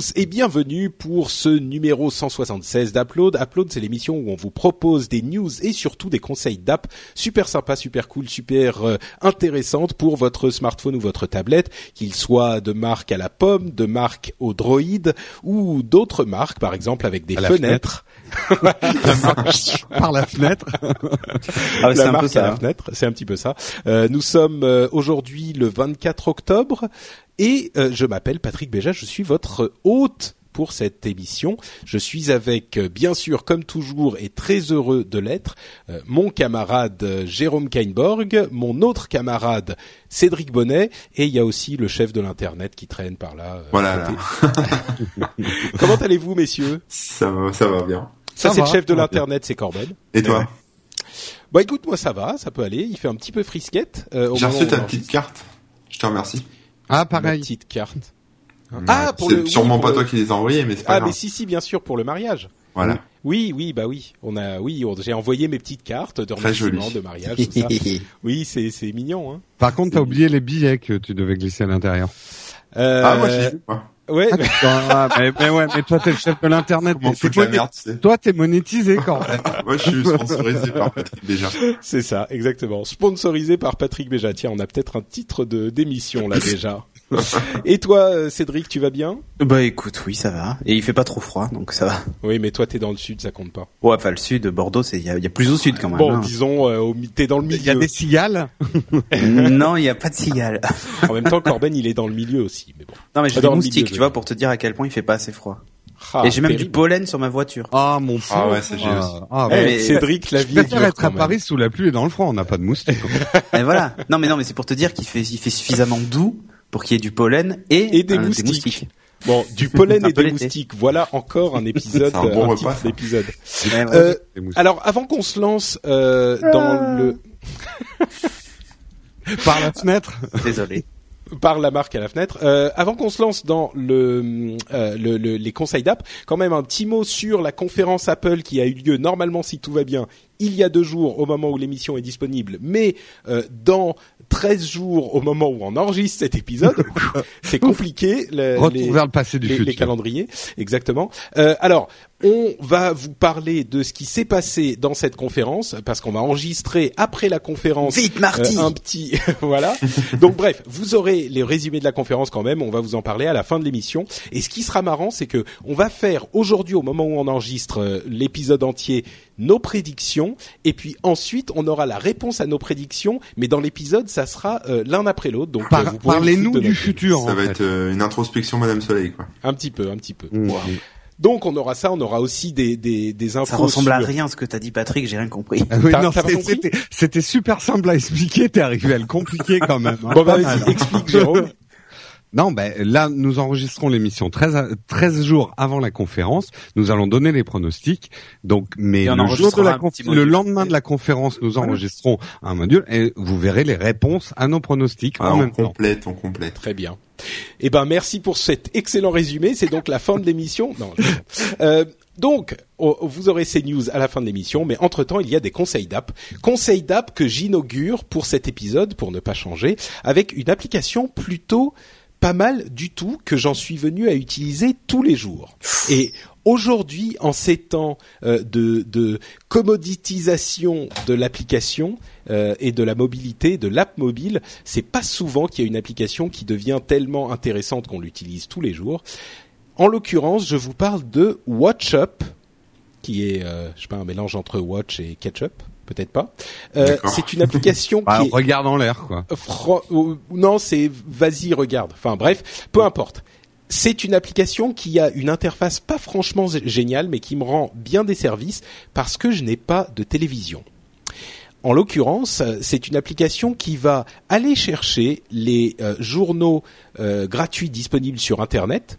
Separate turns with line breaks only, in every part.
Tous et bienvenue pour ce numéro 176 d'Upload. Upload, c'est l'émission où on vous propose des news et surtout des conseils d'app super sympas, super cool, super euh, intéressantes pour votre smartphone ou votre tablette, qu'ils soient de marque à la pomme, de marque au droïde ou d'autres marques, par exemple avec des
À
fenêtres.
par la fenêtre.
Ah ouais, c'est
la
un peu ça. hein.
fenêtre, c'est un petit peu ça. Euh, nous sommes euh, aujourd'hui le 24 octobre et euh, je m'appelle Patrick Béja, je suis votre hôte pour cette émission. Je suis avec, euh, bien sûr, comme toujours, et très heureux de l'être, euh, mon camarade euh, Jérôme Kainborg, mon autre camarade Cédric Bonnet, et il y a aussi le chef de l'Internet qui traîne par là. euh,
Voilà, là.
Comment allez-vous, messieurs?
Ça va, ça va bien.
Ça,
Ça
c'est le chef de l'Internet, c'est Corben.
Et toi?
Bah écoute, moi ça va, ça peut aller. Il fait un petit peu frisquette. euh,
J'ai reçu ta
on
petite carte. Je te remercie.
Ah,
Ma
pareil.
petite carte. Ah, pour
c'est
le- oui,
sûrement
pour
pas
le-
toi qui les as envoyés, mais c'est pas
Ah
grave.
mais si si bien sûr pour le mariage.
Voilà.
Oui oui bah oui on a oui on- j'ai envoyé mes petites cartes de
Très
remerciement
joli.
de mariage tout ça. Oui c'est c'est mignon hein.
Par contre, t'as oublié les billets que tu devais glisser à l'intérieur.
Euh,
Ah, moi, j'ai
ouais mais-
Ah, mais, mais ouais, mais toi, t'es le chef de l'internet.
Foutre
c'est
la
toi-
merde, tu sais.
Toi, t'es monétisé quand même.
Moi, je suis sponsorisé par Patrick déjà.
c'est ça exactement sponsorisé par Patrick Béja. Tiens on a peut-être un titre de d'émission là déjà. Et toi euh, Cédric tu vas bien?
Bah écoute, oui, ça va. Et il fait pas trop froid, donc ça va.
Oui mais toi t'es dans le sud ça compte pas.
Ouais, enfin le sud, Bordeaux, c'est il y a, il y a plus au sud quand même.
Bon
hein.
disons euh, au t'es dans le
Il y a
milieu.
des cigales?
non, il y a pas de cigale.
En même temps Corben il est dans le milieu aussi mais bon.
Non, mais j'ai
Ah,
des moustiques,
milieu,
tu vois, pour te dire à quel point il fait pas assez froid.
Ah,
Et j'ai même du pollen sur ma voiture.
Ah, mon
Ah
pauvre.
ouais.
Ah, ah,
Eh, Cédric la vie est dure
être à. Paris sous la pluie et dans le froid. On n'a pas de moustiques.
Et voilà. Non, mais non, mais c'est pour te dire qu'il fait, il fait suffisamment doux pour qu'il y ait du pollen et,
Et des
euh,
moustiques. Bon, du pollen et des moustiques. Voilà encore un épisode,
C'est un bon
un
repas,
ouais.
Euh, alors, avant qu'on se lance euh, dans le
Par la fenêtre.
Désolé.
par la marque à la fenêtre, euh, avant qu'on se lance dans le, euh, le- le- les conseils d'app, quand même un petit mot sur la conférence Apple qui a eu lieu normalement, si tout va bien, il y a deux jours au moment où l'émission est disponible, mais euh, dans 13 jours au moment où on enregistre cet épisode, c'est compliqué. le-
Retour
les-
vers le passé du
les, les
futur.
calendriers, exactement. Euh, alors, on va vous parler de ce qui s'est passé dans cette conférence, parce qu'on va enregistrer après la conférence
Vite, Marty!
euh, un petit, voilà. Donc bref, vous aurez les résumés de la conférence quand même. On va vous en parler à la fin de l'émission. Et ce qui sera marrant, c'est que on va faire aujourd'hui, au moment où on enregistre euh, l'épisode entier, nos prédictions. Et puis ensuite, on aura la réponse à nos prédictions. Mais dans l'épisode, ça sera euh, l'un après l'autre. Donc
Par- Parlez-nous du futur.
Ça
en
va
fait.
être euh, une introspection Madame Soleil, quoi.
Un petit peu, un petit peu.
Mmh.
Donc on aura ça, on aura aussi des des, des infos.
Ça ressemble à
sur-
rien ce que t'as dit, Patrick, j'ai rien compris.
Ah oui, non, c'était- super simple à expliquer. T'es arrivé à le compliquer quand même. hein.
Bon bah explique Jérôme.
Non, ben là, nous enregistrons l'émission 13, à- 13 jours avant la conférence. Nous allons donner les pronostics. Donc, mais le, jour de la le lendemain de la conférence, nous enregistrons un module et vous verrez les réponses à nos pronostics
Ah,
en
on
même temps.
complète, on complète.
Très bien. Eh ben merci pour cet excellent résumé. C'est donc la fin de l'émission. Non. je- Euh, donc vous aurez ces news à la fin de l'émission, mais entre temps il y a des conseils d'app. Conseils d'app que j'inaugure pour cet épisode pour ne pas changer avec une application plutôt pas mal du tout que j'en suis venu à utiliser tous les jours. Et aujourd'hui, en ces temps euh, de, commoditisation de l'application euh, et de la mobilité, de l'app mobile, c'est pas souvent qu'il y a une application qui devient tellement intéressante qu'on l'utilise tous les jours. En l'occurrence, je vous parle de WatchUp, qui est, euh, je sais pas, un mélange entre Watch et Ketchup, peut-être pas. Euh, c'est une application
Bah,
qui est
regarde en l'air, quoi.
Non, c'est vas-y regarde. Enfin bref, peu importe. C'est une application qui a une interface pas franchement géniale, mais qui me rend bien des services parce que je n'ai pas de télévision. en l'occurrence, euh, c'est une application qui va aller chercher les euh, journaux euh, gratuits disponibles sur Internet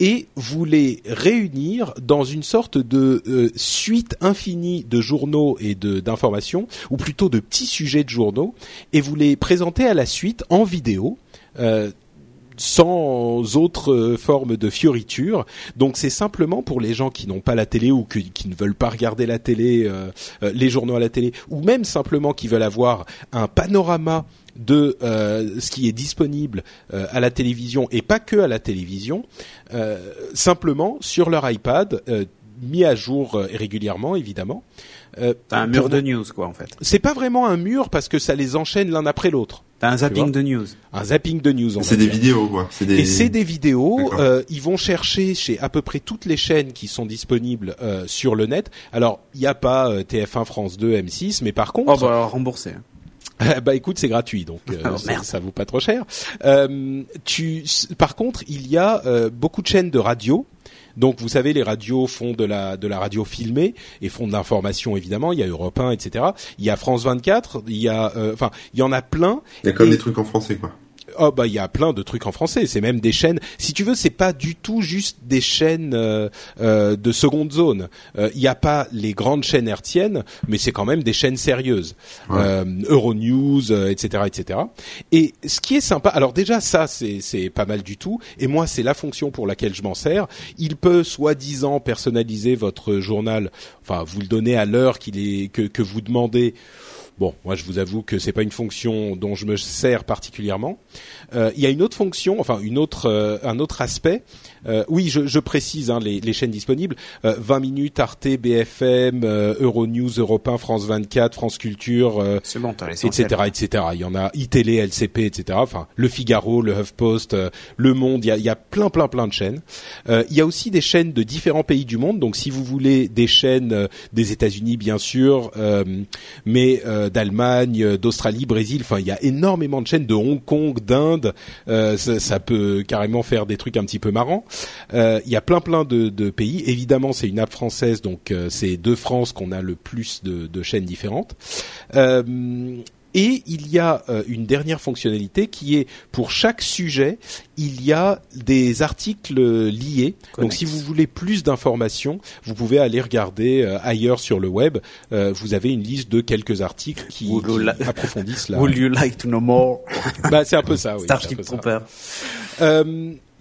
et vous les réunir dans une sorte de euh, suite infinie de journaux et d'informations, ou plutôt de petits sujets de journaux, et vous les présenter à la suite en vidéo. euh, sans autre euh, forme de fioriture. Donc c'est simplement pour les gens qui n'ont pas la télé ou qui ne veulent pas regarder la télé, les journaux à la télé, ou même simplement qui veulent avoir un panorama de euh, ce qui est disponible euh, à la télévision et pas que à la télévision, euh, simplement sur leur iPad, euh, mis à jour euh, régulièrement évidemment. Euh,
T'as un mur de news, quoi, en fait.
C'est pas vraiment un mur parce que ça les enchaîne l'un après l'autre.
T'as un zapping de news.
Un zapping de news. on
C'est des vidéos, quoi. C'est des...
Et c'est des vidéos. Euh, ils vont chercher chez à peu près toutes les chaînes qui sont disponibles euh, sur le net. Alors, il n'y a pas euh, TF1, France 2, M6, mais par contre,
Oh, bah, remboursé.
bah écoute, c'est gratuit, donc euh,
Oh,
ça, ça vaut pas trop cher. Euh, tu, par contre, il y a euh, beaucoup de chaînes de radio. Donc, vous savez, les radios font de la de la radio filmée et font de l'information évidemment. Il y a Europe 1, etc. Il y a France 24. Il y a, euh, enfin, il y en a plein.
Il y a comme
Et-
des trucs en français, quoi.
Oh bah il y a plein de trucs en français. C'est même des chaînes. Si tu veux, c'est pas du tout juste des chaînes euh, euh, de seconde zone. Euh, Il n'y a pas les grandes chaînes hertziennes, mais c'est quand même des chaînes sérieuses.
Ouais.
Euh, Euronews, euh, etc., etc. Et ce qui est sympa, alors déjà ça c'est c'est pas mal du tout. Et moi c'est la fonction pour laquelle je m'en sers. Il peut soi-disant personnaliser votre journal. Enfin, vous le donnez à l'heure qu'il est que que vous demandez. Bon, moi je vous avoue que c'est pas une fonction dont je me sers particulièrement. Euh, il y a une autre fonction, enfin une autre, euh, un autre aspect. Euh, oui, je, je précise hein, les, les chaînes disponibles. Euh, 20 minutes, Arte, BFM, euh, Euronews, Europe 1, France 24, France Culture, euh,
bon,
etc., etc. Il y en a iTélé, LCP, etc. Enfin, Le Figaro, le HuffPost, euh, Le Monde. Il y a, il y a plein, plein, plein de chaînes. Euh, il y a aussi des chaînes de différents pays du monde. Donc, si vous voulez des chaînes euh, des États-Unis, bien sûr, euh, mais euh, d'Allemagne, euh, d'Australie, Brésil. Enfin, il y a énormément de chaînes de Hong Kong, d'Inde. Euh, ça, ça peut carrément faire des trucs un petit peu marrants. Euh, il y a plein, plein de, de pays. Évidemment, c'est une app française, donc euh, c'est de France qu'on a le plus de, de chaînes différentes. Euh, et il y a euh, une dernière fonctionnalité qui est pour chaque sujet, il y a des articles euh, liés. Donc si vous voulez plus d'informations, vous pouvez aller regarder euh, ailleurs sur le web. Euh, vous avez une liste de quelques articles qui,
la-
approfondissent la.
Would you like to know more?
Bah c'est un peu ça, oui.
Starship. Trooper.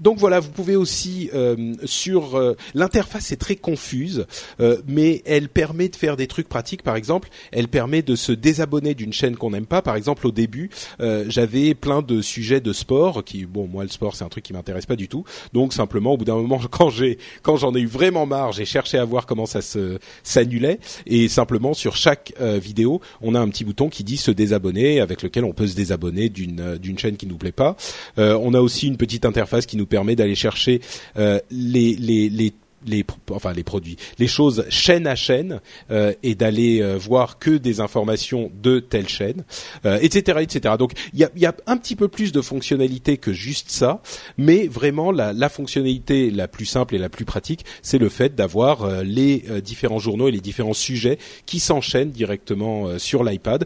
Donc voilà, vous pouvez aussi euh, sur euh, l'interface est très confuse, euh, mais elle permet de faire des trucs pratiques. Par exemple, elle permet de se désabonner d'une chaîne qu'on n'aime pas. Par exemple, au début, euh, j'avais plein de sujets de sport qui, bon, moi le sport c'est un truc qui m'intéresse pas du tout. Donc simplement, au bout d'un moment, quand j'ai, quand j'en ai eu vraiment marre, j'ai cherché à voir comment ça se s'annulait et simplement sur chaque euh, vidéo, on a un petit bouton qui dit se désabonner, avec lequel on peut se désabonner d'une euh, d'une chaîne qui nous plaît pas. On a aussi une petite interface qui nous permet d'aller chercher euh, les, les, les les enfin les produits, les choses chaîne à chaîne euh, et d'aller euh, voir que des informations de telle chaîne, euh, etc., etc. Donc il y a, y a un petit peu plus de fonctionnalités que juste ça, mais vraiment la, la fonctionnalité la plus simple et la plus pratique, c'est le fait d'avoir euh, les euh, différents journaux et les différents sujets qui s'enchaînent directement euh, sur l'iPad.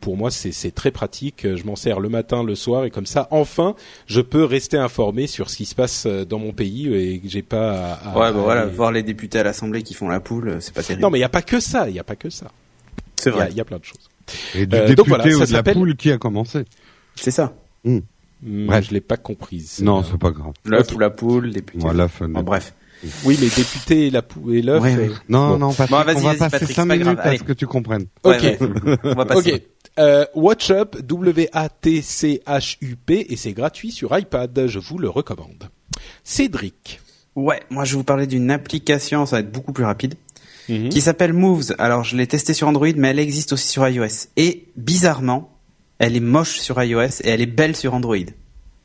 Pour moi, c'est très pratique. Je m'en sers le matin, le soir, et comme ça, enfin, je peux rester informé sur ce qui se passe dans mon pays et j'ai pas à, à-
bah voilà,
aller-
voir les députés à l'Assemblée qui font la poule, euh, c'est pas terrible.
Non, mais il y a pas que ça. Il y a pas que ça.
c'est vrai.
il y, a plein de choses.
Et du
Euh,
député
donc voilà, ça
ou de la poule qui a commencé.
C'est ça.
Hmm,
Bref.
Je l'ai pas comprise.
Non, c'est pas grave.
L'œuf ou la poule, député.
Voilà,
bref.
Oui, mais député et la pou- et l'œuf.
Ouais,
euh,
ouais.
Non,
Bon.
non, Patrick,
Bon,
on va passer
Patrick,
5
c'est pas grave,
minutes à ce que tu comprennes.
Ok.
Ouais, ouais. On va passer.
Ok. Euh, Watch Up, W-A-T-C-H-U-P, et c'est gratuit sur iPad. Je vous le recommande. Cédric.
Ouais, moi je vais vous parler d'une application, ça va être beaucoup plus rapide,
Mhm.
qui s'appelle Moves. Alors je l'ai testée sur Android, mais elle existe aussi sur iOS. Et bizarrement, elle est moche sur iOS et elle est belle sur Android.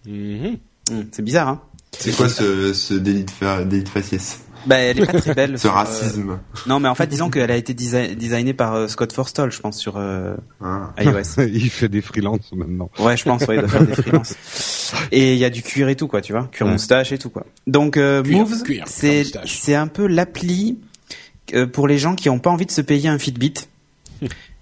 Mhm.
Hum, c'est bizarre, hein?
C'est quoi ce, ce délit de, fa... délit de faciès?
Bah elle est pas très belle.
Ce
sur, euh,
racisme
Non, mais en fait, disons qu'elle a été desi- designée par euh, Scott Forstall, je pense, sur euh,
Ah.
iOS.
Il fait des freelances maintenant.
Ouais, je pense, ouais, il doit faire des freelances. Et il y a du cuir et tout, quoi, tu vois, cuir
Ouais.
moustache et tout, quoi. Donc, euh,
Cuir,
Moves,
cuir,
c'est c'est un peu l'appli euh, pour les gens qui ont pas envie de se payer un Fitbit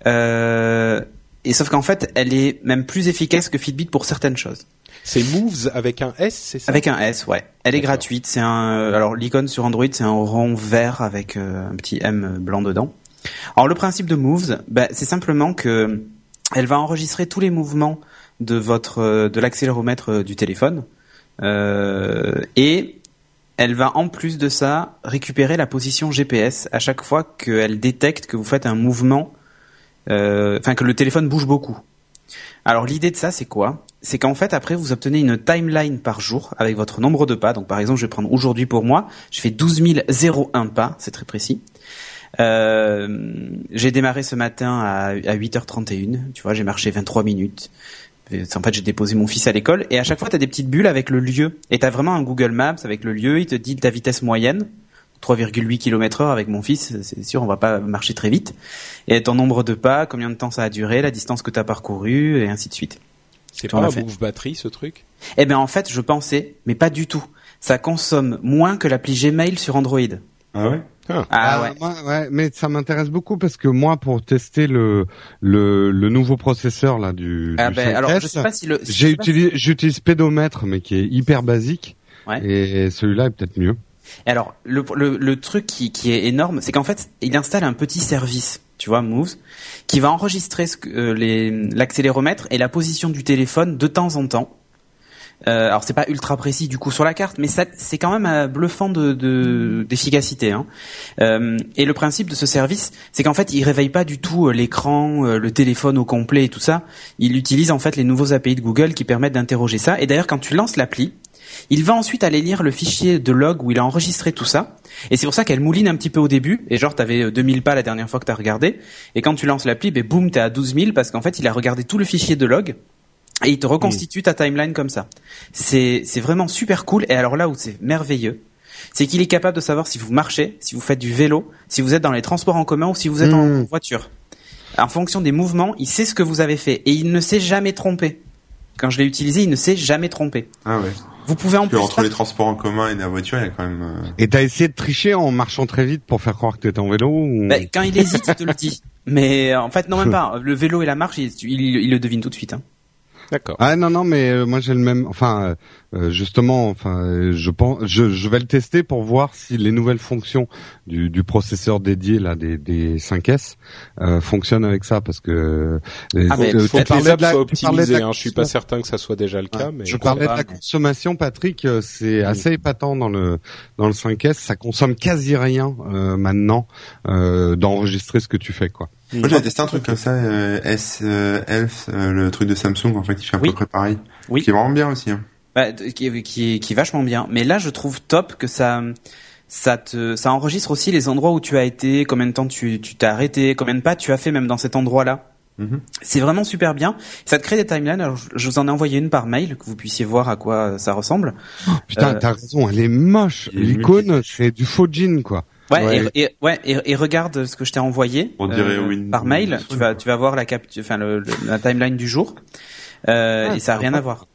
Euh, et sauf qu'en fait, elle est même plus efficace que Fitbit pour certaines choses.
C'est Moves avec un S, c'est ça?
Avec un S, ouais. Elle est gratuite. C'est un. euh, Alors l'icône sur Android, c'est un rond vert avec euh, un petit M blanc dedans. Alors le principe de Moves, bah, c'est simplement que elle va enregistrer tous les mouvements de votre euh, de l'accéléromètre du téléphone euh, et elle va en plus de ça récupérer la position GPS à chaque fois qu'elle détecte que vous faites un mouvement, euh, enfin que le téléphone bouge beaucoup. Alors l'idée de ça, c'est quoi? C'est qu'en fait, après, vous obtenez une timeline par jour avec votre nombre de pas. Donc par exemple, je vais prendre aujourd'hui pour moi, je fais 12 001 pas, c'est très précis. Euh, j'ai démarré ce matin à, à 8h31, tu vois, j'ai marché 23 minutes. En fait, j'ai déposé mon fils à l'école et à chaque fois, tu as des petites bulles avec le lieu. Et tu as vraiment un Google Maps avec le lieu, il te dit ta vitesse moyenne. 3,8 km heure avec mon fils, c'est sûr, on va pas marcher très vite. Et ton nombre de pas, combien de temps ça a duré, la distance que tu as parcourue, et ainsi de suite.
C'est pas
fait.
Move Battery, ce truc?
Eh bien, en fait, je pensais, mais pas du tout. Ça consomme moins que l'appli Gmail sur Android.
Ah ouais?
Ah, ouais.
moi, ouais, mais ça m'intéresse beaucoup parce que moi, pour tester le le, le nouveau processeur là du,
Ah
du
ben,
5S,
alors, je sais pas si le. pas si-
j'utilise Pédomètre, mais qui est hyper basique.
Ouais.
Et celui-là est peut-être mieux.
Alors, le, truc qui, est énorme, c'est qu'en fait, il installe un petit service, tu vois, Moves, qui va enregistrer euh, l'accéléromètre et la position du téléphone de temps en temps. Euh, alors c'est pas ultra précis du coup sur la carte, mais c'est quand même euh, bluffant de de- d'efficacité. hein. Euh, et le principe de ce service, c'est qu'en fait il réveille pas du tout euh, l'écran, le téléphone au complet et tout ça. Il utilise en fait les nouveaux API de Google qui permettent d'interroger ça. Et d'ailleurs quand tu lances l'appli, il va ensuite aller lire le fichier de log où il a enregistré tout ça. Et c'est pour ça qu'elle mouline un petit peu au début. Et genre, t'avais euh, 2000 pas la dernière fois que t'as regardé. Et quand tu lances l'appli, ben boum, t'es à 12 000 parce qu'en fait, il a regardé tout le fichier de log. Et il te reconstitue ta timeline comme ça. C'est, c'est vraiment super cool. Et alors là où c'est merveilleux, c'est qu'il est capable de savoir si vous marchez, si vous faites du vélo, si vous êtes dans les transports en commun ou si vous êtes en
Mm.
voiture. En fonction des mouvements, il sait ce que vous avez fait. Et il ne s'est jamais trompé. Quand je l'ai utilisé, il ne s'est jamais trompé.
Ah ouais.
Vous pouvez en plus
entre les transports en commun et la voiture, il y a quand même... euh,
Et t'as essayé de tricher en marchant très vite pour faire croire que t'étais en vélo ou...
Ben, quand il hésite, il te le dit. Mais euh, en fait, non, même pas. Le vélo et la marche, il, il, il le devine tout de suite. Hein.
D'accord.
Ah non non mais euh, moi j'ai le même enfin euh, euh, justement enfin je pense je, je vais le tester pour voir si les nouvelles fonctions du, du processeur dédié là des, des 5S euh, fonctionnent avec ça parce que euh,
Ah, mais
euh,
Faut
tu
que
parlais
les apps
de la- de la
Hein. Je suis pas certain que ça soit déjà le cas,
Ouais.
mais
je parlais de la consommation, Patrick. euh, C'est assez épatant dans le dans le 5S. Ça consomme quasi rien euh, maintenant euh, d'enregistrer ce que tu fais, quoi.
Moi, j'avais testé un truc comme ça, euh, S euh, Elf, euh, le truc de Samsung, en fait, qui fait à
Oui.
peu près pareil.
Oui.
Qui est vraiment bien aussi. Hein.
Bah, qui, est- qui, est- qui est vachement bien. Mais là, je trouve top que ça, ça te, ça enregistre aussi les endroits où tu as été, combien de temps tu, tu t'es arrêté, combien de pas tu as fait même dans cet endroit-là.
Mhm.
C'est vraiment super bien. Ça te crée des timelines. Alors, je- vous en ai envoyé une par mail que vous puissiez voir à quoi ça ressemble.
Putain,
Euh,
t'as raison. Elle est moche. L'icône, c'est du faux jean, quoi.
Ouais,
Ouais.
Et, et- ouais, et, et regarde ce que je t'ai envoyé
On dirait
euh,
Win-
par mail. Tu vas,
Phone,
tu vas voir la cap, enfin le, le- la timeline du jour. Euh,
Ah,
et ça a
c'est
rien à voir.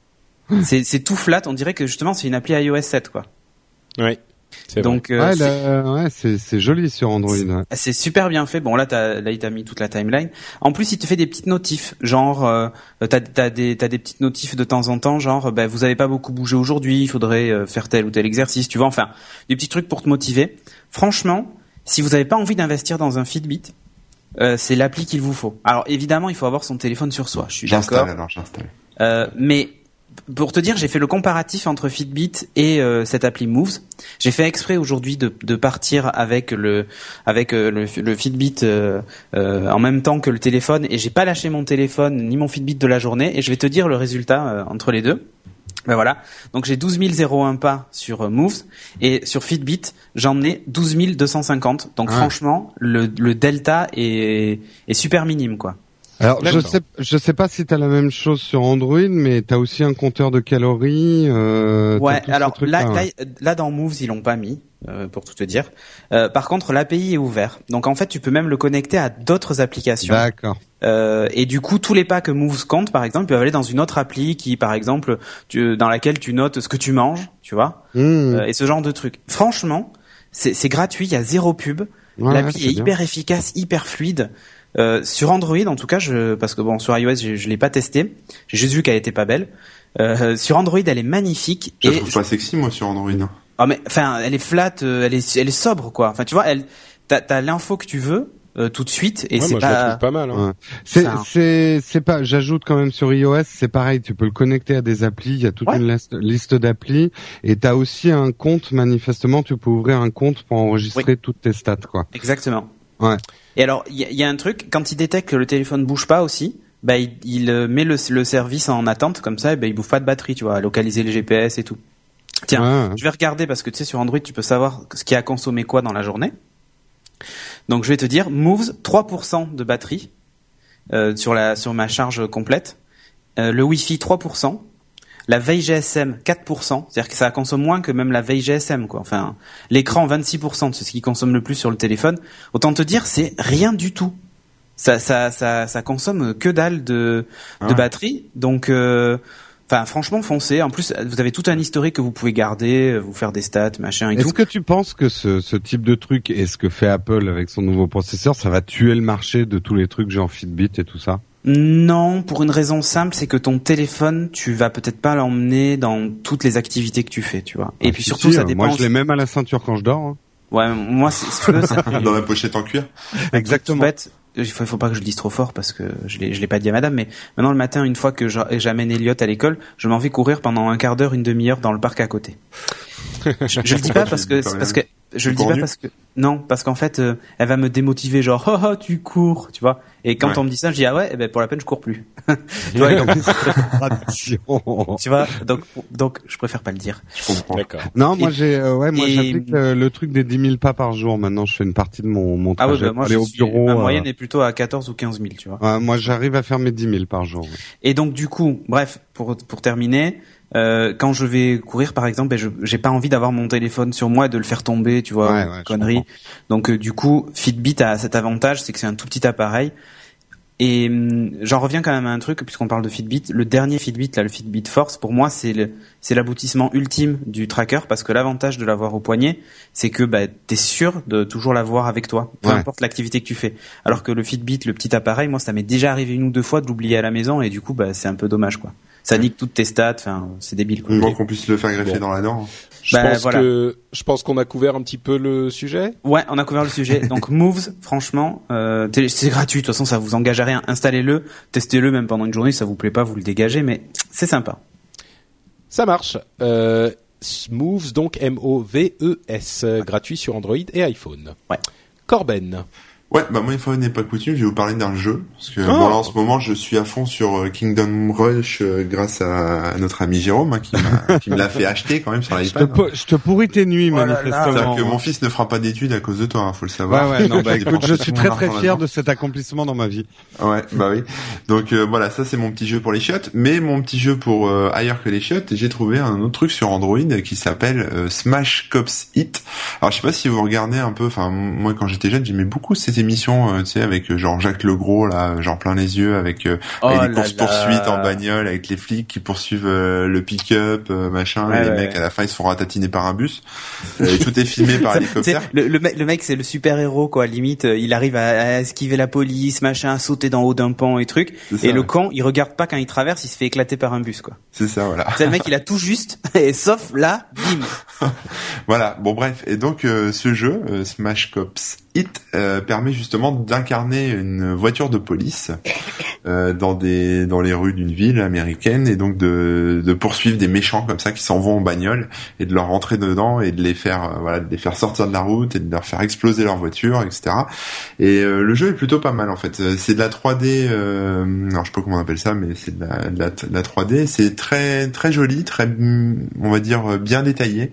C'est, c'est tout flat. On dirait que justement c'est une appli iOS 7 quoi.
oui. C'est vrai.
Donc euh,
ouais,
c'est-
là, ouais, c'est c'est joli sur Android. ouais.
c'est super bien fait. Bon là, t'as, là il t'a mis toute la timeline. En plus, il te fait des petites notifs, genre euh, t'as, t'as des t'as des petites notifs de temps en temps, genre ben vous avez pas beaucoup bougé aujourd'hui, il faudrait euh, faire tel ou tel exercice, tu vois. Enfin, des petits trucs pour te motiver. Franchement, si vous avez pas envie d'investir dans un Fitbit, euh, c'est l'appli qu'il vous faut. Alors évidemment, il faut avoir son téléphone sur soi. Je suis d'accord. Euh, mais pour te dire, j'ai fait le comparatif entre Fitbit et euh, cette appli Moves. J'ai fait exprès aujourd'hui de, de partir avec le avec euh, le, le Fitbit euh, euh, en même temps que le téléphone et j'ai pas lâché mon téléphone ni mon Fitbit de la journée et je vais te dire le résultat euh, entre les deux. Ben voilà. Donc j'ai 12 001 pas sur Moves et sur Fitbit j'en ai 12 250. Donc
Ah.
franchement le, le delta est, est super minime quoi.
Alors, je sais, je sais pas si t'as la même chose sur Android, mais t'as aussi un compteur de calories. Euh,
Ouais, alors là,
ouais.
là, là, dans Moves ils l'ont pas mis euh, pour tout te dire. Euh, par contre l'API est ouvert, donc en fait tu peux même le connecter à d'autres applications.
D'accord.
Euh, et du coup tous les pas que Moves compte par exemple peuvent aller dans une autre appli qui par exemple tu, dans laquelle tu notes ce que tu manges, tu vois,
Mmh.
euh, et ce genre de trucs. Franchement c'est c'est gratuit, il y a zéro pub.
Ouais,
L'appli est hyper efficace, hyper fluide. Euh, sur Android, en tout cas, je, parce que bon, sur iOS, je, je l'ai pas testé. J'ai juste vu qu'elle était pas belle. Euh, sur Android, elle est magnifique.
Je
et
la trouve pas sexy, moi, sur Android. hein.
Ah mais enfin, elle est flat, euh, elle est, elle est sobre quoi. Enfin, tu vois, elle, t'as, t'as l'info que tu veux euh, tout de suite et
Ouais,
c'est
moi je la
pas.
trouve pas mal. Hein.
Ouais. C'est c'est c'est pas. J'ajoute quand même sur iOS, c'est pareil. Tu peux le connecter à des applis. Il y a toute
Ouais.
une liste, liste d'applis et t'as aussi un compte. Manifestement, tu peux ouvrir un compte pour enregistrer toutes tes stats, quoi.
Exactement.
Ouais.
Et alors, il y, a- il y a un truc quand il détecte que le téléphone bouge pas aussi. Bah, il, il, euh, met le, le service en attente comme ça, et ben il bouffe pas de batterie, tu vois, localiser les GPS et tout. Tiens,
Ouais.
Je vais regarder parce que tu sais sur Android tu peux savoir ce qui a consommé quoi dans la journée. Donc je vais te dire Moves 3% de batterie euh, sur la sur ma charge complète, Euh, le Wi-Fi 3%, la veille GSM 4%, c'est-à-dire que ça consomme moins que même la veille GSM quoi. Enfin l'écran 26%, c'est ce qui consomme le plus sur le téléphone. Autant te dire c'est rien du tout. Ça ça ça ça consomme que dalle de de
Ah.
batterie. Donc euh, Enfin, franchement, foncez. En plus, vous avez tout un historique que vous pouvez garder, vous faire des stats, machin
Est-ce que tu penses que ce, ce type de truc et ce que fait Apple avec son nouveau processeur, ça va tuer le marché de tous les trucs genre Fitbit et tout ça?
Non, pour une raison simple, c'est que ton téléphone, tu vas peut-être pas l'emmener dans toutes les activités que tu fais, tu vois. Et
Ah,
puis
si,
surtout,
si,
ça
euh,
dépend.
Moi, je l'ai même à la ceinture quand je dors. hein.
Ouais, moi, c'est tu veux, ça fait
Dans la pochette en cuir.
tout bête. Il faut, faut pas que je le dise trop fort parce que je l'ai, je l'ai pas dit à madame, mais maintenant le matin, une fois que j'a- j'amène Elliot à l'école, je m'en vais courir pendant un quart d'heure, une demi-heure dans le parc à côté. Je, je le dis pas parce que, parce que, je le dis pas parce que, non, parce qu'en fait, euh, elle va me démotiver genre, oh, oh, tu cours, tu vois. Et quand
Ouais.
on me dit ça, je dis, ah ouais, eh ben, pour la peine, je cours plus. tu vois, donc,
Tradition.
tu vois, donc, donc, je préfère pas le dire.
Je comprends.
D'accord.
Non, moi j'ai, euh, ouais, moi
et-
j'applique le, le truc des 10 000 pas par jour. Maintenant, je fais une partie de mon mon
Ah ouais,
trajet
bah, moi,
pour aller
je
au
suis,
bureau.
ma
euh,
moyenne est plutôt à 14 ou 15 000, tu vois.
ouais, moi, j'arrive à faire mes 10 000 par jour. ouais.
Et donc du coup, bref, pour pour terminer, euh, quand je vais courir par exemple, ben, je j'ai pas envie d'avoir mon téléphone sur moi et de le faire tomber, tu vois,
Ouais, ouais,
connerie. Donc euh, du coup, Fitbit a cet avantage, c'est que c'est un tout petit appareil. Et hum, j'en reviens quand même à un truc puisqu'on parle de Fitbit. Le dernier Fitbit, là, le Fitbit Force, pour moi, c'est le c'est l'aboutissement ultime du tracker parce que l'avantage de l'avoir au poignet, c'est que bah, t'es sûr de toujours l'avoir avec toi, peu
Ouais.
importe l'activité que tu fais. Alors que le Fitbit, le petit appareil, moi, ça m'est déjà arrivé une ou deux fois de l'oublier à la maison et du coup, bah, c'est un peu dommage, quoi. Ça nique toutes tes stats, enfin, c'est débile, quoi.
Moins qu'on puisse le faire greffer
Bon.
dans la dent.
Je
Bah,
pense
voilà.
que je pense qu'on a couvert un petit peu le sujet.
Ouais, on a couvert le sujet. Donc Moves, franchement, euh, c'est gratuit. De toute façon, ça vous engage à rien. Installez-le, testez-le même pendant une journée. Si ça vous plaît pas, vous le dégagez, mais c'est sympa.
Ça marche. Euh, Moves donc M O V E S euh, gratuit sur Android et iPhone.
Ouais.
Corben.
Ouais, bah moi une fois n'est pas coutume, je vais vous parler d'un jeu parce que
Oh.
bon là en ce moment je suis à fond sur euh, Kingdom Rush euh, grâce à, à notre ami Jérôme hein, qui, me l'a fait acheter quand même sur
Je
l'iPad.
po- je te pourris tes nuits,
Oh
manifestement.
C'est-à-dire que mon fils ne fera pas d'études à cause de toi, hein, faut le savoir.
Ouais, ouais, non, bah écoute, je suis très très fier de cet accomplissement dans ma vie.
Ouais, bah oui. Donc euh, voilà, ça c'est mon petit jeu pour les chiottes. Mais mon petit jeu pour euh, ailleurs que les chiottes, j'ai trouvé un autre truc sur Android qui s'appelle euh, Smash Cops Hit. Alors je sais pas si vous regardez un peu. Enfin moi quand j'étais jeune, j'aimais beaucoup ces émissions, euh, tu sais, avec euh, genre Jacques Legros là, genre plein les yeux, avec euh,
Oh
avec les courses poursuites en bagnole, avec les flics qui poursuivent euh, le pick-up, euh, machin.
Ouais,
et les
ouais,
mecs
ouais.
à la fin ils se font ratatiner par un bus. Euh, et tout est filmé par hélicoptère.
le, le, mec, le mec, c'est le super héros, quoi. Limite, euh, il arrive à, à esquiver la police, machin, à sauter d'en haut d'un pont et truc.
Ça,
Et le con, il regarde pas quand il traverse, il se fait éclater par un bus, quoi.
C'est ça, voilà.
C'est le mec, il a tout juste, et sauf là, bim.
Voilà, bon bref, et donc euh, ce jeu, euh, Smash Cops Hit, euh, permet justement d'incarner une voiture de police euh, dans des dans les rues d'une ville américaine et donc de, de poursuivre des méchants comme ça qui s'en vont en bagnole et de leur rentrer dedans et de les faire euh, voilà de les faire sortir de la route et de leur faire exploser leur voiture, etc. Et euh, le jeu est plutôt pas mal en fait. Euh, C'est de la 3D, euh, alors je sais pas comment on appelle ça, mais c'est de la, de la, de la 3D. C'est très très joli, très on va dire bien détaillé.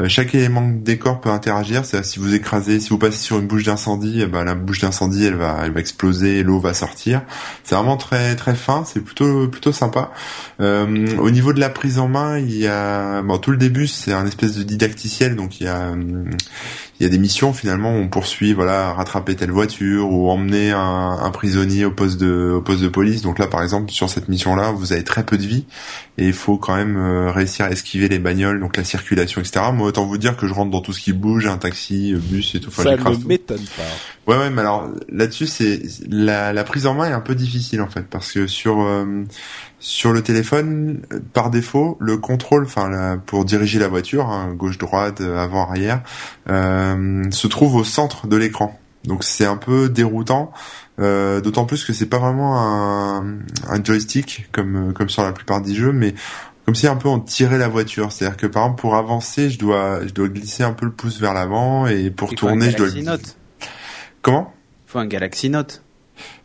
Euh, chaque élément de décor peut interagir. Si vous écrasez, si vous passez sur une bouche d'incendie, eh ben la bouche d'incendie elle va elle va exploser, l'eau va sortir. C'est vraiment très très fin. C'est plutôt plutôt sympa. Euh, au niveau de la prise en main, il y a bon tout le début c'est un espèce de didacticiel, donc il y a hum, il y a des missions finalement où on poursuit voilà rattraper telle voiture ou emmener un, un prisonnier au poste de au poste de police. Donc là par exemple sur cette mission là vous avez très peu de vie et il faut quand même euh, réussir à esquiver les bagnoles donc la circulation etc. Moi autant vous dire que je rentre dans tout ce qui bouge un taxi, euh, bus et tout. Enfin,
Ça ne m'étonne pas.
Ouais, ouais, mais alors là-dessus, c'est la, la prise en main est un peu difficile en fait, parce que sur euh, sur le téléphone, par défaut, le contrôle, enfin pour diriger la voiture, hein, gauche, droite, avant, arrière, euh, se trouve au centre de l'écran. Donc c'est un peu déroutant, euh, d'autant plus que c'est pas vraiment un, un joystick comme comme sur la plupart des jeux, mais comme si un peu on tirait la voiture. C'est-à-dire que par exemple pour avancer, je dois je dois glisser un peu le pouce vers l'avant et pour tourner, je dois.
Galaxy Note.
Comment?
Faut un Galaxy Note.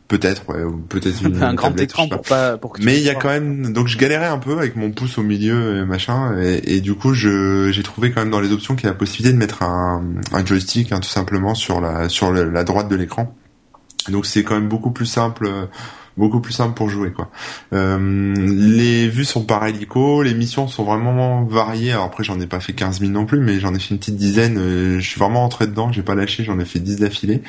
Peut-être, ouais, ou peut-être une,
un grand
tablette,
écran
pas.
pour pas pour que tu
Mais il y a quand même donc je galérais un peu avec mon pouce au milieu et machin et, et du coup je j'ai trouvé quand même dans les options qu'il y a la possibilité de mettre un, un joystick hein, tout simplement sur la sur le- la droite de l'écran. Donc c'est quand même beaucoup plus simple beaucoup plus simple pour jouer quoi. Euh, les vues sont par hélico, les missions sont vraiment variées. Alors après j'en ai pas fait 15 000 non plus mais j'en ai fait une petite dizaine, Euh, je suis vraiment entré dedans, j'ai pas lâché, j'en ai fait 10 d'affilée.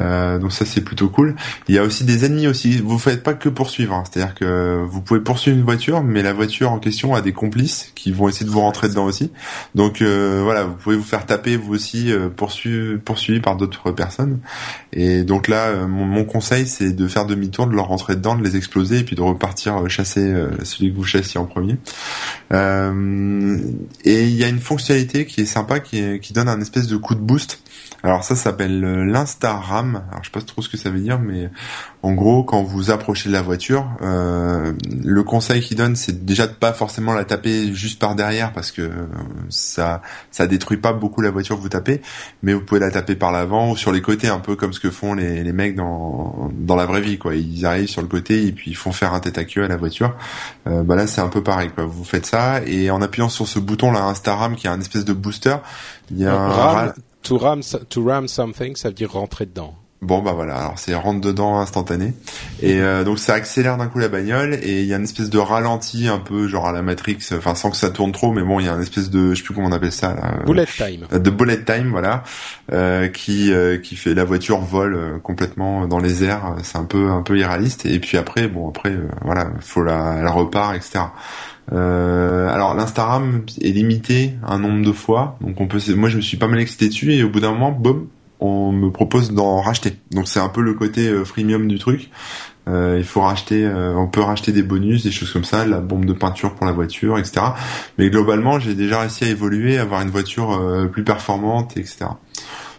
Euh, donc ça c'est plutôt cool. Il y a aussi des ennemis aussi. Vous faites pas que poursuivre, hein. c'est-à-dire que vous pouvez poursuivre une voiture, mais la voiture en question a des complices qui vont essayer de vous rentrer dedans aussi. Donc euh, voilà, vous pouvez vous faire taper vous aussi euh, poursuivi, par d'autres personnes. Et donc là, euh, mon, mon conseil c'est de faire demi-tour, de leur rentrer dedans, de les exploser et puis de repartir chasser celui que vous chassiez en premier. Euh, et il y a une fonctionnalité qui est sympa, qui, qui donne un espèce de coup de boost. Alors ça s'appelle euh, l'Insta-RAM. Alors je sais pas trop ce que ça veut dire, mais en gros, quand vous approchez de la voiture, euh, le conseil qu'il donne, c'est déjà de pas forcément la taper juste par derrière, parce que euh, ça ça détruit pas beaucoup la voiture que vous tapez, mais vous pouvez la taper par l'avant ou sur les côtés, un peu comme ce que font les, les mecs dans dans la vraie vie, quoi. Ils arrivent sur le côté et puis ils font faire un tête à queue à la voiture. Euh, bah là, c'est un peu pareil, quoi. Vous faites ça et en appuyant sur ce bouton là, Insta-RAM, qui est un espèce de booster, il y a un
Ram, to ram, to ram something, ça veut dire rentrer dedans.
Bon bah voilà, alors c'est rentre dedans instantané et euh, donc ça accélère d'un coup la bagnole et il y a une espèce de ralenti un peu genre à la Matrix, enfin sans que ça tourne trop, mais bon il y a une espèce de, je sais plus comment on appelle ça, là, euh,
Bullet time.
de bullet time voilà, euh, qui euh, qui fait la voiture vole complètement dans les airs, c'est un peu un peu irréaliste et puis après bon après voilà faut la elle repart etc. Euh, alors l'Instagram est limité un nombre de fois, donc on peut. Moi, je me suis pas mal excité dessus et au bout d'un moment, boum, on me propose d'en racheter. Donc c'est un peu le côté euh, freemium du truc. Euh, il faut racheter, on peut racheter des bonus, des choses comme ça, la bombe de peinture pour la voiture, etc. Mais globalement, j'ai déjà réussi à évoluer, à avoir une voiture plus performante, etc.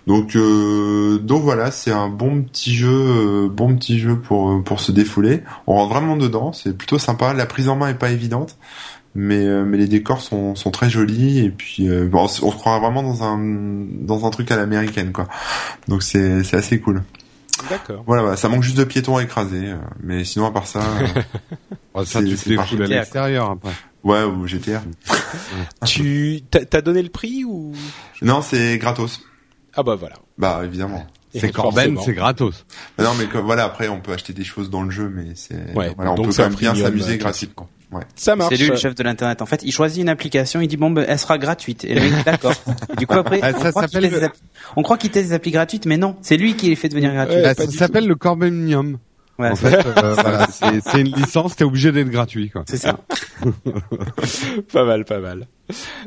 Donc, euh, donc voilà, c'est un bon petit jeu, euh, bon petit jeu pour pour se défouler. On rentre vraiment dedans, c'est plutôt sympa. La prise en main est pas évidente, mais euh, mais les décors sont sont très jolis et puis euh, bon, on se croit vraiment dans un dans un truc à l'américaine quoi. Donc c'est c'est assez cool.
D'accord.
Voilà, ça manque juste de piétons à écraser, euh, mais sinon à part ça, euh,
Oh, ça,
C'est-
tu te défoules à l'extérieur après.
ouais ou GTR.
Tu t'as t'as donné le prix ou?
Non, c'est gratos.
Ah bah voilà.
Bah évidemment.
C'est Corben, c'est gratos.
Bah non, mais comme- voilà, après on peut acheter des choses dans le jeu, mais c'est
Ouais,
voilà, on
donc
peut quand même bien s'amuser
euh,
gratuitement. Ouais.
Ça marche.
C'est lui le chef de l'internet. En fait, il choisit une application, il dit bon, ben, elle sera gratuite. Et le mec, d'accord. Du coup après,
Ah,
on,
ça
croit qu'il
s'appelle
teste des app- on croit qu'il teste des applis gratuites, mais non, c'est lui qui les fait devenir gratuites.
Ouais,
Bah, ça s'appelle le Corbenium.
Ouais,
en fait, euh, voilà, c'est une licence, t'es obligé d'être gratuit. Quoi.
c'est ça.
pas mal, pas mal.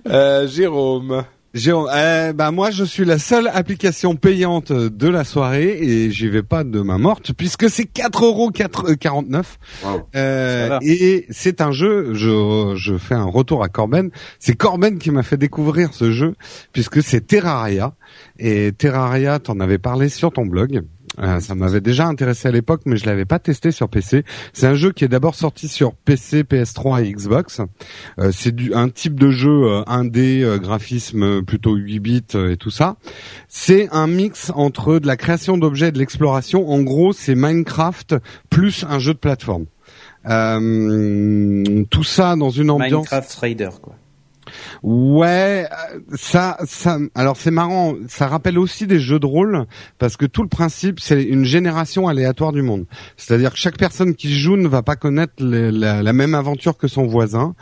Euh, Jérôme.
Jérôme, euh, bah moi je suis la seule application payante de la soirée et j'y vais pas de main morte puisque c'est 4 euros 49.
Wow.
Euh,
va.
et c'est un jeu, je, je fais un retour à Corben. C'est Corben qui m'a fait découvrir ce jeu puisque c'est Terraria et Terraria, t'en avais parlé sur ton blog. Euh, ça m'avait déjà intéressé à l'époque, mais je l'avais pas testé sur PC. C'est un jeu qui est d'abord sorti sur PC, PS3 et Xbox. Euh, c'est du, un type de jeu euh, 1D, euh, graphisme plutôt 8 bits euh, et tout ça. C'est un mix entre de la création d'objets et de l'exploration. En gros, c'est Minecraft plus un jeu de plateforme. Tout ça dans une ambiance.
Minecraft Raider, quoi.
Ouais, euh, ça, ça. Alors c'est marrant. Ça rappelle aussi des jeux de rôle parce que tout le principe c'est une génération aléatoire du monde. C'est-à-dire que chaque personne qui joue ne va pas connaître les- la, la même aventure que son voisin.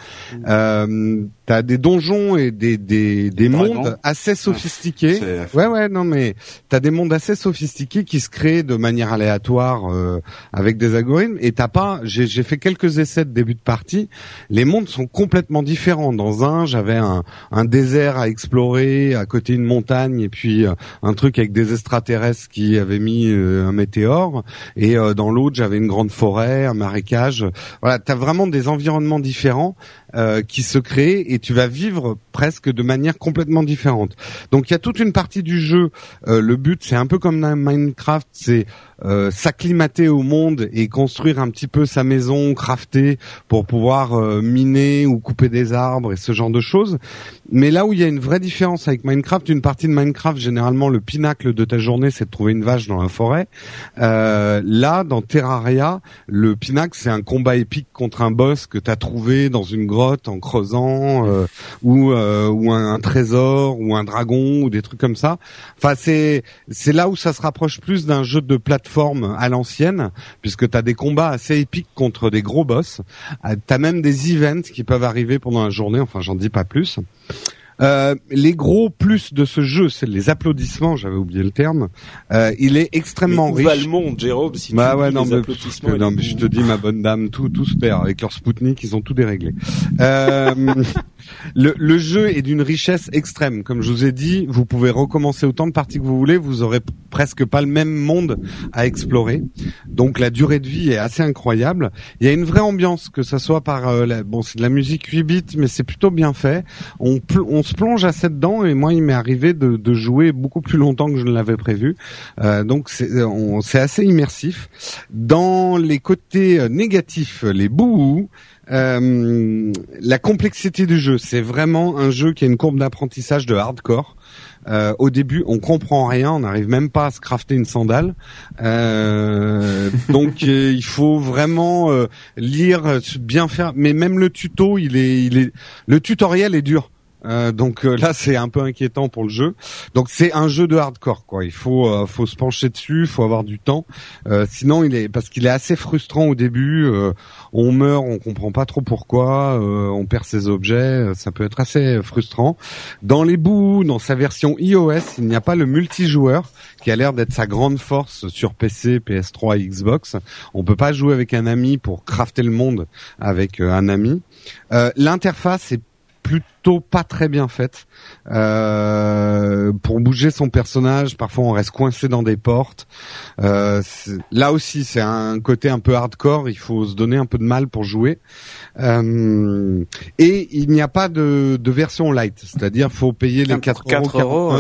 Euh, t'as des donjons et des des, des mondes assez sophistiqués. Ouais ouais non mais t'as des mondes assez sophistiqués qui se créent de manière aléatoire euh, avec des algorithmes et t'as pas. J'ai j'ai fait quelques essais de début de partie. Les mondes sont complètement différents. Dans un j'avais un un désert à explorer à côté d'une montagne et puis euh, un truc avec des extraterrestres qui avaient mis euh, un météore et dans l'autre j'avais une grande forêt, un marécage. Voilà, t'as vraiment des environnements différents euh, qui se créent et tu vas vivre presque de manière complètement différente. Donc il y a toute une partie du jeu. Euh, le but, c'est un peu comme dans Minecraft, c'est euh, s'acclimater au monde et construire un petit peu sa maison, crafter pour pouvoir euh, miner ou couper des arbres et ce genre de choses. Mais là où il y a une vraie différence avec Minecraft, une partie de Minecraft, généralement le pinacle de ta journée, c'est de trouver une vache dans la forêt. Euh, là, dans Terraria, le pinacle, c'est un combat épique contre un boss que tu as trouvé dans une grotte en creusant, euh, ou, ou un, un, trésor, ou un dragon, ou des trucs comme ça. Enfin, c'est c'est là où ça se rapproche plus d'un jeu de plateforme forme à l'ancienne, puisque tu as des combats assez épiques contre des gros boss. Euh, tu as même des events qui peuvent arriver pendant la journée, enfin j'en dis pas plus. Euh, les gros plus de ce jeu, c'est les applaudissements. J'avais oublié le terme. Euh, il est extrêmement
mais où
riche.
Va le monde, Jérôme, si
bah
tu
ouais, non,
les
mais,
applaudissements.
non, mais je te dis, ma bonne dame, tout, tout se perd avec leur Spoutnik. Ils ont tout déréglé. Euh, le, le, jeu est d'une richesse extrême. Comme je vous ai dit, vous pouvez recommencer autant de parties que vous voulez. Vous aurez presque pas le même monde à explorer. Donc la durée de vie est assez incroyable. Il y a une vraie ambiance, que ça soit par euh, bon, c'est de la musique 8 bits, mais c'est plutôt bien fait. On, on se plonge assez dedans et moi, il m'est arrivé de, de, jouer beaucoup plus longtemps que je ne l'avais prévu. Euh, donc c'est assez immersif. Dans les côtés euh, négatifs, les bouts, euh, la complexité du jeu, c'est vraiment un jeu qui a une courbe d'apprentissage de hardcore. Euh, au début, on comprend rien, on n'arrive même pas à se crafter une sandale. Euh, donc, euh, il faut vraiment lire, bien faire. Mais même le tuto, il est, il est, le tutoriel est dur. Euh, donc euh, là, c'est un peu inquiétant pour le jeu. Donc c'est un jeu de hardcore, quoi. Il faut, euh, faut se pencher dessus, faut avoir du temps. sinon, il est parce qu'il est assez frustrant au début. on meurt, on comprend pas trop pourquoi. on perd ses objets, ça peut être assez frustrant. Dans les bouts, dans sa version iOS, il n'y a pas le multijoueur qui a l'air d'être sa grande force sur PC, PS3 et Xbox. On peut pas jouer avec un ami pour crafter le monde avec un ami. L'interface est plutôt pas très bien faite. Euh, pour bouger son personnage, parfois on reste coincé dans des portes. Euh, là aussi, c'est un côté un peu hardcore. Il faut se donner un peu de mal pour jouer. Euh, et il n'y a pas de, de version light, c'est-à-dire faut payer les 4, 4 euros.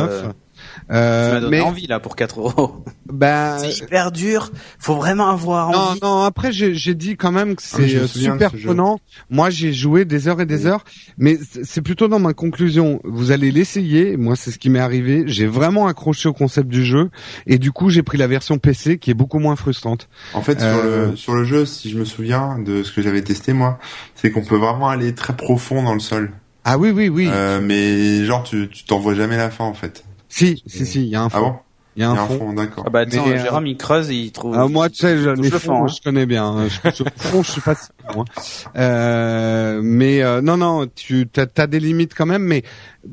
Euh, tu m'as mais... envie là pour 4 euros.
Ben...
C'est hyper dur. Faut vraiment avoir
non,
envie.
Non, après j'ai dit quand même que ah, c'est euh, super prenant. Moi j'ai joué des heures et des heures, mais c'est plutôt dans ma conclusion. Vous allez l'essayer. Moi c'est ce qui m'est arrivé. J'ai vraiment accroché au concept du jeu et du coup j'ai pris la version PC qui est beaucoup moins frustrante.
En fait sur euh... le sur le jeu, si je me souviens de ce que j'avais testé moi, c'est qu'on peut vraiment aller très profond dans le sol.
Ah oui oui oui.
Euh, mais genre tu tu t'en vois jamais la fin en fait.
Si, si, si, il y a un fond.
Ah bon
il y a un, fond.
d'accord.
Ah bah attends, Mais, Jérôme il creuse et il trouve.
Ah, moi tu sais, je, les fonds, hein. je connais bien. Hein. Je, je, fond, je suis pas si bon. Hein. Euh, mais euh, non, non, tu as, as, des limites quand même. Mais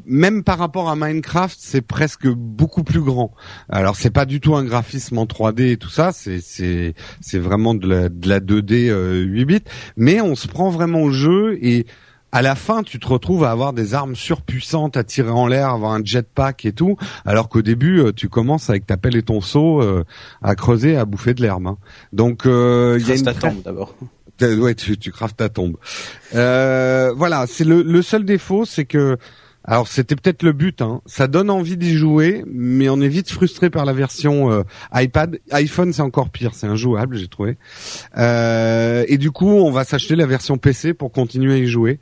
même par rapport à Minecraft, c'est presque beaucoup plus grand. Alors c'est pas du tout un graphisme en 3D et tout ça. C'est c'est c'est vraiment de la, de la 2D euh, 8 bits. Mais on se prend vraiment au jeu et à la fin, tu te retrouves à avoir des armes surpuissantes à tirer en l'air, avoir un jetpack et tout, alors qu'au début, euh, tu commences avec ta pelle et ton seau euh, à creuser, à bouffer de l'herbe. Hein. Donc,
euh, il y a une ta tombe d'abord.
Ouais, tu, tu craves ta tombe. Euh, voilà, c'est le, le seul défaut, c'est que alors c'était peut-être le but, hein. ça donne envie d'y jouer, mais on est vite frustré par la version euh, iPad. iPhone c'est encore pire, c'est injouable j'ai trouvé. Euh, et du coup on va s'acheter la version PC pour continuer à y jouer,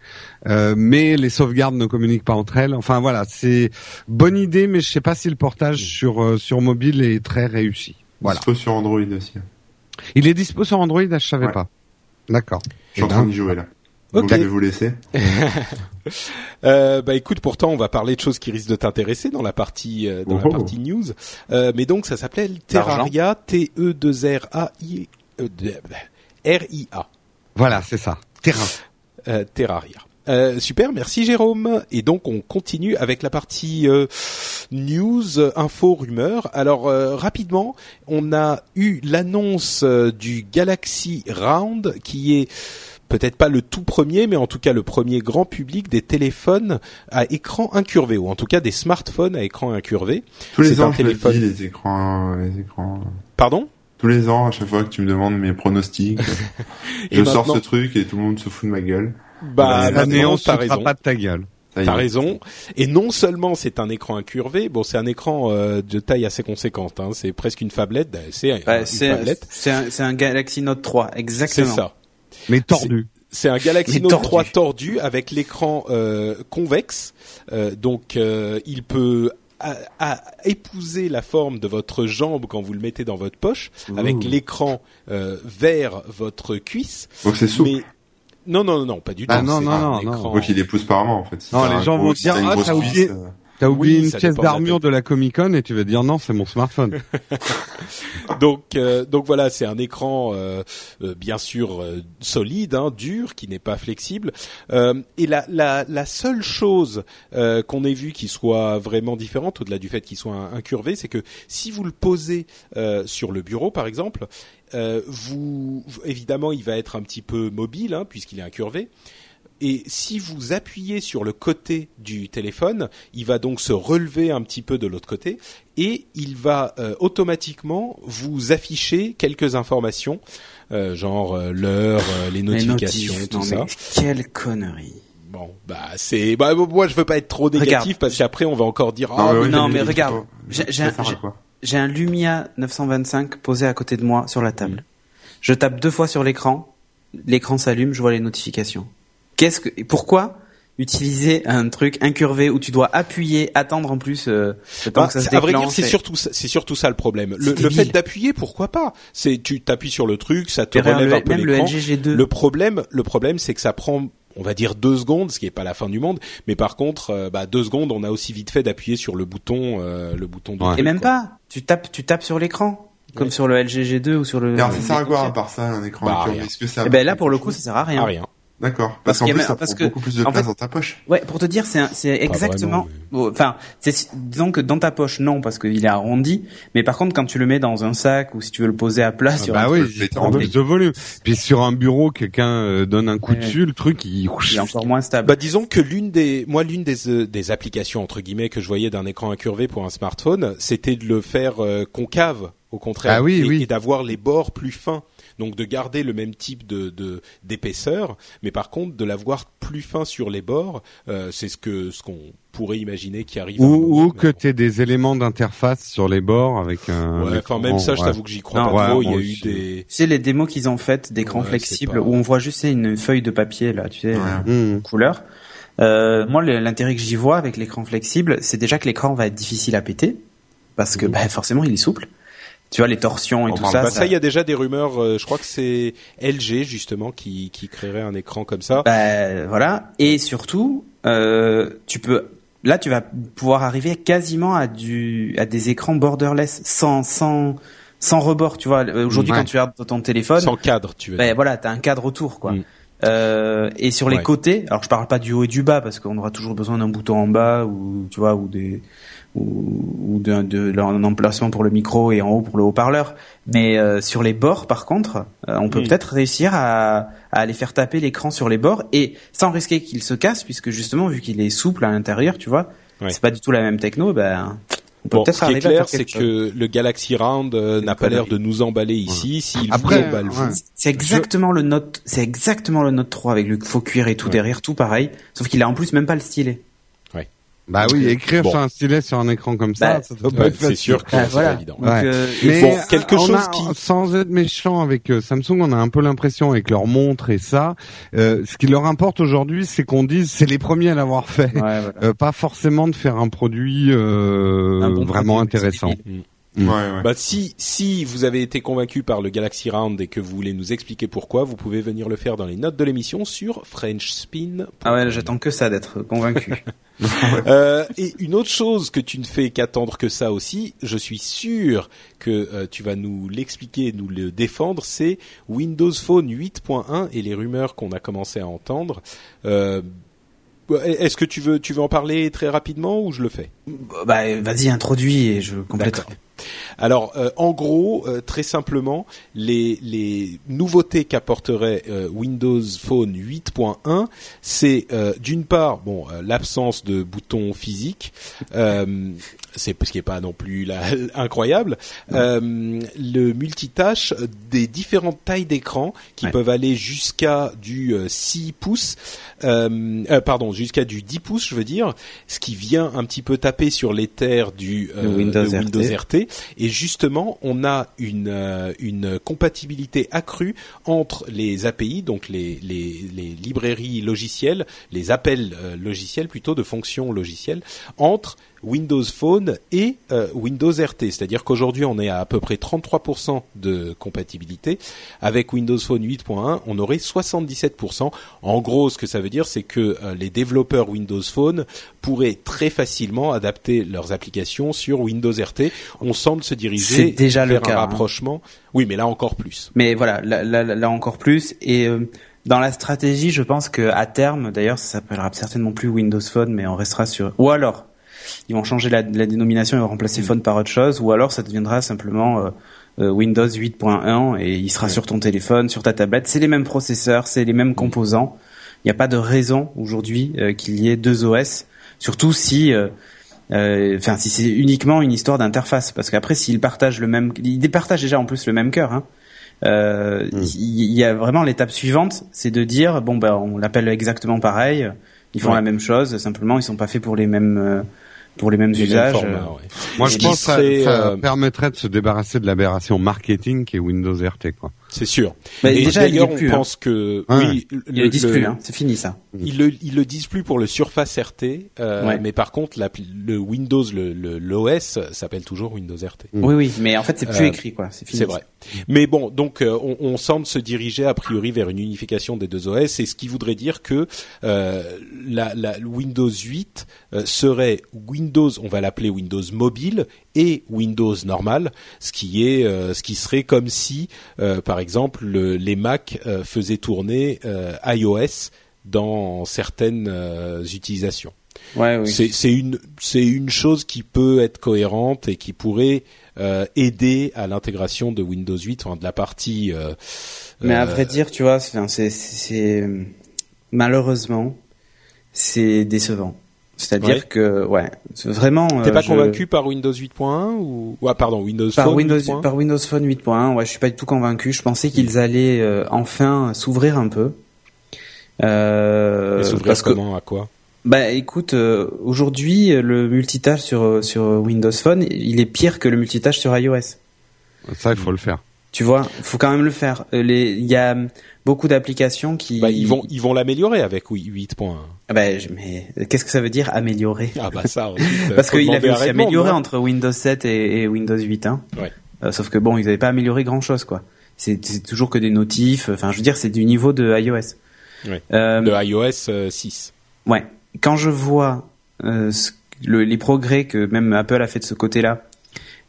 euh, mais les sauvegardes ne communiquent pas entre elles. Enfin voilà, c'est bonne idée, mais je sais pas si le portage sur euh, sur mobile est très réussi. Voilà.
Dispo sur Android aussi.
Il est dispo sur Android, je savais pas. D'accord.
Je suis en train d'y jouer là. Ok. Vous vous laisser?
euh, bah écoute, pourtant on va parler de choses qui risquent de t'intéresser dans la partie euh, dans la partie news. Euh, mais donc ça s'appelle Terraria, T E 2 R A I R I A.
Voilà, c'est ça. Terra.
Euh, Terraria. Euh, super, merci Jérôme. Et donc on continue avec la partie euh, news, info, rumeurs. Alors euh, rapidement, on a eu l'annonce euh, du Galaxy Round qui est peut-être pas le tout premier, mais en tout cas le premier grand public des téléphones à écran incurvé, ou en tout cas des smartphones à écran incurvé.
Tous les
C'est un
ans, je le dis, les écrans, les écrans.
Pardon?
Tous les ans, à chaque fois que tu me demandes mes pronostics,
Et
je sors ce truc et tout le monde se fout de ma gueule.
Bah,
année,
maintenant, t'as raison.
pas de ta gueule.
T'as raison. Et non seulement c'est un écran incurvé, bon c'est un écran euh, de taille assez conséquente, hein, c'est presque une phablette, ben, c'est un-
Ouais,
une
c'est
phablette,
c'est un, c'est un Galaxy Note 3,
c'est
exactement.
ça.
Mais tordu.
C'est un Galaxy Note
tordu.
3 tordu avec l'écran euh, convexe, Euh, donc euh, il peut à, à épouser la forme de votre jambe quand vous le mettez dans votre poche, avec l'écran euh, vers votre cuisse.
Donc c'est souple.
Mais non, non, non, pas du tout.
Ah, non, non,
un
non.
Moi qui l'épouse pas vraiment, en fait. Si
Non, les gens
gros-
vont dire, ah, t'as
cuisse,
oublié. T'as oublié
Oui,
une pièce d'armure de la Comic Con et tu vas dire non, c'est mon smartphone.
Donc, euh, donc voilà, c'est un écran euh, euh, bien sûr euh, solide, hein, dur, qui n'est pas flexible. Euh, et la, la, la seule chose euh, qu'on ait vu qui soit vraiment différente, au-delà du fait qu'il soit incurvé, c'est que si vous le posez euh, sur le bureau, par exemple, euh, vous évidemment, il va être un petit peu mobile hein, puisqu'il est incurvé. Et si vous appuyez sur le côté du téléphone, il va donc se relever un petit peu de l'autre côté et il va euh, automatiquement vous afficher quelques informations, euh, genre euh, l'heure, euh, les
Les
notifications,
notifs,
tout
non,
ça.
mais quelle connerie.
Bon, bah c'est, bah moi je veux pas être trop négatif
Regarde.
parce qu'après on va encore dire
Non,
ah
mais oui,
non,
mais
regarde, un- J'ai un Lumia 925 posé à côté de moi sur la table. Je tape deux fois sur l'écran, l'écran s'allume, je vois les notifications. Qu'est-ce que, pourquoi utiliser un truc incurvé où tu dois appuyer, attendre en plus euh, le temps
Bah,
que ça se
c'est- à vrai dire, c'est
et-
surtout ça- c'est surtout ça le problème. Le,
C'est
le fait d'appuyer, pourquoi pas? C'est tu t'appuies sur le truc, ça te relève
le-
un peu
même le
l'écran.
LG G2.
Le problème, le problème, c'est que ça prend, on va dire deux secondes, ce qui est pas la fin du monde. Mais par contre, euh, bah, deux secondes, on a aussi vite fait d'appuyer sur le bouton, euh, le bouton. de
Ouais.
Et
truc,
même
quoi.
pas. Tu tapes, tu tapes sur l'écran, comme sur le LG G2 ou sur le.
Et alors, ça sert à quoi à part ça, un écran
Bah,
incurvé? Est-ce que ça
Eh ben là, pour le coup, ça sert à rien.
Ah, rien.
D'accord.
Parce
Parce qu'en
qu'il y a
plus, ça
parce
prend
que,
beaucoup plus de
en
place
fait-
dans ta poche.
Ouais, pour te dire, c'est exactement. Enfin, disons que dans ta poche, non, parce qu'il est arrondi. Mais par contre, quand tu le mets dans un sac ou si tu veux le poser à plat sur
bah
un
oui,
truc, t'en
plus de volume. Puis sur un bureau, quelqu'un euh, donne un coup
Ouais.
dessus, le truc il.
il est encore moins stable.
Bah disons que l'une des moi l'une des euh, des applications entre guillemets que je voyais d'un écran incurvé pour un smartphone, c'était de le faire euh, concave au contraire
Ah oui,
et,
oui.
et d'avoir les bords plus fins. Donc de garder le même type de de- d'épaisseur, mais par contre de l'avoir plus fin sur les bords, euh, c'est ce que ce qu'on pourrait imaginer qui arrive.
Ou,
moment,
ou que
bon.
t'aies des éléments d'interface sur les bords avec un.
Ouais, enfin même ça, je
ouais.
t'avoue que j'y crois
Non,
pas
ouais,
trop. Il y a eu des
Tu sais, les démos qu'ils ont faites d'écran
Ouais,
flexible
c'est pas-
où on voit juste c'est une feuille de papier, là, tu sais,
Ouais.
euh,
Mmh.
couleur. Euh, moi, l'intérêt que j'y vois avec l'écran flexible, c'est déjà que l'écran va être difficile à péter parce que, bah, forcément, il est souple. Tu vois, les torsions et
On
tout ça.
Bah,
ça-
ça, il y a déjà des rumeurs. euh, je crois que c'est LG justement qui qui créerait un écran comme ça.
Bah, voilà. Et surtout, euh, tu peux, là, tu vas pouvoir arriver quasiment à du, à des écrans borderless, sans, sans, sans rebord. Tu vois, Euh, aujourd'hui,
Ouais.
quand tu regardes ton téléphone,
Sans cadre, tu veux. dire.
voilà, t'as un cadre autour, quoi.
Mm.
Euh, et sur les
Ouais.
côtés, alors je parle pas du haut et du bas parce qu'on aura toujours besoin d'un bouton en bas ou tu vois ou des ou, d'un de, d'un emplacement pour le micro et en haut pour le haut-parleur. Mais euh, sur les bords, par contre, euh, on peut
Mm.
peut-être réussir à, à aller faire taper l'écran sur les bords et sans risquer qu'il se casse, puisque justement vu qu'il est souple à l'intérieur, tu vois,
Ouais.
c'est pas du tout la même techno. Ben on peut
Bon,
peut-être
ce qui est clair, c'est que le Galaxy Round euh, n'a pas l'air de nous emballer ici. S'il
Après,
vous
ouais.
C'est exactement le Note, c'est exactement le Note 3 avec le faux cuir et tout
Ouais.
derrière, tout pareil. Sauf qu'il a en plus même pas le stylet.
Bah oui, écrire
Bon.
sur un stylet sur un écran comme ça,
Bah,
ça doit pas
Ouais,
être
c'est
facile.
sûr que
Ah,
c'est
voilà.
pas évident.
Donc,
Ouais.
euh,
Mais
Bon, quelque
on
chose
a-
qui-
sans être méchant avec euh, Samsung, on a un peu l'impression avec leur montre et ça, euh, ce qui leur importe aujourd'hui, c'est qu'on dise c'est les premiers à l'avoir fait,
ouais, voilà.
Euh, pas forcément de faire un produit euh,
Un bon
vraiment
produit,
intéressant.
c'est-
Mm.
Ouais, ouais.
Bah si si vous avez été convaincu par le Galaxy Round et que vous voulez nous expliquer pourquoi, vous pouvez venir le faire dans les notes de l'émission sur FrenchSpin.
Ah ouais, j'attends que ça d'être convaincu.
Euh, et une autre chose que tu ne fais qu'attendre que ça aussi, je suis sûr que euh, tu vas nous l'expliquer, nous le défendre, c'est Windows Phone 8.1 et les rumeurs qu'on a commencé à entendre. Euh, Est-ce que tu veux, tu veux en parler très rapidement ou je le fais?
Bah, vas-y, introduis et je complète.
Alors, euh, en gros, euh, très simplement, les, les nouveautés qu'apporterait euh, Windows Phone 8.1, c'est d'une part, bon, l'absence de boutons physiques, c'est ce qui est pas non plus là, incroyable. Euh, le multitâche des différentes tailles d'écran qui peuvent aller jusqu'à du 6 pouces, euh, pardon, jusqu'à du 10 pouces, je veux dire, ce qui vient un petit peu taper sur les terres du
Windows,
Windows RT. Et justement, on a une, euh, compatibilité accrue entre les API, donc les librairies logicielles, les appels euh, logiciels plutôt de fonctions logicielles, entre Windows Phone et euh, Windows RT. C'est-à-dire qu'aujourd'hui, on est à à peu près 33% de compatibilité. Avec Windows Phone 8.1, on aurait 77%. En gros, ce que ça veut dire, c'est que les développeurs Windows Phone pourraient très facilement adapter leurs applications sur Windows RT. On semble se diriger
déjà
vers
le cas,
un
hein.
rapprochement. Oui, mais là encore plus.
Mais voilà, là, là, là encore plus. Et euh, dans la stratégie, je pense que à terme, d'ailleurs, ça s'appellera certainement plus Windows Phone, mais on restera sur. Ou alors, ils vont changer la, la dénomination, ils vont remplacer
Mm.
Phone par autre chose, ou alors ça deviendra simplement euh, euh, Windows 8.1 et il sera sur ton téléphone, sur ta tablette. C'est les mêmes processeurs, c'est les mêmes
Mm.
composants. Il n'y a pas de raison aujourd'hui euh, qu'il y ait deux OS, surtout si euh, euh, enfin si c'est uniquement une histoire d'interface parce qu'après s'ils partagent le même ils partagent déjà en plus le même cœur hein. Euh,
Mm.
il y, a vraiment l'étape suivante c'est de dire bon ben on l'appelle exactement pareil ils font
Ouais.
la même chose simplement ils sont pas faits pour les mêmes euh, pour les mêmes
même
usages
format,
euh,
ouais.
Moi, je pense que ça,
euh,
permettrait de se débarrasser de l'aberration marketing qui est Windows RT, quoi.
C'est sûr.
Bah,
et
déjà,
d'ailleurs, on
plus, hein.
pense que
Ouais.
oui,
ils le disent plus hein. c'est fini ça
Ils le, ils le disent plus pour le Surface RT, euh,
Ouais.
mais par contre, l'appli- le Windows, le le- l'OS s'appelle toujours Windows RT.
Mm.
oui oui mais en fait c'est plus
Euh,
écrit quoi c'est fini
C'est vrai. Mais bon, donc euh, on, on semble se diriger a priori vers une unification des deux OS, et ce qui voudrait dire que euh, la, la Windows 8 euh, serait Windows, on va l'appeler Windows mobile et Windows normal, ce qui est, euh, ce qui serait comme si, euh, par exemple, le- les Mac euh, faisaient tourner euh, iOS dans certaines euh, utilisations.
ouais oui
C'est une c'est une chose qui peut être cohérente et qui pourrait euh, aider à l'intégration de Windows 8, enfin, de la partie. euh,
Mais à
euh,
vrai dire, tu vois, c'est- malheureusement, c'est décevant. C'est-à-dire
Ouais.
que, ouais, c'est vraiment.
T'es
euh,
pas
je-
convaincu par Windows 8.1 ou ouais, pardon Windows
par
Phone
Windows
8.1?
par Windows Phone 8.1 ouais je suis pas du tout convaincu je pensais qu'ils allaient euh, enfin s'ouvrir un peu euh,
s'ouvrir
que
comment à quoi?
Bah écoute euh, aujourd'hui le multitâche sur sur Windows Phone il est pire que le multitâche sur iOS
Ça, il faut le faire.
Tu vois faut quand même le faire Euh, les il y a beaucoup d'applications qui
Bah, ils vont ils vont l'améliorer avec oui, 8.1.
Ah bah, mais qu'est-ce que ça veut dire améliorer?
Ah bah ça. ensuite, euh,
Parce qu'il avait aussi amélioré entre Windows 7 et, et Windows 8. Hein.
Ouais.
Euh, sauf que bon, ils n'avaient pas amélioré grand chose, quoi. C'est toujours que des notifs. Enfin, je veux dire, c'est du niveau de iOS.
Ouais.
Euh,
de iOS euh, 6.
ouais. Quand je vois ce- le- les progrès que même Apple a fait de ce côté-là.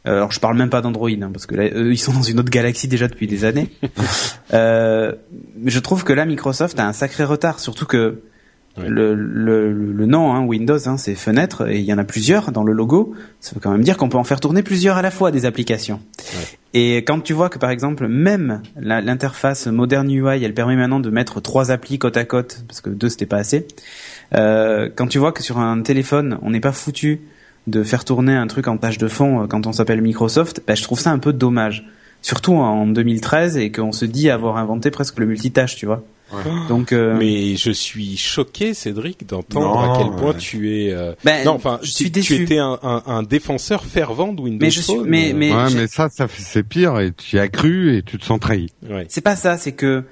Euh, Alors je parle même pas d'Android hein, parce que là eux ils sont dans une autre galaxie déjà depuis des années. euh, mais je trouve que là Microsoft a un sacré retard, surtout que le, le, le nom hein, Windows hein, c'est fenêtre et il y en a plusieurs dans le logo. Ça veut quand même dire qu'on peut en faire tourner plusieurs à la fois des applications. Et quand tu vois que par exemple même l'interface moderne UI elle permet maintenant de mettre trois applis côte à côte parce que deux c'était pas assez. Euh, quand tu vois que sur un téléphone on n'est pas foutu de faire tourner un truc en tâche de fond euh, quand on s'appelle Microsoft, bah, je trouve ça un peu dommage. Surtout en 2013 et qu'on se dit avoir inventé presque le multitâche, tu vois. Donc, euh,
Mais je suis choqué, Cédric, d'entendre à quel point
ouais.
tu es. euh,
ben,
non, enfin,
je
tu-
suis
tu
déçu.
étais un, un, un défenseur fervent de Windows
Mais je suis-
Phone.
mais- mais-
ouais, mais ça, ça fait- c'est pire et tu y as cru et tu te sens trahi.
ouais.
C'est pas ça, c'est que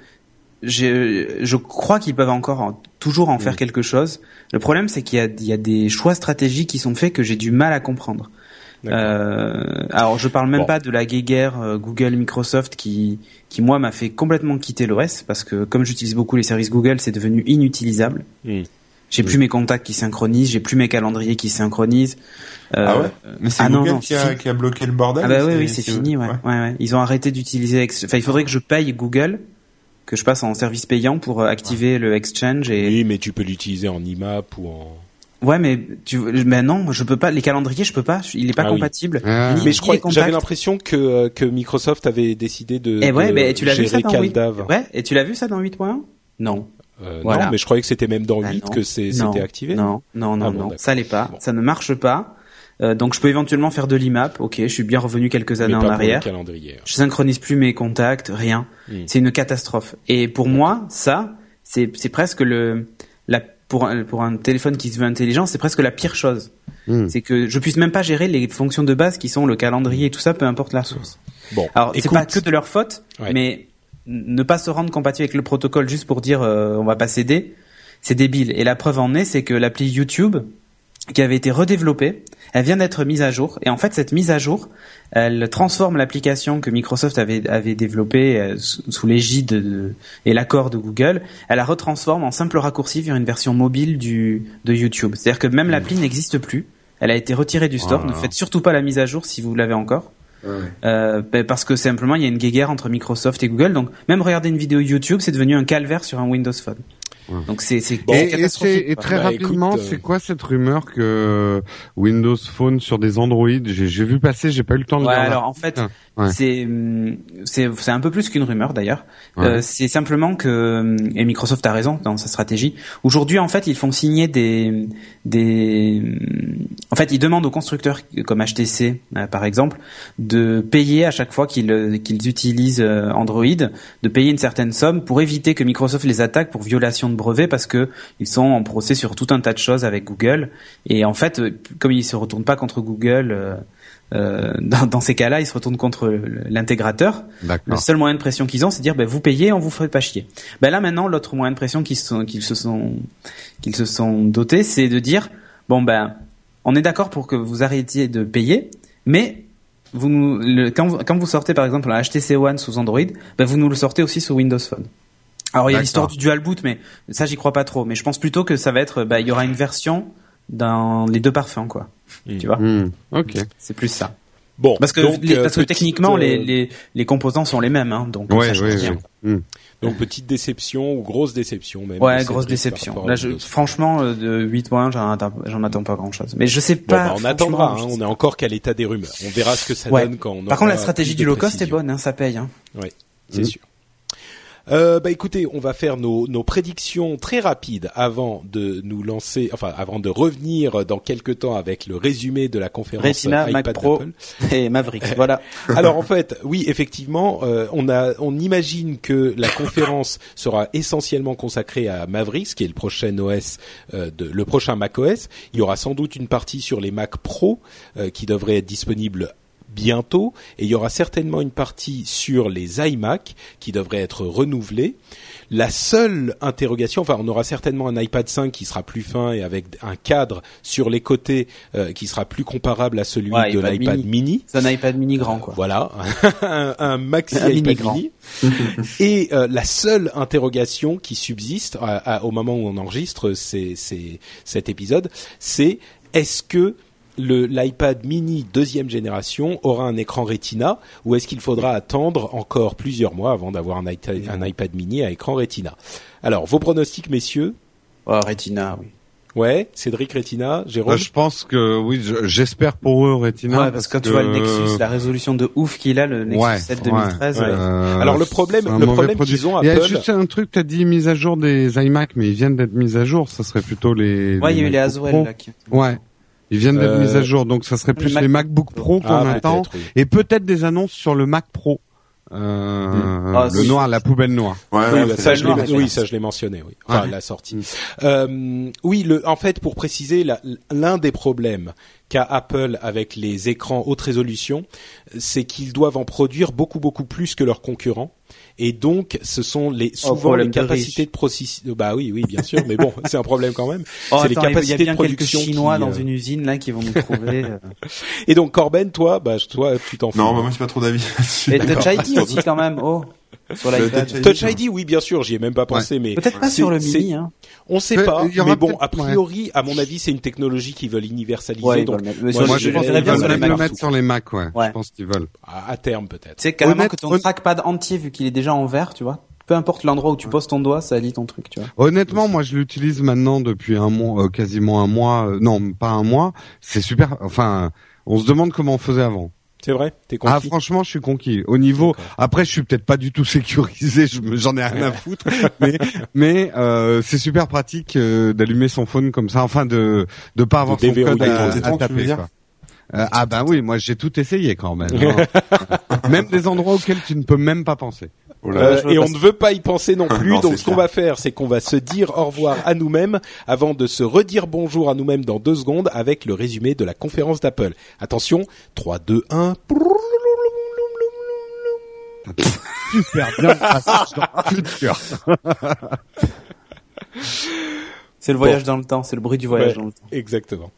je, je crois qu'ils peuvent encore en- toujours en faire quelque chose. Le problème, c'est qu'il y a, il y a des choix stratégiques qui sont faits que j'ai du mal à comprendre. Euh, alors, je parle même
Bon.
pas de la guéguerre euh, Google Microsoft qui, qui moi m'a fait complètement quitter l'OS parce que comme j'utilise beaucoup les services Google, c'est devenu inutilisable.
Hmm.
J'ai plus mes contacts qui synchronisent, j'ai plus mes calendriers qui synchronisent. Euh,
Ah ouais? Mais c'est
ah
Google
non,
qui, a, qui a bloqué le bordel
ah bah
ou
oui, oui, c'est fini, ouais. ouais. ouais. Ils ont arrêté d'utiliser. Enfin, il faudrait que je paye Google que je passe en service payant pour euh, activer le exchange et.
Oui, mais tu peux l'utiliser en IMAP ou en.
Ouais, mais tu, mais non, je peux pas. Les calendriers, je peux pas. Il est pas
Ah oui.
compatible.
Ah.
Mais je crois, j'avais l'impression que euh, que Microsoft avait décidé de,
Et ouais,
de
mais tu l'as vu ça dans 8
CalDAV.
Ouais, et tu l'as vu ça dans 8.1 Non.
Euh,
Voilà.
Non, mais je croyais que c'était même dans
Ah
8
non.
que c'était activé.
Non, non, non,
Ah bon,
non. Ça l'est pas.
Bon.
Ça ne marche pas. Euh, donc je peux éventuellement faire de l'IMAP. Ok, je suis bien revenu quelques
mais
années
pas
en
pour le
arrière.
calendrier.
Je synchronise plus mes contacts, rien.
Hmm.
C'est une catastrophe. Et pour moi, ça, c'est c'est presque le la pour un, pour un téléphone qui se veut intelligent, c'est presque la pire chose.
Hmm.
C'est que je puisse même pas gérer les fonctions de base qui sont le calendrier et tout ça, peu importe la source.
Bon,
Alors c'est pas que de leur faute,
Ouais.
mais ne pas se rendre compatible avec le protocole juste pour dire euh, on va pas céder, c'est débile. Et la preuve en est, c'est que l'appli YouTube qui avait été redéveloppée, elle vient d'être mise à jour. Et en fait, cette mise à jour, elle transforme l'application que Microsoft avait, avait développée euh, sous, l'égide de- et l'accord de Google. Elle la retransforme en simple raccourci vers une version mobile du, de YouTube. C'est-à-dire que même l'appli n'existe plus. Elle a été retirée du store.
Oh
ne faites surtout pas la mise à jour si vous l'avez encore. Euh, ben, parce que simplement il y a une guéguerre entre Microsoft et Google. Donc même regarder une vidéo YouTube, c'est devenu un calvaire sur un Windows Phone.
Ouais.
Donc c'est c'est
et, et, et très
Bah,
rapidement,
écoute, euh,
c'est quoi cette rumeur que Windows Phone sur des Android J'ai j'ai vu passer, j'ai pas eu le temps de
Ouais, alors en fait,
Ah, ouais.
c'est un peu plus qu'une rumeur d'ailleurs.
Ouais.
Euh, c'est simplement que hum, et Microsoft a raison dans sa stratégie. Aujourd'hui, en fait, ils font signer des des hum, en fait, ils demandent aux constructeurs comme HTC euh, par exemple de payer à chaque fois qu'ils euh, qu'ils utilisent Android, de payer une certaine somme pour éviter que Microsoft les attaque pour violation de brevet parce que ils sont en procès sur tout un tas de choses avec Google et en fait, comme ils se retournent pas contre Google euh, dans, dans ces cas-là, ils se retournent contre l'intégrateur. Le seul moyen de pression qu'ils ont, c'est de dire ben, vous payez, on vous fait pas chier. Ben là maintenant, l'autre moyen de pression qu'ils se sont qu'ils se sont qu'ils se sont dotés, c'est de dire bon ben on est d'accord pour que vous arrêtiez de payer, mais vous nous, le, quand, vous, quand vous sortez par exemple un HTC One sous Android, ben vous nous le sortez aussi sur Windows Phone. Alors il y a l'histoire du dual boot, mais ça j'y crois pas trop. Mais je pense plutôt que ça va être, ben, il y aura une version dans les deux parfums quoi.
Mm.
Tu vois,
Hmm, Ok.
c'est plus ça.
Bon,
Parce que,
donc,
les-
euh,
parce que
petite,
techniquement,
euh,
les, les, les composants sont les mêmes, hein, donc
Ouais,
ça change
ouais, ouais. Hmm.
donc petite déception ou grosse déception même.
Ouais, grosse déception. Là, je, franchement, euh, de 8.1, j'en attends, j'en attends pas grand chose. Mais je sais
Bon,
pas.
bah, on attendra. hein, on est encore qu'à l'état des rumeurs. On verra ce que ça
Ouais.
donne quand on.
Par contre, la stratégie du low cost est bonne, hein, ça paye. Hein.
C'est
Mm.
sûr. Euh, bah écoutez, on va faire nos, nos prédictions très rapides avant de nous lancer, enfin avant de revenir dans quelques temps avec le résumé de la conférence
Retina,
iPad
Mac Pro et Maverick. voilà.
Alors en fait, oui, effectivement, euh, on a, on imagine que la conférence sera essentiellement consacrée à Maverick, qui est le prochain OS, euh, de, le prochain Mac OS. Il y aura sans doute une partie sur les Mac Pro euh, qui devrait être disponible bientôt, et il y aura certainement une partie sur les iMac qui devrait être renouvelée. La seule interrogation, enfin, on aura certainement un iPad 5 qui sera plus fin et avec un cadre sur les côtés euh, qui sera plus comparable à celui
Ouais,
de
iPad
l'iPad
mini.
mini.
C'est un iPad mini grand, quoi.
Voilà, un, un maxi
Un mini
iPad
grand.
mini. Et euh, la seule interrogation qui subsiste à- à- au moment où on enregistre ces- ces- cet épisode, c'est est-ce que l'iPad mini deuxième génération aura un écran Retina ou est-ce qu'il faudra attendre encore plusieurs mois avant d'avoir un, iPad- un iPad mini à écran Retina? Alors, vos pronostics, messieurs?
Oh, Retina, oui.
Ouais, Cédric Retina, Jérôme?
Bah, je pense que oui, je- j'espère pour eux Retina.
ouais, parce que quand tu vois le Nexus, la résolution de ouf qu'il a, le Nexus
Ouais,
7
ouais,
2013.
ouais.
euh,
Alors, le problème- le problème qu'ils ont,
Il y a
Apple-
juste un truc, t'as dit mise à jour des iMac, mais ils viennent d'être mis à jour. Ça serait plutôt les.
Ouais, il y a eu les Haswell, là, qui...
Ouais, ils viennent d'être
Euh,
mis à jour, donc ça serait plus
les
les,
MacBook
Pro qu'on
Ah,
attend,
oui.
et peut-être des annonces sur le Mac Pro. Euh,
Ah,
le
si.
noir, la poubelle noire.
Ouais,
Oui,
ouais,
bah, ça, je oui, ça je l'ai mentionné, oui. Enfin,
Ouais.
la sortie. Euh, oui, le, en fait, pour préciser, l'un des problèmes qu'a Apple avec les écrans haute résolution, c'est qu'ils doivent en produire beaucoup beaucoup plus que leurs concurrents, et donc ce sont les souvent
problème
les
de
capacités de processus. Bah oui, oui, bien sûr, mais bon, c'est un problème quand même.
Oh,
c'est les
il y a
capacités de
bien quelques
production
Chinois
qui,
dans
euh,
une usine, là, qui vont nous trouver. euh.
Et donc Corben, toi, bah toi, tu t'en fous.
Non, bah, moi j'ai pas trop d'avis.
Et Touch ID aussi, quand même, oh. Sur
Le
l'iPad.
Touch ID.
Touch ID, oui, bien sûr, j'y ai même pas pensé, mais
Peut-être pas
c'est-
sur le
c'est-
mini, hein.
On sait pas,
y
mais bon, a priori, à mon avis, c'est une technologie qu'ils veulent universaliser.
Ouais, ils
donc,
veulent
moi, je
je pense
bien
qu'ils veulent le mettre sur les Mac, ouais.
Ouais.
Je pense qu'ils veulent.
à, à terme peut-être.
Tu sais, carrément
Honnête-
que ton trackpad entier, vu qu'il est déjà en vert, tu vois. peu importe l'endroit où tu poses ton doigt, ça lit ton truc, tu vois.
Honnêtement, moi, je l'utilise maintenant depuis un mois, euh, quasiment un mois. euh, non, pas un mois. C'est super. Enfin, on se demande comment on faisait avant.
C'est vrai T'es
Ah,
conquis
franchement, je suis conquis. Au niveau, après, je suis peut-être pas du tout sécurisé. je J'en ai rien à foutre. mais, mais euh, c'est super pratique euh, d'allumer son phone comme ça. Enfin, de de pas avoir son
déverrouiller
code à, à
veux
taper. quoi. Euh, ah ben oui, moi j'ai tout essayé quand même. hein. même des endroits auxquels tu ne peux même pas penser.
Oh là
Euh, et on ne veut pas y penser non plus.
Non,
donc ce qu'on va faire, c'est qu'on va se dire au revoir à nous-mêmes avant de se redire bonjour à nous-mêmes dans deux secondes avec le résumé de la conférence d'Apple. Attention, 3, 2, 1.
Super bien passage dans le futur.
C'est le voyage dans le temps, c'est le bruit du voyage
Ouais.
dans le temps.
Exactement.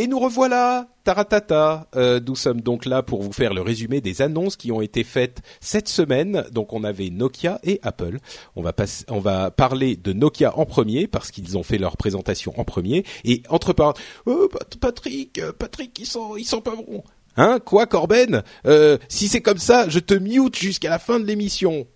Et nous revoilà, taratata. Euh, nous sommes donc là pour vous faire le résumé des annonces qui ont été faites cette semaine. Donc on avait Nokia et Apple. On va passer, on va parler de Nokia en premier parce qu'ils ont fait leur présentation en premier. Et entre parenthèses, oh, Pat- Patrick, euh, Patrick, ils sont, ils sont pas bons. Hein, quoi, Corben? Euh, Si c'est comme ça, je te mute jusqu'à la fin de l'émission.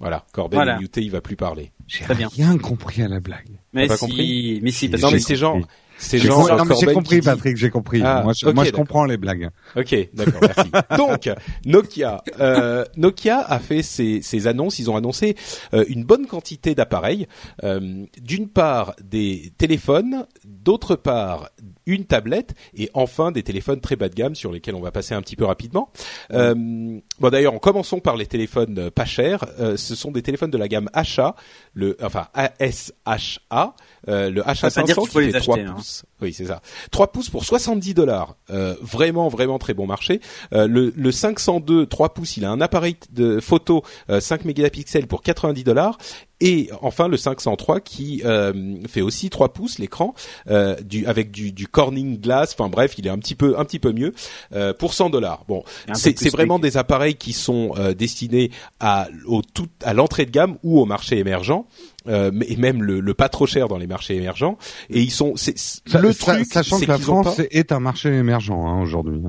Voilà, Corben
Voilà.
est muté, il va plus parler.
J'ai
Très bien.
rien compris à la blague.
Mais
pas
si,
compris
mais si, parce
Non
que
mais genre,
compris.
C'est
J'ai
genre
compris, non, mais j'ai compris,
dit-
Patrick, j'ai compris.
Ah,
moi, je, moi, comprends les blagues.
Ok, d'accord, merci. Donc, Nokia, euh, Nokia a fait ses, ses annonces. Ils ont annoncé euh, une bonne quantité d'appareils. Euh, D'une part, des téléphones, d'autre part, une tablette, et enfin des téléphones très bas de gamme sur lesquels on va passer un petit peu rapidement. Euh, bon, d'ailleurs, en commençons par les téléphones euh, pas chers. Euh, ce sont des téléphones de la gamme HA, le enfin ASHA, euh, le
Ça veut pas dire
HA500
qu'il faut
qui fait 3
acheter, hein.
pouces. Oui, c'est ça. 3 pouces pour 70 dollars. Vraiment, vraiment très bon marché. Le, le 502 3 pouces, il a un appareil de photo euh, 5 mégapixels pour 90 dollars. Et enfin le 503 qui euh, fait aussi 3 pouces l'écran euh, du avec du, du Corning Glass. Enfin bref, il est un petit peu un petit peu mieux euh, pour 100 dollars. Bon, c'est vraiment des appareils qui sont euh, destinés à au tout à l'entrée de gamme ou au marché émergent. Euh, mais- et même le, le pas trop cher dans les marchés émergents et ils sont c'est c'est-
Ça-
le
sa-
truc
sachant
c'est
que la
qu'ils ont
France
pas-
est un marché émergent hein, aujourd'hui.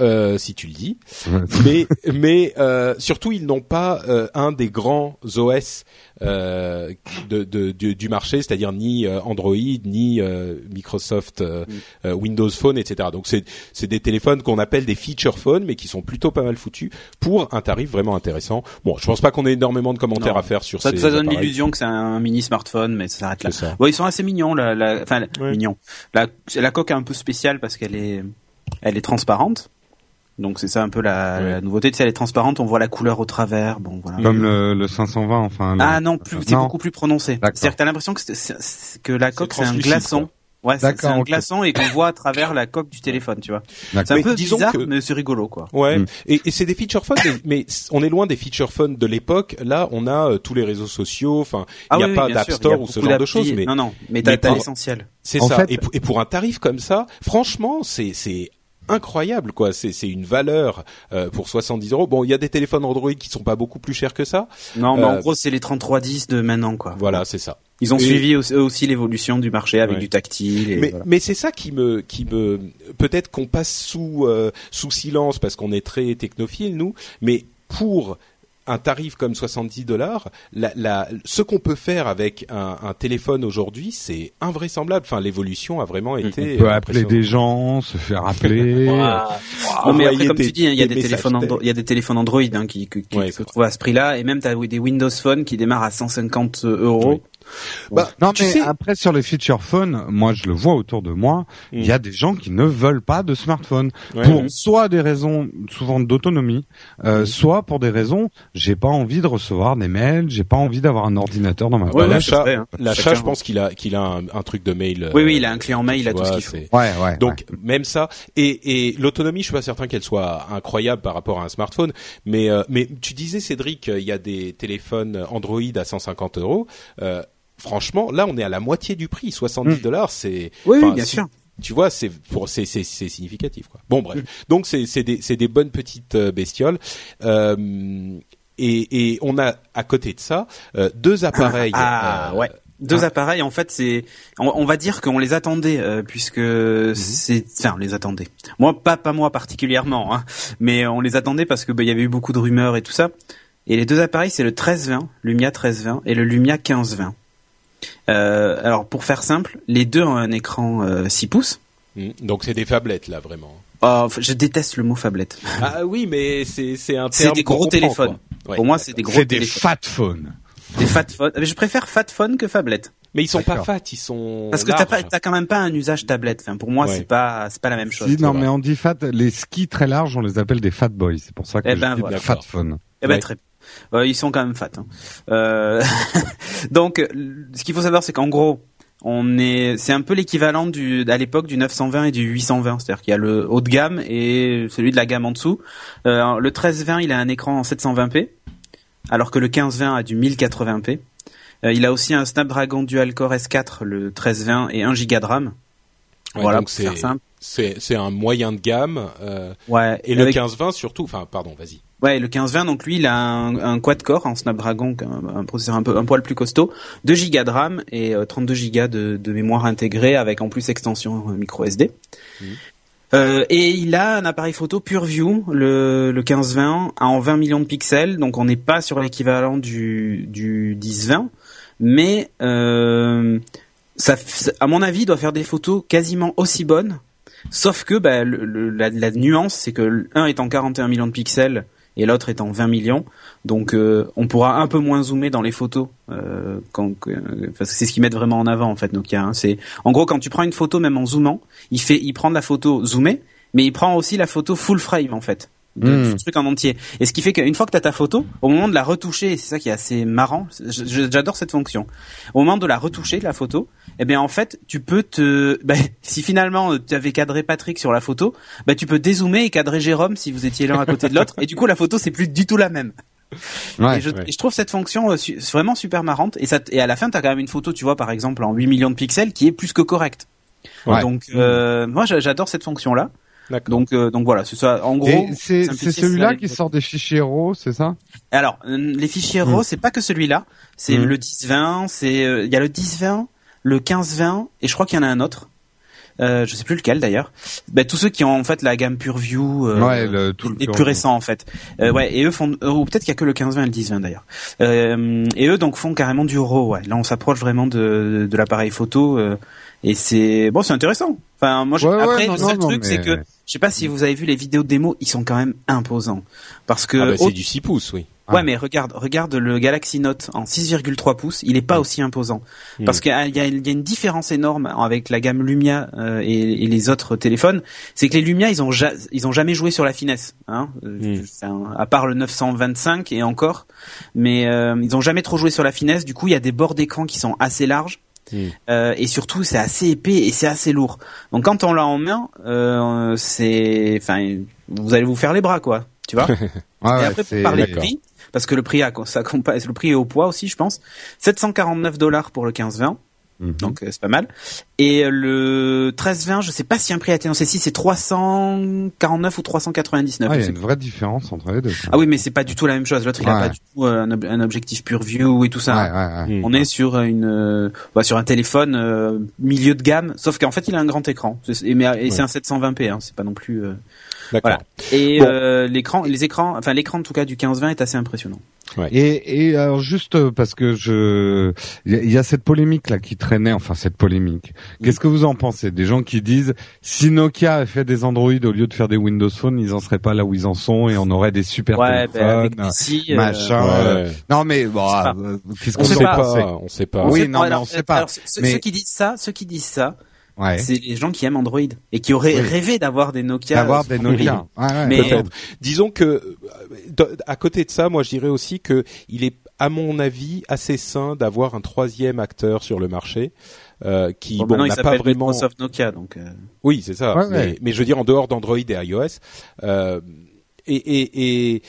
Euh, si tu le dis. mais mais euh, surtout ils n'ont pas euh, un des grands OS euh, de, de- du, du marché, c'est-à-dire ni euh, Android ni euh, Microsoft euh, euh, Windows Phone, etc. Donc c'est c'est des téléphones qu'on appelle des feature phones, mais qui sont plutôt pas mal foutus pour un tarif vraiment intéressant. Bon, je pense pas qu'on ait énormément de commentaires
Non.
à faire sur
ça,
ces
ça donne l'illusion que c'est un mini smartphone, mais ça s'arrête là.
Ça.
Bon, ils sont assez mignons, la, la, enfin,
Ouais.
mignons. La, la coque est un peu spéciale parce qu'elle est, elle est transparente. Donc c'est ça un peu la, la nouveauté. Tu sais, elle est transparente, on voit la couleur au travers. Bon, voilà.
Comme le, le 520, enfin. le-
Ah non, plus, c'est beaucoup plus prononcé.
D'accord.
C'est-à-dire que t'as l'impression que, c'est- c'est- c'est- que la coque c'est un glaçon. Ouais, c'est un glaçon et qu'on voit à travers la coque du téléphone, tu vois.
D'accord.
C'est un peu
disons
bizarre,
que-
mais c'est rigolo, quoi.
Ouais,
Mm.
et, et c'est des feature phones, mais, on est loin des feature phones de l'époque. Là, on a euh, tous les réseaux sociaux. Enfin, il n'y a
Ah oui,
pas
oui,
d'App Store ou ce genre de choses, mais
non, non, mais t'as l'essentiel.
c'est ça.
fait-
Et, pour, et pour un tarif comme ça, franchement, c'est c'est incroyable quoi. C'est c'est une valeur euh, pour 70 euros. Bon, il y a des téléphones Android qui sont pas beaucoup plus chers que ça.
Non, mais
Euh,
en gros, c'est les 3310 de maintenant, quoi.
Voilà, c'est ça.
Ils ont
Et-
suivi aussi, eux aussi l'évolution du marché avec
Ouais.
du tactile. Et
mais
voilà.
mais c'est ça qui me qui me peut-être qu'on passe sous euh, sous silence parce qu'on est très technophile nous, mais pour un tarif comme 70 dollars, la, la, ce qu'on peut faire avec un, un téléphone aujourd'hui, c'est invraisemblable. Enfin, l'évolution a vraiment été.
On peut appeler
impressionnante.
des gens, se faire appeler.
non, mais après, comme
des-
tu dis, hein, il y a
des
téléphones
textes.
Andro- il y a des téléphones Android hein, qui, qui, qui
Ouais,
se trouvent à ce prix-là, et même t'as des Windows Phone qui démarrent à 150 euros.
Oui. Bah,
Non
tu
mais
sais-
après sur les feature phones, moi je le vois autour de moi, il y a des gens qui ne veulent pas de smartphone
Ouais,
pour
ouais.
soit des raisons souvent d'autonomie, euh, soit pour des raisons j'ai pas envie de recevoir des mails, j'ai pas envie d'avoir un ordinateur dans ma
Ouais,
l'achat,
hein.
l'achat, je pense qu'il a qu'il a un, un truc de mail. euh,
Oui, oui, il a un client mail, il a tout ce qu'il faut.
Ouais, ouais.
Donc même ça et, et l'autonomie, je suis pas certain qu'elle soit incroyable par rapport à un smartphone, mais euh, mais tu disais Cédric, euh, il y a des téléphones Android à 150 euros. Euh, franchement, là, on est à la moitié du prix, 70
Mm.
dollars, c'est
Oui, bien sûr.
Tu vois, c'est pour c'est c'est c'est significatif quoi. Bon bref, donc c'est c'est des c'est des bonnes petites euh, bestioles. Euh, et, et on a à côté de ça euh, deux appareils.
Ah,
euh,
ouais. Deux
ah.
appareils, en fait, c'est, on, on va dire qu'on les attendait, euh, puisque
Mhm.
c'est, enfin, on les attendait. Moi, pas, pas moi particulièrement, hein, mais on les attendait parce que bah, il y avait eu beaucoup de rumeurs et tout ça. Et les deux appareils, c'est le 1320, Lumia 1320 et le Lumia 1520. Euh, alors pour faire simple, les deux ont un écran euh, 6 pouces.
Mm. Donc c'est des phablettes là vraiment.
Oh, je déteste le mot phablette.
Ah oui, mais c'est c'est un
C'est
terme
des
qu'on
gros téléphones.
Ouais,
pour moi, c'est des gros
C'est des
téléphones.
fat phones.
Des fat phones. Mais je préfère fat phone que phablette.
Mais ils sont pas fat, ils sont
Parce que t'as pas, t'as quand même pas un usage tablette. Enfin, pour moi,
Ouais.
c'est pas, c'est pas la même chose.
Si, non, mais on dit fat, les skis très larges, on les appelle des fat boys. C'est pour ça que
Eh
je
ben,
dis
voilà.
fat phone.
Eh ben
Ouais.
très. Euh, ils sont quand même fat. hein. Euh, donc, ce qu'il faut savoir, c'est qu'en gros, on est, c'est un peu l'équivalent du, à l'époque du 920 et du 820. C'est-à-dire qu'il y a le haut de gamme et celui de la gamme en dessous. Euh, le 1320, il a un écran en 720p, alors que le 1520 a du 1080p. Euh, il a aussi un Snapdragon Dual Core S4, le 1320 et 1 Go de RAM.
Ouais,
voilà, pour faire
c'est
simple.
c'est c'est un moyen de gamme
Ouais.
et le
avec-
15-20 surtout. Enfin, pardon, vas-y.
Ouais, le 1520, donc lui, il a un, un quad-core en Snapdragon, un, un processeur un peu un poil plus costaud, 2 Go de RAM et euh, 32 Go de, de mémoire intégrée avec en plus extension euh, micro SD.
Mhm.
Euh, et il a un appareil photo PureView, le, le 1520, en 20 millions de pixels, donc on n'est pas sur l'équivalent du, du 1020, mais euh, ça, à mon avis, il doit faire des photos quasiment aussi bonnes, sauf que bah, le- le- la, la nuance, c'est que l'un est en 41 millions de pixels et l'autre est en 20 millions. Donc euh, on pourra un peu moins zoomer dans les photos euh, que- parce que c'est ce qu'ils mettent vraiment en avant en fait Nokia. C'est en gros quand tu prends une photo même en zoomant, il fait il prend de la photo zoomée, mais il prend aussi la photo full frame en fait. De,
Mm.
du truc en entier. Et ce qui fait qu'une fois que tu as ta photo, au moment de la retoucher, et c'est ça qui est assez marrant, j'adore cette fonction. Au moment de la retoucher, la photo, eh bien en fait, tu peux te... bah, si finalement tu avais cadré Patrick sur la photo, bah, tu peux dézoomer et cadrer Jérôme si vous étiez l'un à côté de l'autre, et du coup la photo c'est plus du tout la même.
Ouais.
et, je,
ouais.
et je trouve cette fonction euh, vraiment super marrante, et, ça, t- et à la fin tu as quand même une photo, tu vois par exemple en 8 millions de pixels, qui est plus que correcte.
Ouais.
Donc euh, moi j'a- j'adore cette fonction-là. Donc, euh, donc voilà, c'est ça. En gros,
c'est celui-là qui sort des fichiers RAW, c'est ça?
Alors, euh, les fichiers RAW, c'est pas que celui-là. C'est
Mm.
le 1020, c'est euh, il y a le 1020, le 1520 et je crois qu'il y en a un autre. Euh, je sais plus lequel d'ailleurs. Ben, tous ceux qui ont en fait la gamme PureView euh,
Ouais, le, tout le
les plus récents en fait. Euh, ouais, et eux font euh, ou peut-être qu'il y a que le 1520 et le 1020 d'ailleurs. Euh, et eux donc font carrément du RAW. Ouais. Là, on s'approche vraiment de, de l'appareil photo euh, et c'est bon, c'est intéressant. Enfin, moi, je-
Ouais, ouais,
après
non,
le seul
non,
truc,
mais-
c'est que je sais pas si vous avez vu les vidéos de démo, ils sont quand même imposants parce que
Ah bah, c'est du 6 pouces, oui.
Ouais, mais regarde, regarde le Galaxy Note en 6,3 pouces, il est pas aussi imposant.
Mm.
Parce qu'il y a, y une différence énorme avec la gamme Lumia euh, et, et les autres téléphones, c'est que les Lumia, ils ont, ja- ils ont jamais joué sur la finesse, hein, Euh,
Mm.
à part le 925 et encore, mais euh, ils ont jamais trop joué sur la finesse. Du coup, il y a des bords d'écran qui sont assez larges. Euh, et surtout c'est assez épais et c'est assez lourd. Donc quand on l'a en main, euh, c'est, enfin, vous allez vous faire les bras quoi, tu vois.
Ouais,
Et après, de
D'accord.
prix, parce que le prix, a, ça le prix est au poids aussi, je pense. 749 dollars pour le 15-20,
Mhm.
donc euh, c'est pas mal. Et euh, le 13-20, je sais pas si un prix a été annoncé ici, c'est 349 ou 399.
Ah, il y a une vraie différence entre les deux.
ah oui, mais c'est pas du tout la même chose. L'autre, il a pas du tout euh, un, ob- un objectif pure view et tout ça.
Ouais, ouais, ouais.
On est sur une, euh, bah, sur un téléphone euh, milieu de gamme, sauf qu'en fait, il a un grand écran. Et, mais, et c'est un 720p, hein, c'est pas non plus. euh. Voilà. Et
Bon.
euh, l'écran, les écrans, enfin l'écran en tout cas du 15-20 est assez impressionnant.
Et, et alors juste euh, parce que je, il y, a- il y a cette polémique là qui traînait, enfin cette polémique. Qu'est-ce que vous en pensez? Des gens qui disent si Nokia avait fait des Android au lieu de faire des Windows Phone, ils en seraient pas là où ils en sont et on aurait des super
Ouais, ben,
téléphones.
euh,
machin.
Ouais.
euh, Non mais bon, euh, qu'est-ce
On
que
On
sait pas.
on sait pas.
Oui, non, mais on sait pas.
alors, ceux,
Mais-
ceux qui disent ça, ceux qui disent ça,
Ouais.
c'est les gens qui aiment Android et qui auraient
Oui.
rêvé d'avoir des Nokia.
D'avoir des. Nokia. Ouais, ouais,
Mais-
Peut-être. Disons que euh, à côté de ça, moi je dirais aussi que il est à mon avis assez sain d'avoir un troisième acteur sur le marché euh, qui
Bon,
bon, n'a pas vraiment.
Microsoft Nokia, donc. euh,
Oui, c'est ça.
Ouais,
mais,
ouais.
mais je veux dire en dehors d'Android et iOS. Euh, et, et, et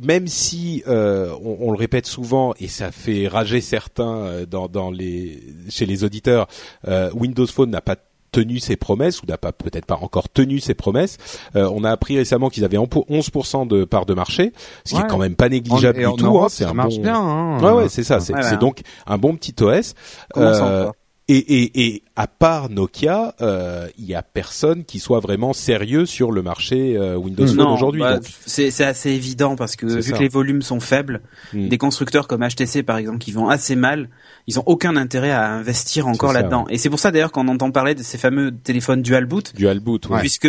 même si euh, on, on le répète souvent et ça fait rager certains euh, dans, dans les chez les auditeurs, euh, Windows Phone n'a pas tenu ses promesses ou n'a pas peut-être pas encore tenu ses promesses. Euh, on a appris récemment qu'ils avaient empo- 11% de part de marché, ce qui
Ouais.
est quand même pas négligeable
en
du tout.
Europe,
hein, c'est
ça
un
marche
bon...
bien. Hein.
Ouais, ouais, c'est ça. C'est
Ouais,
c'est donc un bon petit OS. Euh, Et, et, et à part Nokia, euh, il y a personne qui soit vraiment sérieux sur le marché euh, Windows Phone
Non,
aujourd'hui.
bah, c'est assez évident parce que vu
ça.
que les volumes sont faibles,
Hmm.
des constructeurs comme HTC par exemple qui vont assez mal, ils ont aucun intérêt à investir encore là-dedans. Et c'est pour ça d'ailleurs qu'on entend parler de ces fameux téléphones dual boot,
Dual boot, ouais.
puisque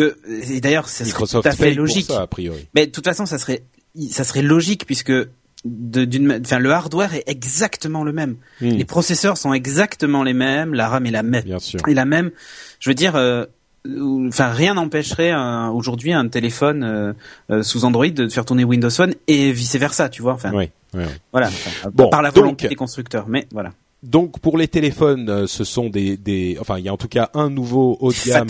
d'ailleurs ça serait
Microsoft
tout à fait logique.
ça a priori.
Mais de toute façon, ça serait ça serait logique puisque d'une enfin le hardware est exactement le même.
Hmm.
Les processeurs sont exactement les mêmes, la RAM est la même
Bien sûr.
est la même. Je veux dire, euh, euh, enfin rien n'empêcherait euh, aujourd'hui un téléphone euh, euh, sous Android de faire tourner Windows Phone et vice versa, tu vois. Enfin,
ouais, ouais.
voilà. Enfin,
Bon,
par la
donc-
volonté des constructeurs, mais voilà.
Donc pour les téléphones, euh, ce sont des, des, enfin il y a en tout cas un nouveau haut de gamme,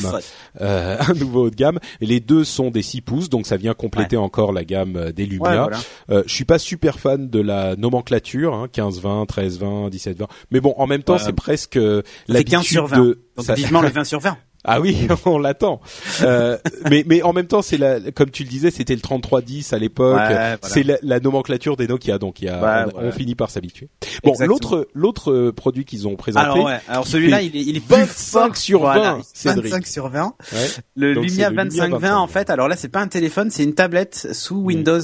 euh, un nouveau haut de gamme. Et les deux sont des 6 pouces, donc ça vient compléter encore la gamme euh, des Lumia.
Ouais, voilà.
Euh, je suis pas super fan de la nomenclature, hein, 15, 20, 13, 20, 17, 20. Mais bon, en même temps,
Ouais.
c'est presque euh, l'habitude
15 sur 20.
de.
Donc
ça-
vivement le 20 sur 20.
Ah oui, on l'attend. Euh, mais mais en même temps, c'est la, comme tu le disais, c'était le 3310 à l'époque.
Ouais, voilà.
C'est la, la nomenclature des Nokia, donc il y a,
Ouais,
on,
ouais.
on finit par s'habituer. Bon, l'autre l'autre euh, produit qu'ils ont présenté,
Alors ouais, alors celui-là il est, il est plus
25
fort.
sur 20,
Voilà,
Cédric.
25 sur 20.
ouais,
Le
Donc,
Lumia
c'est le Lumia
2520
25.
en fait, alors là c'est pas un téléphone, c'est une tablette sous Windows.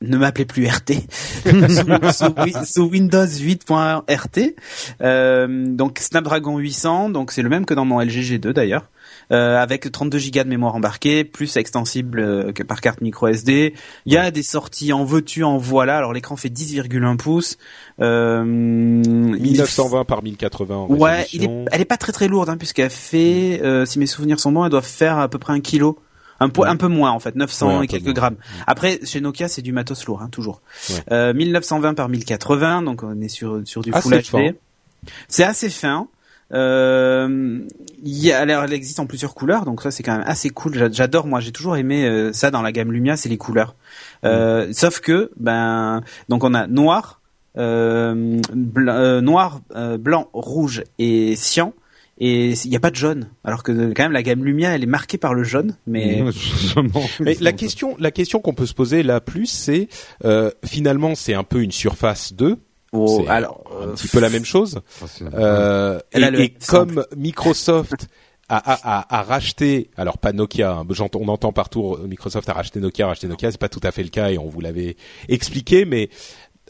Ne m'appelez plus RT. sous, sous sous Windows 8.RT. Euh, donc Snapdragon 800, donc c'est le même que dans mon LG G2 d'ailleurs. Euh, avec 32 Go de mémoire embarquée, plus extensible euh, que par carte micro SD. Il y a des sorties en veux-tu, en voilà. Alors l'écran fait 10,1 pouces. Euh, il-
1920 par 1080 en
Ouais, il est, elle est pas très très lourde hein, puisqu'elle fait, euh, si mes souvenirs sont bons, elle doit faire à peu près un kilo, un
Ouais.
un peu moins en fait, 900
Ouais, un
et quelques grammes. Après, chez Nokia, c'est du matos lourd, hein, toujours.
Ouais.
Euh, 1920 par 1080, donc on est sur sur du Full HD. C'est assez fin. Euh, il y a, alors, elle existe en plusieurs couleurs, donc ça c'est quand même assez cool. J'a- J'adore, moi, j'ai toujours aimé euh, ça dans la gamme Lumia, c'est les couleurs. Euh, Sauf que, ben, donc on a noir, euh, bl- euh, noir, euh, blanc, rouge et cyan. Et il n'y a pas de jaune, alors que quand même la gamme Lumia elle est marquée par le jaune, mais.
Mais la question, la question qu'on peut se poser là plus, c'est euh, finalement c'est un peu une surface 2,
oh, alors
un
euh,
petit peu la même chose. Euh,
Elle
et comme Microsoft a, a, a, a racheté, alors pas Nokia, hein, on entend partout Microsoft a racheté Nokia, a racheté Nokia, c'est pas tout à fait le cas et on vous l'avait expliqué, mais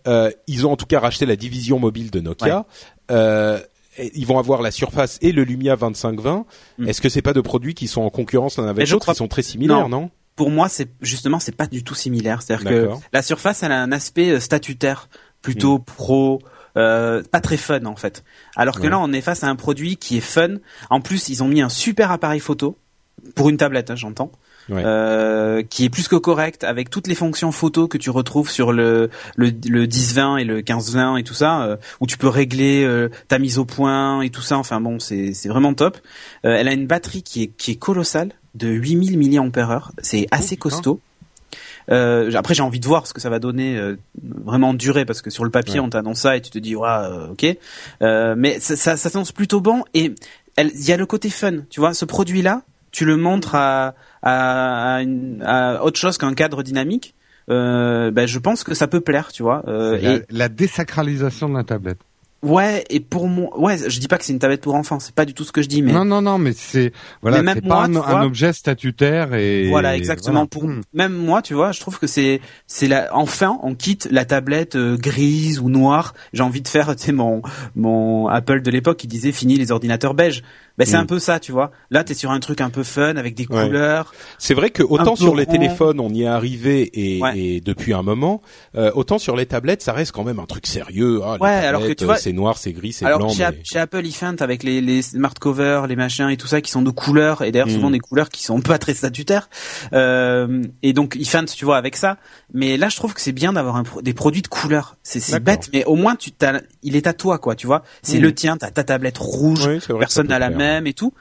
euh, ils ont en tout cas racheté la division mobile de Nokia. Euh, et ils vont avoir la Surface et le Lumia 2520.
Mm.
Est-ce que c'est pas de produits qui sont en concurrence l'un avec l'autre
crois-
Ils sont très similaires,
Non.
non?
Pour moi, c'est justement, c'est pas du tout similaire. C'est-à-dire que la surface, elle a un aspect statutaire, plutôt pro, euh, pas très fun en fait. Alors que
Ouais.
là, on est face à un produit qui est fun. En plus, ils ont mis un super appareil photo pour une tablette, hein, j'entends.
Ouais.
Euh, qui est plus que correct avec toutes les fonctions photo que tu retrouves sur le le, le 10-20 et le 15-20 et tout ça euh, où tu peux régler euh, ta mise au point et tout ça enfin bon c'est c'est vraiment top Euh, elle a une batterie qui est qui est colossale de 8000 mAh c'est assez
putain.
costaud euh, après j'ai envie de voir ce que ça va donner euh, vraiment en durée parce que sur le papier
Ouais.
on t'annonce ça et tu te dis ouais euh, ok Euh, mais ça, ça, ça s'annonce plutôt bon et il y a le côté fun tu vois ce produit là tu le montres à à, à, une- à autre chose qu'un cadre dynamique euh, ben je pense que ça peut plaire tu vois euh,
C'est la,
et
la désacralisation de la tablette.
Ouais et pour moi ouais je dis pas que c'est une tablette pour enfants c'est pas du tout ce que je dis mais
Non, non, non, mais c'est voilà, c'est pas
moi,
un,
tu vois-
un objet statutaire et
Voilà, exactement.
voilà.
Pour
Hmm.
même moi, tu vois, je trouve que c'est c'est la enfin on quitte la tablette euh, grise ou noire. J'ai envie de faire, tu sais, mon mon Apple de l'époque qui disait fini les ordinateurs beiges. Ben c'est
Mm.
un peu ça, tu vois. Là, t'es sur un truc un peu fun avec des
Ouais.
couleurs.
C'est vrai que autant sur les
rond.
téléphones on y est arrivé et,
Ouais.
et depuis un moment, euh, autant sur les tablettes ça reste quand même un truc sérieux. Ah,
Ouais, alors que tu vois-
euh, c'est noir, c'est gris, c'est
Alors
blanc.
chez,
mais-
App- chez Apple, ils feintent avec les les smart covers, les machins et tout ça qui sont de couleurs et d'ailleurs
Mm.
souvent des couleurs qui sont pas très statutaires. Euh, et donc ils feintent, tu vois, avec ça. Mais là, je trouve que c'est bien d'avoir pro- des produits de couleurs. C'est bête, mais au moins tu il est à toi, quoi, tu vois. C'est
Mm.
le tien, t'as ta tablette rouge.
Oui, vrai
personne n'a la
plaire.
Même et tout.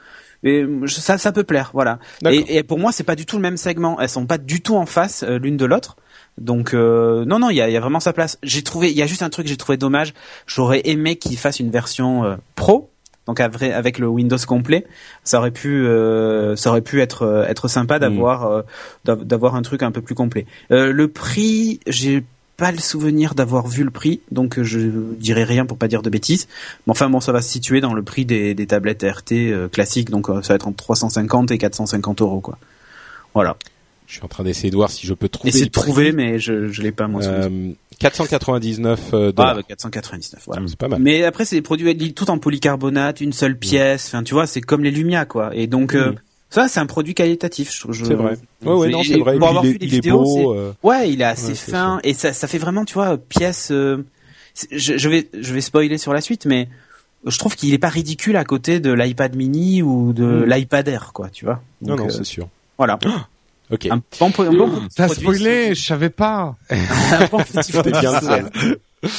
Et euh, ça, ça peut plaire, voilà. Et, et pour moi, c'est pas du tout le même segment. Elles sont pas du tout en face euh, l'une de l'autre. Donc euh, non, non, il y a, il y a vraiment sa place. J'ai trouvé, il y a juste un truc que j'ai trouvé dommage. J'aurais aimé qu'ils fassent une version euh, pro, donc avec, le Windows complet. Ça aurait pu, euh, ça aurait pu être être sympa d'avoir d'av- d'avoir un truc un peu plus complet. Le prix, j'ai pas le souvenir d'avoir vu le prix, donc euh, je dirais rien pour pas dire de bêtises. Mais enfin bon, ça va se situer dans le prix des, des tablettes RT euh, classiques, donc euh, ça va être entre 350 et 450 euros quoi. Voilà.
Je suis en train d'essayer de voir si je peux trouver.
Essayez
le
de trouver, mais je je l'ai pas moi. sous les yeux.
Euh, 499 euh,
Ah,
dollars.
bah, 499, voilà.
c'est pas mal.
Mais après, c'est des produits tout en polycarbonate, une seule pièce. Enfin, tu vois, c'est comme les Lumia, quoi. Et donc, euh. Ça, c'est un produit qualitatif. je- je-
C'est vrai. Ouais, non, c'est vrai.
Pour avoir
puis,
vu
il est, il est
vidéos,
beau. euh,
ouais, il est assez
Ouais,
fin et ça, ça fait vraiment, tu vois, pièce. euh, je, je vais, je vais spoiler sur la suite, mais je trouve qu'il est pas ridicule à côté de l'iPad Mini ou de
Mm.
l'iPad Air, quoi. Tu vois.
Non,
Donc,
non,
euh,
c'est sûr.
voilà.
Ok.
Un bon, un bon
T'as spoilé, je savais pas.
un bon petit produit,
bien.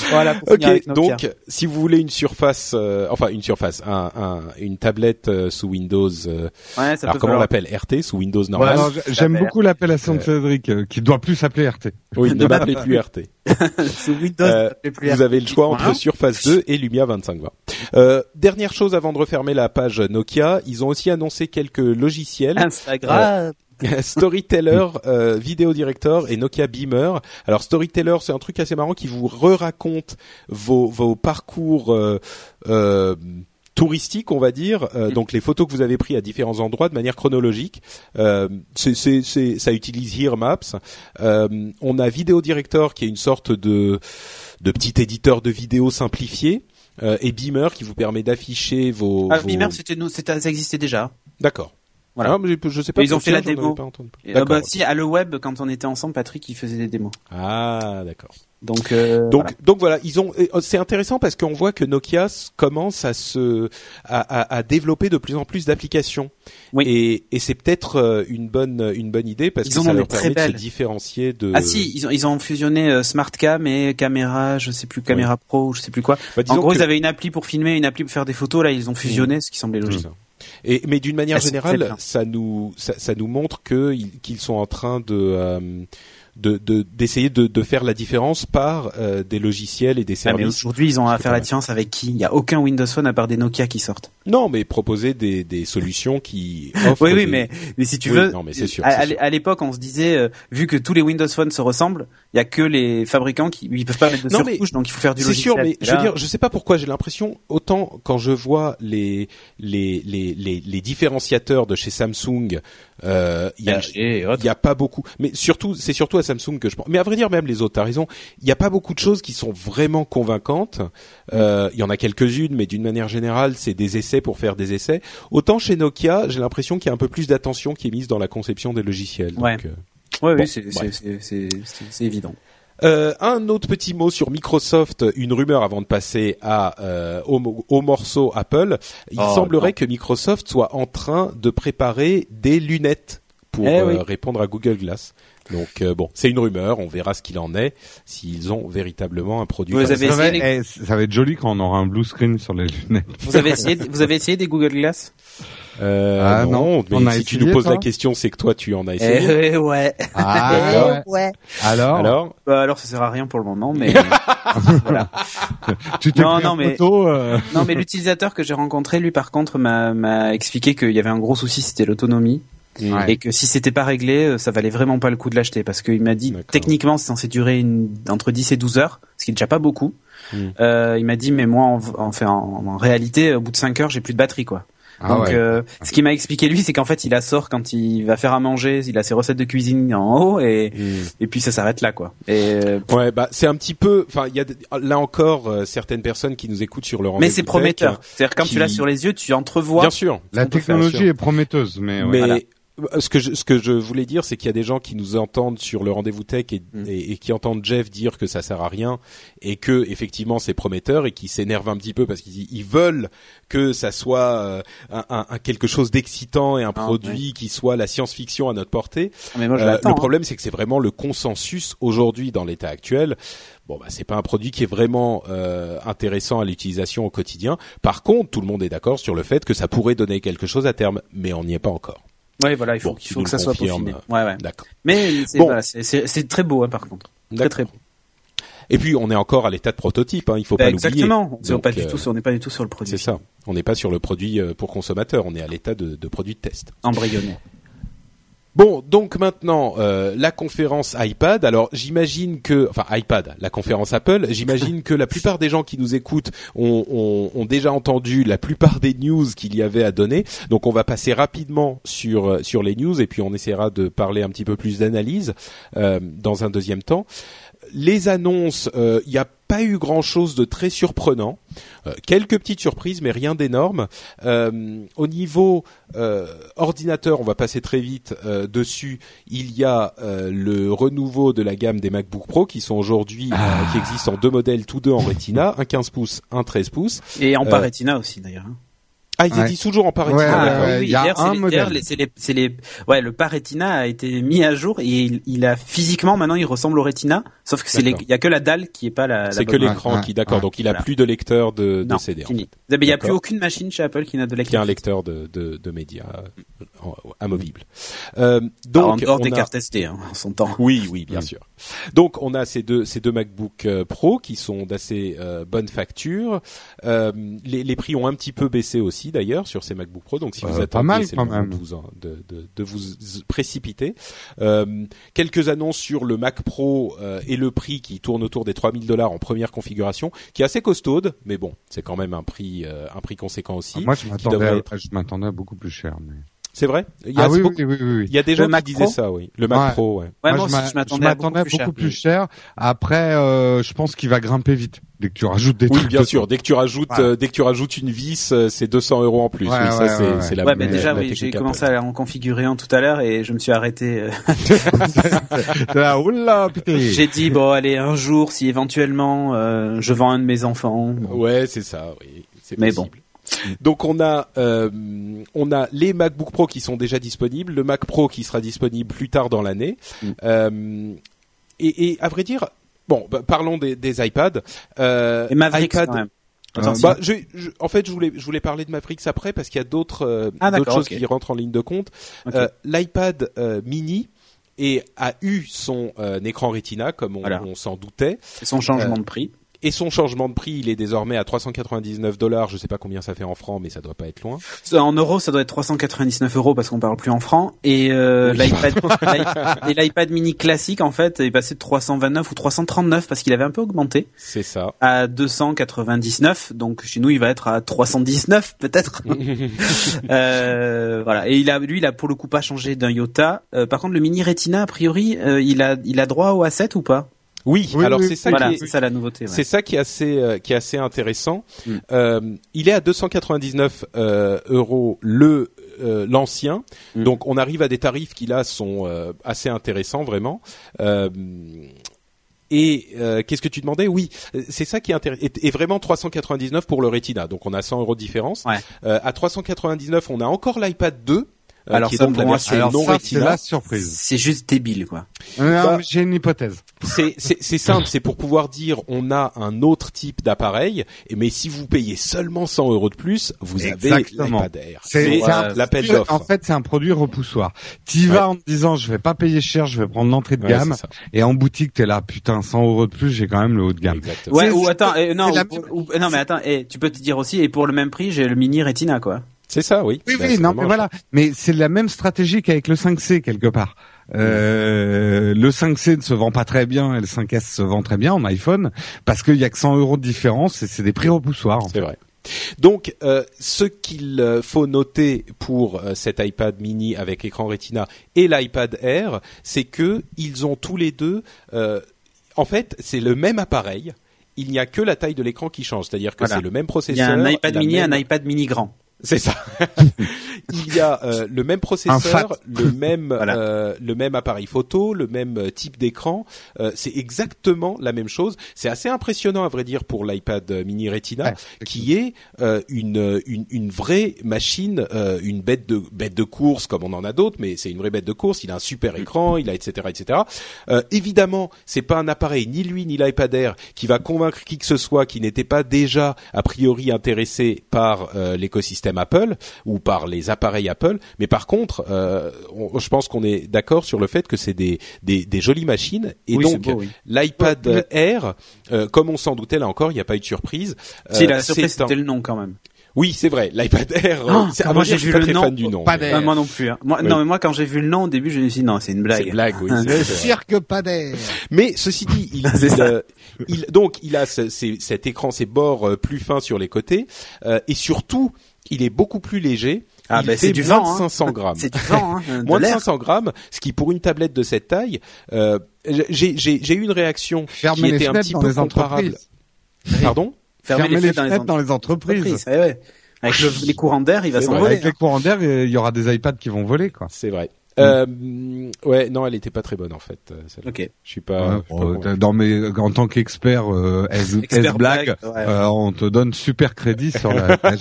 Voilà. Pour
Ok,
avec Nokia.
donc si vous voulez une surface, euh, enfin une surface, un, un- une tablette euh, sous Windows, euh,
ouais, ça
alors
peut
comment on l'appelle RT sous Windows normal
J'aime beaucoup l'appellation de Cédric, euh, qui doit plus s'appeler RT.
Oui, ne m'appelez plus RT.
sous Windows,
Euh,
plus
Vous avez le choix entre. Surface 2 et Lumia 2520. Euh, dernière chose avant de refermer la page Nokia, ils ont aussi annoncé quelques logiciels.
Instagram.
Storyteller, euh, Video Director et Nokia Beamer. Alors Storyteller, c'est un truc assez marrant qui vous re-raconte vos, vos parcours euh, euh, touristiques, on va dire. Euh, donc les photos que vous avez prises à différents endroits de manière chronologique. Euh, c'est, c'est, c'est- ça utilise Here Maps. Euh, on a Video Director qui est une sorte de, de petit éditeur de vidéo simplifié. Euh, et Beamer qui vous permet d'afficher vos.
Ah,
vos-
Beamer, c'était nous, c'était, ça existait déjà.
D'accord.
Voilà.
Ah, mais je, sais pas.
Ils ont fait la démo.
pas entendu.
Et, euh,
D'accord.
bah, si, à le web, quand on était ensemble, Patrick, il faisait des démos.
Ah, d'accord.
Donc, euh,
Donc,
voilà.
donc voilà, ils ont. euh, C'est intéressant parce qu'on voit que Nokia commence à se à, à- à développer de plus en plus d'applications.
Oui.
Et, et c'est peut-être euh, une bonne une bonne idée parce
Ils
que ça
ont
leur permet de se
belles.
différencier de.
Ah si, ils ont, ils ont fusionné euh, SmartCam et caméra, je sais plus, caméra pro, je sais plus quoi.
Bah,
En gros,
que-
ils avaient une appli pour filmer, une appli pour faire des photos. Là, ils ont fusionné, ce qui semblait logique.
Et mais d'une manière
Ah,
générale, ça nous ça, ça nous montre que ils- qu'ils sont en train de euh, de de- d'essayer de, de faire la différence par euh, des logiciels et des
Ah, mais
services.
aujourd'hui, ils ont à
C'est
faire la différence avec qui? Il y a aucun Windows Phone à part des Nokia qui sortent.
non, mais proposer des des solutions qui offrent
Oui, oui,
des-
mais mais si tu
Oui,
veux,
non, mais c'est sûr,
à,
c'est
l'époque, on se disait, euh, vu que tous les Windows Phone se ressemblent, il y a que les fabricants qui ils peuvent pas mettre de
Non, mais
surcouche, donc il faut faire du
C'est
logiciel.
sûr, mais je veux dire, je sais pas pourquoi j'ai l'impression autant quand je vois les les les les, les différenciateurs de chez Samsung, euh, il y a y a pas beaucoup, mais surtout c'est surtout à Samsung que je pense. Mais à vrai dire, même les autres, t'as raison. Il y a pas beaucoup de choses qui sont vraiment convaincantes. Euh, Il y en a quelques-unes, mais d'une manière générale, c'est des essais pour faire des essais. Autant chez Nokia, j'ai l'impression qu'il y a un peu plus d'attention qui est mise dans la conception des logiciels. Donc,
Ouais.
euh,
Ouais,
Bon,
oui, c'est évident.
Euh, un autre petit mot sur Microsoft, une rumeur avant de passer à euh, au, mo- au morceau Apple. Il
Oh,
semblerait
non.
que Microsoft soit en train de préparer des lunettes pour
Eh
euh,
oui.
répondre à Google Glass. Donc euh, bon, c'est une rumeur, on verra ce qu'il en est, s'ils ont véritablement un produit.
Vous avez
Ça va,
essayé
eh, ça va être joli quand on aura un blue screen sur les lunettes.
Vous avez essayé, vous avez essayé des Google Glass?
Euh,
Ah,
non,
non,
mais
on a
si tu nous poses la question, c'est que toi tu en as essayé.
Eh ouais.
Ah,
Eh ouais.
Alors,
Alors,
Bah, alors ça sert à rien pour le moment, mais voilà.
tu t'es
Non, non, mais-
photo euh,
Non, mais l'utilisateur que j'ai rencontré, lui, par contre, m'a expliqué qu'il y avait un gros souci, c'était l'autonomie,
Ouais.
et que si c'était pas réglé, euh, ça valait vraiment pas le coup de l'acheter, parce qu'il m'a dit, techniquement, c'est censé durer une, entre 10 et 12 heures, ce qui est déjà pas beaucoup.
Mm.
Euh, il m'a dit, mais moi, en, en, fait, en, en réalité, au bout de 5 heures, j'ai plus de batterie, quoi.
Ah
Donc,
ouais.
euh, ce qu'il m'a expliqué lui, c'est qu'en fait, il la sort quand il va faire à manger, il a ses recettes de cuisine en haut, et,
Hmm.
et puis ça s'arrête là, quoi. Et euh,
Ouais, bah c'est un petit peu. Enfin, il y a là encore euh, certaines personnes qui nous écoutent sur le rendez-vous.
mais c'est prometteur. C'est-à-dire quand
qui-
tu l'as sur les yeux, tu entrevois.
Bien sûr.
la technologie
sûr.
est prometteuse, mais, ouais.
Mais
Voilà.
Euh, ce que je, ce que je voulais dire, c'est qu'il y a des gens qui nous entendent sur le rendez-vous tech et,
Mm.
et, et qui entendent Jeff dire que ça sert à rien et que effectivement c'est prometteur et qui s'énervent un petit peu parce qu'ils ils veulent que ça soit euh, un, un- un quelque chose d'excitant et un
Ah,
produit qui soit la science-fiction à notre portée.
Mais moi, je
Euh, le
hein.
problème, c'est que c'est vraiment le consensus aujourd'hui dans l'état actuel. Bon, bah, c'est pas un produit qui est vraiment euh, intéressant à l'utilisation au quotidien. Par contre, tout le monde est d'accord sur le fait que ça pourrait donner quelque chose à terme, mais on n'y est pas encore.
Ouais, voilà, il faut,
Bon,
il
tu
faut que ça soit
confirmes.
peaufiné. Ouais, ouais.
D'accord.
Mais c'est
Bon.
voilà, très beau, hein, par contre. Très très beau.
Et puis, on est encore à l'état de prototype. Hein, il faut
Bah,
pas l'oublier.
exactement. On
Donc,
pas du
euh,
tout, sur- on n'est pas du tout sur le produit.
C'est ça. On n'est pas sur le produit euh, pour consommateur. On est à l'état de, de produit de test.
Embryonné.
Bon, donc maintenant euh, la conférence iPad. Alors j'imagine que, enfin iPad, la conférence Apple. J'imagine que la plupart des gens qui nous écoutent ont, déjà entendu la plupart des news qu'il y avait à donner. Donc on va passer rapidement sur euh, sur les news et puis on essaiera de parler un petit peu plus d'analyse euh, dans un deuxième temps. Les annonces, il n'y a pas eu grand-chose de très surprenant. Euh, quelques petites surprises, mais rien d'énorme. Euh, au niveau euh, ordinateur, on va passer très vite dessus. Il y a le renouveau de la gamme des MacBook Pro qui sont aujourd'hui,
Ah.
qui existent en deux modèles, tous deux en Retina, un 15 pouces, un 13 pouces.
Et en
Euh,
pas Retina aussi d'ailleurs.
Ah, ils
Ouais.
existent toujours en pas
Ouais, ouais. il y a
c'est
un
les-
modèle.
les- c'est les, c'est les, ouais, le pas Retina a été mis à jour et il, il a physiquement maintenant il ressemble au Retina, sauf que c'est les- il y a que la dalle qui est pas la. la
C'est que l'écran qui, d'accord.
ouais.
Donc il a
Voilà.
plus de lecteur de, de
Non,
CD. en
fini.
fait.
Mais il y a plus aucune machine chez Apple qui n'a de
Qui a
lecteur.
un lecteur de, de, de médias euh, amovible. Euh,
Alors,
donc
en dehors des
on a-
cartes SD, hein, en son temps.
Oui, oui, bien
Oui.
sûr. Donc on a ces deux ces deux MacBook euh, Pro qui sont d'assez euh, bonne facture. Euh, les, les prix ont un petit peu baissé aussi d'ailleurs sur ces MacBook Pro. Donc si
Euh,
vous
pas
attendez,
mal,
c'est de vous, en- de, de, de vous précipiter. Euh, quelques annonces sur le Mac Pro euh, et le prix qui tourne autour des 3000 dollars en première configuration, qui est assez costaude, mais bon, c'est quand même un prix euh, un prix conséquent aussi.
Moi, je m'attendais,
devrait
à-
être-
je m'attendais à beaucoup plus cher. Mais...
C'est vrai? Il y a
Ah oui,
beaucoup-
oui, oui, oui, oui.
il y a des
Le
gens
Mac
qui disaient
Pro
ça, oui. Le Mac
Ouais.
Pro, ouais.
Ouais, moi,
je
aussi,
m'a-
je m'attendais à beaucoup plus cher.
plus cher. Après, euh, je pense qu'il va grimper vite dès que tu rajoutes des
Oui,
trucs.
bien sûr. Dès que tu rajoutes,
Ouais.
euh, dès que tu rajoutes une vis, euh, c'est 200 euros en plus.
Ouais,
oui, ça
ouais,
c'est
ouais,
c'est la.
Ouais, mais déjà, oui, j'ai commencé à en configurer un tout à l'heure et je me suis arrêté. euh,
T'es là, oula, putain.
j'ai dit bon, allez, un jour, si éventuellement euh, je vends un de mes enfants. bon.
Ouais, c'est ça. Oui, c'est
Mais
possible. Donc on a euh, on a les MacBook Pro qui sont déjà disponibles, le Mac Pro qui sera disponible plus tard dans l'année.
Mm.
Euh, et, et à vrai dire, bon, bah, parlons des, des iPads. Euh,
Et Mavericks
iPad,
quand même. Attention.
Bah, je, je- en fait, je voulais, je voulais parler de Mavericks après parce qu'il y a d'autres,
Ah,
d'autres choses qui rentrent en ligne de compte. L'iPad Mini et a eu son écran Retina comme on,
Voilà.
on s'en doutait
son changement de prix.
Et son changement de prix il est désormais à 399 dollars je sais pas combien ça fait en francs mais ça doit pas être loin
En euros, ça doit être 399 euros parce qu'on parle plus en francs. Et euh,
Oui,
l'iPad, l'i- et l'iPad mini classique, en fait, est passé de 329 ou 339 parce qu'il avait un peu augmenté
c'est ça
à 299. Donc chez nous, il va être à 319 peut-être. Euh, voilà. Et il a, lui, il a pour le coup pas changé d'un iota. Euh, par contre, le mini Retina, a priori, il a, il a droit au A7 ou pas?
Oui,
Oui,
alors
oui,
c'est ça
Voilà,
qui est,
c'est ça la nouveauté. ouais.
c'est ça qui est assez euh, qui est assez intéressant
Mm.
Euh, il est à 299 euh, euros le euh, l'ancien
Mm.
donc on arrive à des tarifs qui là sont euh, assez intéressants vraiment Euh, et euh, qu'est-ce que tu demandais? Oui, c'est ça qui est intéressant. Et, et vraiment 399 pour le Retina, donc on a 100 euros de différence.
Ouais.
Euh, à 399, on a encore l'iPad 2, euh,
Alors
qui est
ça,
donc la version
Alors
non
ça, c'est
Retina.
la surprise.
C'est juste débile, quoi.
Euh,
Bah-
J'ai une hypothèse.
C'est c'est- c'est simple, c'est pour pouvoir dire on a un autre type d'appareil, et mais si vous payez seulement 100 euros de plus, vous avez
Exactement.
l'iPad Air.
C'est
l'appel d'offres.
En fait, c'est un produit repoussoir. T'y vas en te disant, je vais pas payer cher, je vais prendre l'entrée de
Ouais,
gamme. Et en boutique, t'es là, putain, 100 euros de plus, j'ai quand même le haut de gamme.
Exactement.
Ouais, ou attends, eh, non, ou- ou- non, mais attends, eh, tu peux te dire aussi, et pour le même prix, j'ai le mini Retina, quoi.
C'est ça, oui.
Oui,
Bah,
oui, non, mais voilà. Mais c'est la même stratégie qu'avec le 5C quelque part. Euh, le 5C ne se vend pas très bien et le 5S se vend très bien en iPhone parce qu'il y a que 100 euros de différence et c'est des prix repoussoirs.
C'est vrai. Donc, euh, ce qu'il euh, faut noter pour euh, cet iPad mini avec écran Retina et l'iPad Air, c'est que ils ont tous les deux, euh, en fait, c'est le même appareil. Il n'y a que la taille de l'écran qui change, c'est-à-dire que
Voilà.
c'est le même
Il
processeur.
y a un iPad mini et
même-
un iPad mini grand.
C'est ça. il y a euh, le même processeur, le même
Voilà.
euh, le même appareil photo, le même euh, type d'écran. Euh, c'est exactement la même chose. C'est assez impressionnant à vrai dire pour l'iPad euh, mini Retina,
Ouais,
qui est euh, une, une une vraie machine, euh, une bête de bête de course comme on en a d'autres, mais c'est une vraie bête de course. Il a un super écran, il a etc etc. Euh, évidemment, c'est pas un appareil ni lui ni l'iPad Air qui va convaincre qui que ce soit qui n'était pas déjà a priori intéressé par euh, Apple ou par les appareils Apple. Mais par contre, euh, on- je pense qu'on est d'accord sur le fait que c'est des, des des jolies machines et
Oui,
donc
beau, oui.
l'iPad. Air, euh, comme on s'en doutait là encore, il n'y a pas eu de surprise.
si,
Euh,
la surprise,
un-
c'était le nom, quand même.
Oui, c'est vrai. L'iPad Air.
Oh, moi, j'ai vu
pas
le
très
nom.
fan du nom.
Pas
mais-
d'air.
Moi non plus. Hein. Moi,
Oui.
Non, mais moi, quand j'ai vu le nom au début, je me suis dit non, c'est une blague.
C'est une blague, oui. C'est-
Le cirque pas d'air.
Mais ceci dit, il, euh, donc il a ce- cet écran, ses bords euh, plus fins sur les côtés, euh, et surtout, il est beaucoup plus léger.
Ah,
il
bah,
fait
c'est du
moins
vent,
de
hein.
500 grammes.
C'est du vent, hein, de
Moins de
l'air.
500 grammes, ce qui pour une tablette de cette taille, euh, j'ai j'ai- j'ai eu une réaction
Fermez
qui
les
était un
fenêtres
petit
dans
peu
les
comparable.
entreprises.
Pardon?
Fermez les fenêtres dans les
dans les entreprises.
entreprises. Eh ouais. Avec le- les courants d'air, il va s'envoler.
Avec les courants d'air, il y aura des iPads qui vont voler, quoi.
C'est vrai. Euh, ouais, non, elle était pas très bonne en fait. euh, celle-là.
Ok.
Je suis pas.
Ouais,
pas
bon,
convaincu.
dans mes, en tant qu'expert euh, S,
Expert
S blague,
ouais.
euh, on te donne super crédit sur la.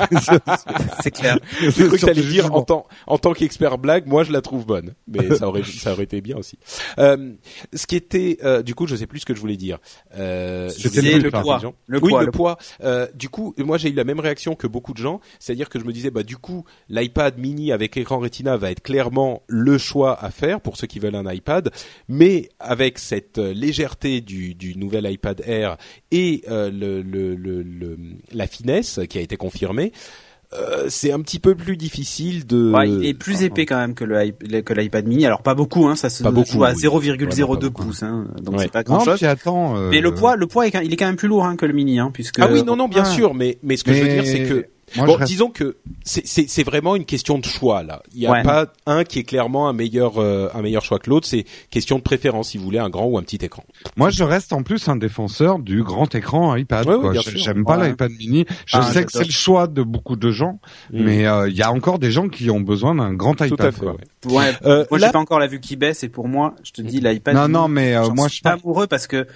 C'est clair.
J'ai cru que t'allais dire en tant en tant qu'expert blague, moi je la trouve bonne, mais ça aurait ça aurait été bien aussi. Euh, ce qui était, euh, du coup, je sais plus ce que je voulais dire. Euh,
C'était le poids.
Le
oui,
poids,
le
le
poids. Euh, du coup, moi j'ai eu la même réaction que beaucoup de gens, c'est-à-dire que je me disais, bah du coup, l'iPad mini avec écran Retina va être clairement le choix à faire pour ceux qui veulent un iPad, mais avec cette euh, légèreté du, du nouvel iPad Air et euh, le, le, le, le- la finesse qui a été confirmée. euh, c'est un petit peu plus difficile de.
Ouais, il est plus épais quand même que le que l'iPad mini. Alors pas beaucoup, hein, ça se
Pas beaucoup,
joue à
oui.
0,02
Vraiment pas beaucoup.
pouces, hein, donc
Ouais.
c'est pas
Non,
grand chose.
puis attends. euh,
Mais le poids, le poids, est, il est quand même plus lourd hein, que le mini, hein, puisque.
Ah oui, non, non, bien
Ah.
sûr, mais mais ce que je veux
mais
dire, c'est que
moi,
bon,
reste-
disons que c'est c'est c'est vraiment une question de choix là. Il y a
Ouais.
pas un qui est clairement un meilleur euh, un meilleur choix que l'autre. C'est question de préférence. Si vous voulez un grand ou un petit écran.
Moi, je reste en plus un défenseur du grand écran iPad.
Ouais.
J'aime pas
Ouais.
l'iPad mini. Je
Ah,
sais que c'est le choix de beaucoup de gens,
Mm.
mais euh, il y a encore des gens qui ont besoin d'un grand
Tout
iPad.
à fait.
quoi.
ouais.
Ouais,
Euh,
moi j'ai pas encore la vue qui baisse et pour moi, je te dis l'iPad.
Non,
mini,
non, mais euh, moi,
suis
je
pas
parle.
amoureux parce que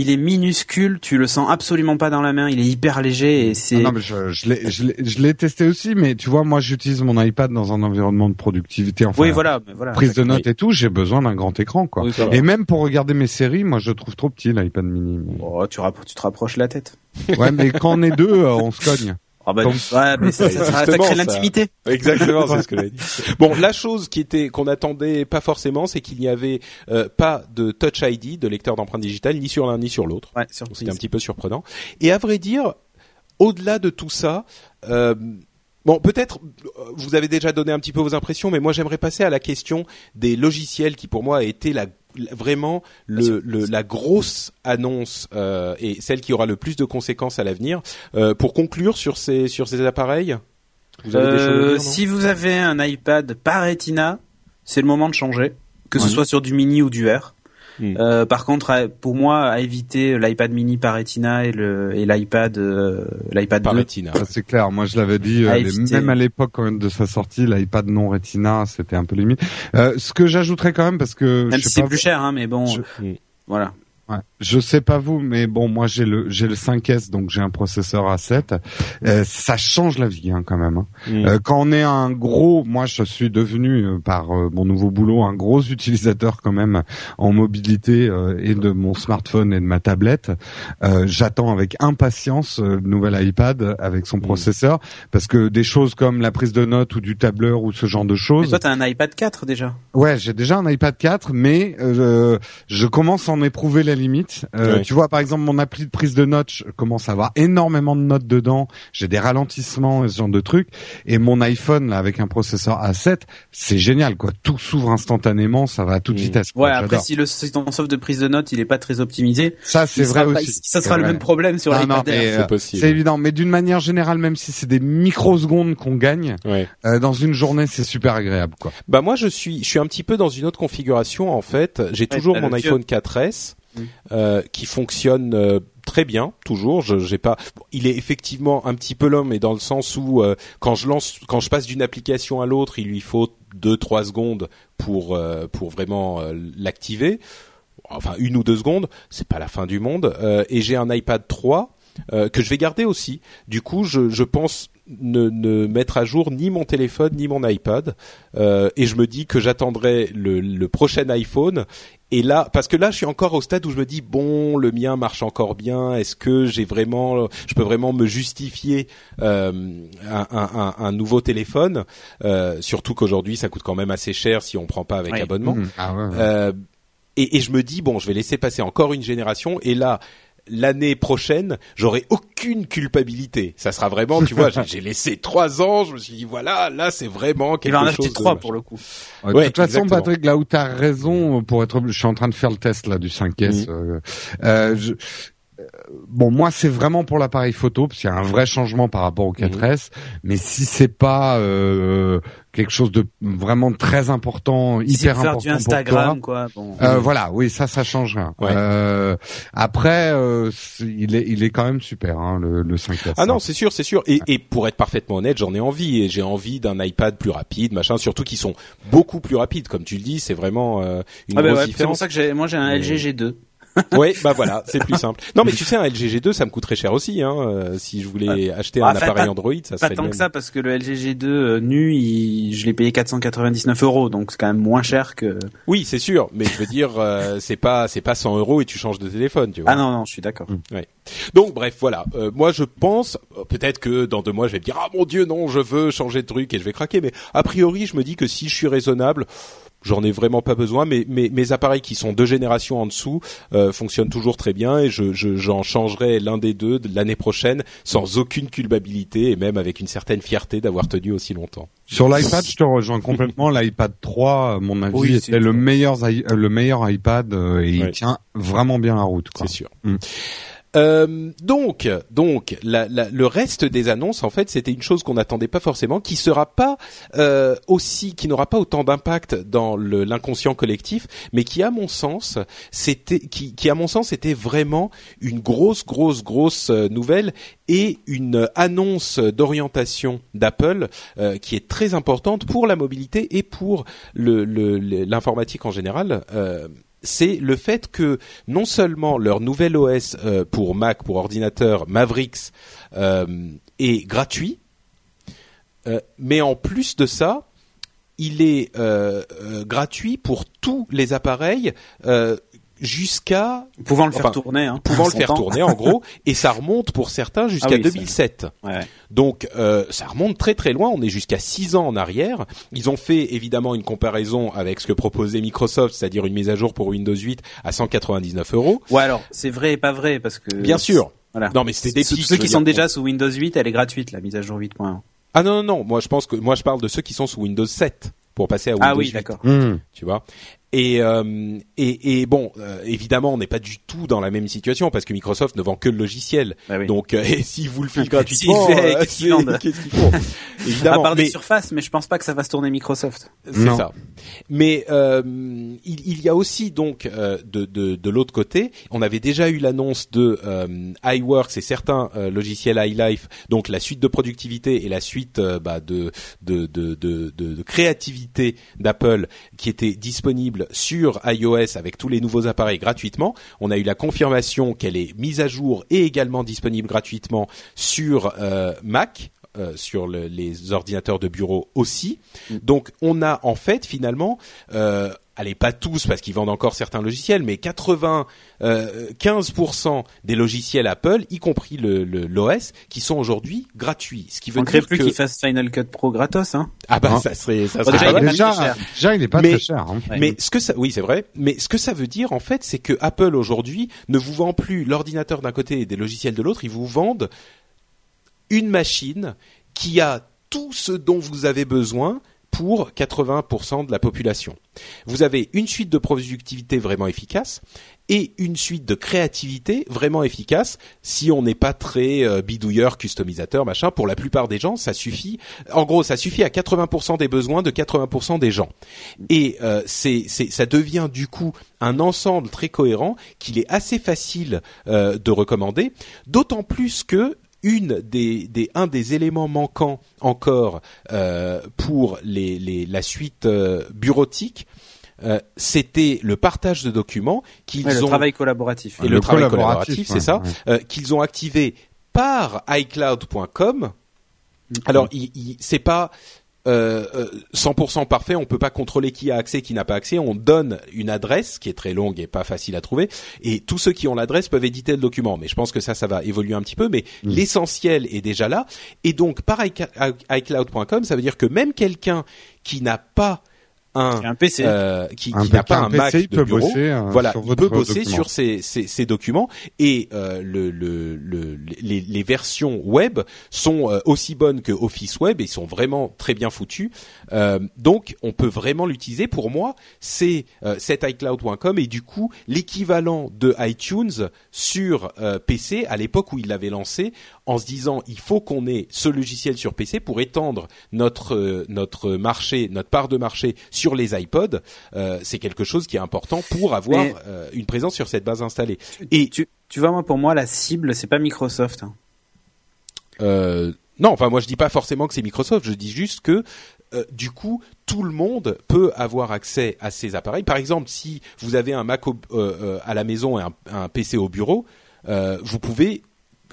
il est minuscule, tu le sens absolument pas dans la main, il est hyper léger et c'est.
Ah non, mais je, je l'ai, je l'ai, je l'ai testé aussi, mais tu vois, moi, j'utilise mon iPad dans un environnement de productivité, enfin,
oui, voilà, voilà.
prise de notes et tout. J'ai besoin d'un grand écran, quoi.
Oui.
Et même pour regarder mes séries, moi, je trouve trop petit l'iPad mini.
Oh, tu te rapproches la tête.
Ouais, mais quand on est deux, euh, on se cogne.
Ah bah,
Donc-
ouais, mais ça, ça, ça, crée l'intimité.
Exactement, c'est ce que j'avais dit. Bon, la chose qui était qu'on attendait pas forcément, c'est qu'il n'y avait euh, pas de Touch ID, de lecteur d'empreintes digitales, ni sur l'un ni sur l'autre.
Ouais,
C'était un petit peu surprenant. Et à vrai dire, au-delà de tout ça, euh, bon, peut-être vous avez déjà donné un petit peu vos impressions, mais moi j'aimerais passer à la question des logiciels qui pour moi a été la- vraiment le, le- la grosse annonce euh, et celle qui aura le plus de conséquences à l'avenir. Euh, pour conclure sur ces sur ces appareils, vous avez des choses à
Euh,
dire,
si vous avez un iPad par Retina, c'est le moment de changer, que ce soit sur du mini ou du R. Euh, par contre, à- pour moi, à éviter l'iPad mini par Retina et le et l'iPad euh, l'iPad
par
2.
Retina.
Ça, c'est clair. Moi, je l'avais dit, euh,
À
les-
éviter.
même à l'époque quand même de sa sortie, l'iPad non Retina, c'était un peu limite. Euh, ce que j'ajouterais quand même, parce que
Même
je
si
sais
c'est
pas,
plus cher, hein, mais bon,
Je-
voilà.
ouais, je sais pas vous, mais bon, moi j'ai le j'ai le 5S, donc j'ai un processeur A7. Euh, ça change la vie hein, quand même. hein.
Hmm.
Euh, quand on est un gros, moi je suis devenu euh, par euh, mon nouveau boulot un gros utilisateur quand même en mobilité euh, et de mon smartphone et de ma tablette. Euh, J'attends avec impatience euh, le nouvel iPad avec son
Mm.
processeur parce que des choses comme la prise de notes ou du tableur ou ce genre de
Mais
choses.
toi, t'as un iPad 4 déjà?
Ouais, j'ai déjà un iPad 4, mais euh, je commence à en éprouver la limite. Euh. Tu vois, par exemple, mon appli de prise de notes, je commence à avoir énormément de notes dedans. J'ai des ralentissements et ce genre de trucs. Et mon iPhone, là, avec un processeur A7, c'est génial, quoi. Tout s'ouvre instantanément, ça va à toute
Mm.
vitesse. quoi.
Ouais, après si le ton soft de prise de notes, il est pas très optimisé,
ça, c'est vrai
sera pas-
aussi.
ça
C'est
sera le
vrai.
même problème sur
non,
l'iPad Air.
mais,
C'est
euh,
possible.
C'est évident, mais d'une manière générale, même si c'est des microsecondes qu'on gagne,
Ouais.
euh, dans une journée, c'est super agréable, quoi.
Bah moi je suis je suis un petit peu dans une autre configuration en fait. J'ai toujours mon iPhone 4S Euh, qui fonctionne euh, très bien toujours. Il est effectivement un petit peu lent, mais dans le sens où euh, quand je lance, quand je passe d'une application à l'autre, il lui faut deux trois secondes pour pour vraiment l'activer. Enfin une ou deux secondes, c'est pas la fin du monde. Et j'ai un iPad 3 euh, que je vais garder aussi. Du coup, je, je pense ne, ne mettre à jour ni mon téléphone ni mon iPad. Euh, et je me dis que j'attendrai le, le prochain iPhone. Et là, parce que là, je suis encore au stade où je me dis bon, le mien marche encore bien. Est-ce que j'ai vraiment, je peux vraiment me justifier euh, un, un- un- nouveau téléphone? Euh, Surtout qu'aujourd'hui, ça coûte quand même assez cher si on prend pas avec
Oui.
abonnement.
Mm. Ah ouais, ouais.
Euh, et, et je me dis bon, je vais laisser passer encore une génération. Et là, l'année prochaine, j'aurai aucune culpabilité. Ça sera vraiment, tu vois, j'ai laissé trois ans, je me suis dit voilà, là c'est vraiment quelque
Il va en
chose.
acheter trois pour le coup.
Ouais,
de toute façon. Patrick, là où t'as raison, pour être, je suis en train de faire le test là du 5S.
Mhm.
euh, euh, je- bon, moi, c'est vraiment pour l'appareil photo, parce qu'il y a un vrai changement par rapport au 4S. Mais si c'est pas euh, quelque chose de vraiment très important,
Si
hyper
pour faire
important
du
pour
Instagram,
toi,
quoi. Bon.
euh, voilà, oui, ça, ça change rien.
Ouais.
Euh, après, euh, il est, il est quand même super, hein, le, le 5S.
Ah non,
hein.
c'est sûr, c'est sûr. Et, et pour être parfaitement honnête, j'en ai envie. Et j'ai envie d'un iPad plus rapide, machin. Surtout qu'ils sont beaucoup plus rapides, comme tu le dis. C'est vraiment euh, une
Ah bah
grosse
ouais, c'est pour
différence.
ça que j'ai, moi j'ai un
Mais-
LG G2.
Oui, bah voilà, c'est plus simple. Non, mais tu sais, un LG G2, ça me coûterait cher aussi. Hein, euh, si je voulais acheter un
Enfin,
appareil
pas-
Android, ça
Pas
serait
tant
le
que ça parce que le LG G2 euh, nu, il- je l'ai payé 499 euros, donc c'est quand même moins cher que.
Oui, c'est sûr, mais je veux dire, euh, c'est pas c'est pas 100 euros et tu changes de téléphone, tu vois.
Ah non non, je suis d'accord.
Donc bref, voilà. Euh, moi, je pense euh, peut-être que dans deux mois, je vais me dire ah mon dieu non, je veux changer de truc et je vais craquer. Mais a priori, je me dis que si je suis raisonnable. J'en ai vraiment pas besoin, mais mes, mes appareils qui sont deux générations en dessous euh, fonctionnent toujours très bien et je je- j'en changerai l'un des deux de l'année prochaine sans aucune culpabilité et même avec une certaine fierté d'avoir tenu aussi longtemps.
Sur l'iPad, je te rejoins complètement. L'iPad 3, à mon avis,
Oui,
était
c'est
le meilleur, le meilleur iPad euh, et
Ouais.
il tient vraiment bien la route. Quoi.
C'est sûr.
Mm.
Euh, donc, donc, la- la- le reste des annonces, en fait, c'était une chose qu'on n'attendait pas forcément, qui sera pas euh, aussi, qui n'aura pas autant d'impact dans l'inconscient collectif, mais qui, à mon sens, c'était, qui, qui, à mon sens, était vraiment une grosse, grosse, grosse euh, nouvelle et une annonce d'orientation d'Apple euh, qui est très importante pour la mobilité et pour le- le- le- l'informatique en général. C'est le fait que non seulement leur nouvel OS euh, pour Mac, pour ordinateur Mavericks euh, est gratuit, euh, mais en plus de ça, il est euh, euh, gratuit pour tous les appareils euh, jusqu'à
Pouvant le faire
Enfin,
tourner, hein.
pouvant le faire
temps.
tourner en gros, et ça remonte pour certains jusqu'à
Ah oui, ça-
2007.
Ouais, ouais.
Donc euh, ça remonte très très loin, on est jusqu'à 6 ans en arrière. Ils ont fait évidemment une comparaison avec ce que proposait Microsoft, c'est-à-dire une mise à jour pour Windows 8 à 199 euros.
Ouais, alors c'est vrai et pas vrai parce que.
Bien sûr.
Voilà.
Non mais c'était des
Ceux,
pics,
ceux qui sont déjà sous Windows 8, elle est gratuite la mise à jour 8.1.
Ah non non non, moi je pense que moi je parle de ceux qui sont sous Windows 7 pour passer à Windows
Ah oui,
8.
d'accord.
Mm.
tu vois? Et, euh, et, et bon, euh, évidemment, on n'est pas du tout dans la même situation parce que Microsoft ne vend que le logiciel.
Oui.
Donc, euh, et s'ils vous le filent gratuitement,
S'ils fait-
euh,
qu'est-ce qu'ils
font
À
Évidemment,
part
mais
des surfaces, mais je pense pas que ça va se tourner Microsoft.
c'est ça. Mais euh, il, il y a aussi donc euh, de, de, de l'autre côté, on avait déjà eu l'annonce de euh, iWorks et certains euh, logiciels iLife, donc la suite de productivité et la suite euh, bah, de, de, de, de, de, de créativité d'Apple qui était disponible sur iOS avec tous les nouveaux appareils gratuitement. On a eu la confirmation qu'elle est mise à jour et également disponible gratuitement sur euh, Mac. Euh, sur le- les ordinateurs de bureau aussi. Donc on a en fait finalement, euh, allez pas tous parce qu'ils vendent encore certains logiciels, mais 80, euh, 15% des logiciels Apple, y compris le le- l'OS, qui sont aujourd'hui gratuits. Ce qui veut
On ne crée
dire
plus
que
qu'ils fassent Final Cut Pro gratos, hein.
ah bah
Hein
ça serait ça serait
déjà,
pas
il
déjà,
cher.
déjà, il est pas
Mais-
très cher. Hein.
Ouais.
Mais ce que ça, oui, c'est vrai. Mais ce que ça veut dire en fait, c'est que Apple aujourd'hui ne vous vend plus l'ordinateur d'un côté et des logiciels de l'autre. Ils vous vendent une machine qui a tout ce dont vous avez besoin pour 80% de la population. Vous avez une suite de productivité vraiment efficace et une suite de créativité vraiment efficace. Si on n'est pas très euh, bidouilleur, customisateur, machin, pour la plupart des gens, ça suffit. En gros, ça suffit à 80% des besoins de 80% des gens. Et euh, c'est, ça devient du coup un ensemble très cohérent qu'il est assez facile euh, de recommander. D'autant plus que une des, des un des éléments manquants encore euh, pour les, les, la suite euh, bureautique, euh, c'était le partage de documents qu'ils
Ouais, le
ont
travail collaboratif.
et
Le
le, travail
collaboratif,
collaboratif, c'est
ouais,
ça,
ouais.
euh, qu'ils ont activé par iCloud.com. Alors, il, il- c'est pas 100% parfait. On peut pas contrôler qui a accès, qui n'a pas accès. On donne une adresse qui est très longue et pas facile à trouver. Et tous ceux qui ont l'adresse peuvent éditer le document. Mais je pense que ça, ça va évoluer un petit peu. Mais l'essentiel est déjà là. Et donc, par iCloud- iCloud.com, ça veut dire que même quelqu'un qui n'a pas un,
un PC,
euh, qui, qui n'a
PC,
pas un Mac
il
de
peut
bureau,
bosser, euh,
voilà,
sur
il peut bosser
document.
sur ces, ces, ces documents et euh, le, le, le, les, les versions web sont euh, aussi bonnes que Office Web et sont vraiment très bien foutues. Euh, donc, on peut vraiment l'utiliser. Pour moi, c'est euh, cet iCloud.com et du coup l'équivalent de iTunes sur euh, PC à l'époque où il l'avait lancé, en se disant il faut qu'on ait ce logiciel sur PC pour étendre notre euh, notre marché, notre part de marché sur les iPods. Euh, c'est quelque chose qui est important pour avoir
Mais-
euh, une présence sur cette base installée. Et
tu, tu vois, moi, pour moi, la cible, c'est pas Microsoft. hein.
Euh, non, enfin moi je dis pas forcément que c'est Microsoft, je dis juste que euh, du coup tout le monde peut avoir accès à ces appareils. Par exemple, si vous avez un Mac au- euh, euh, à la maison et un, un PC au bureau, vous pouvez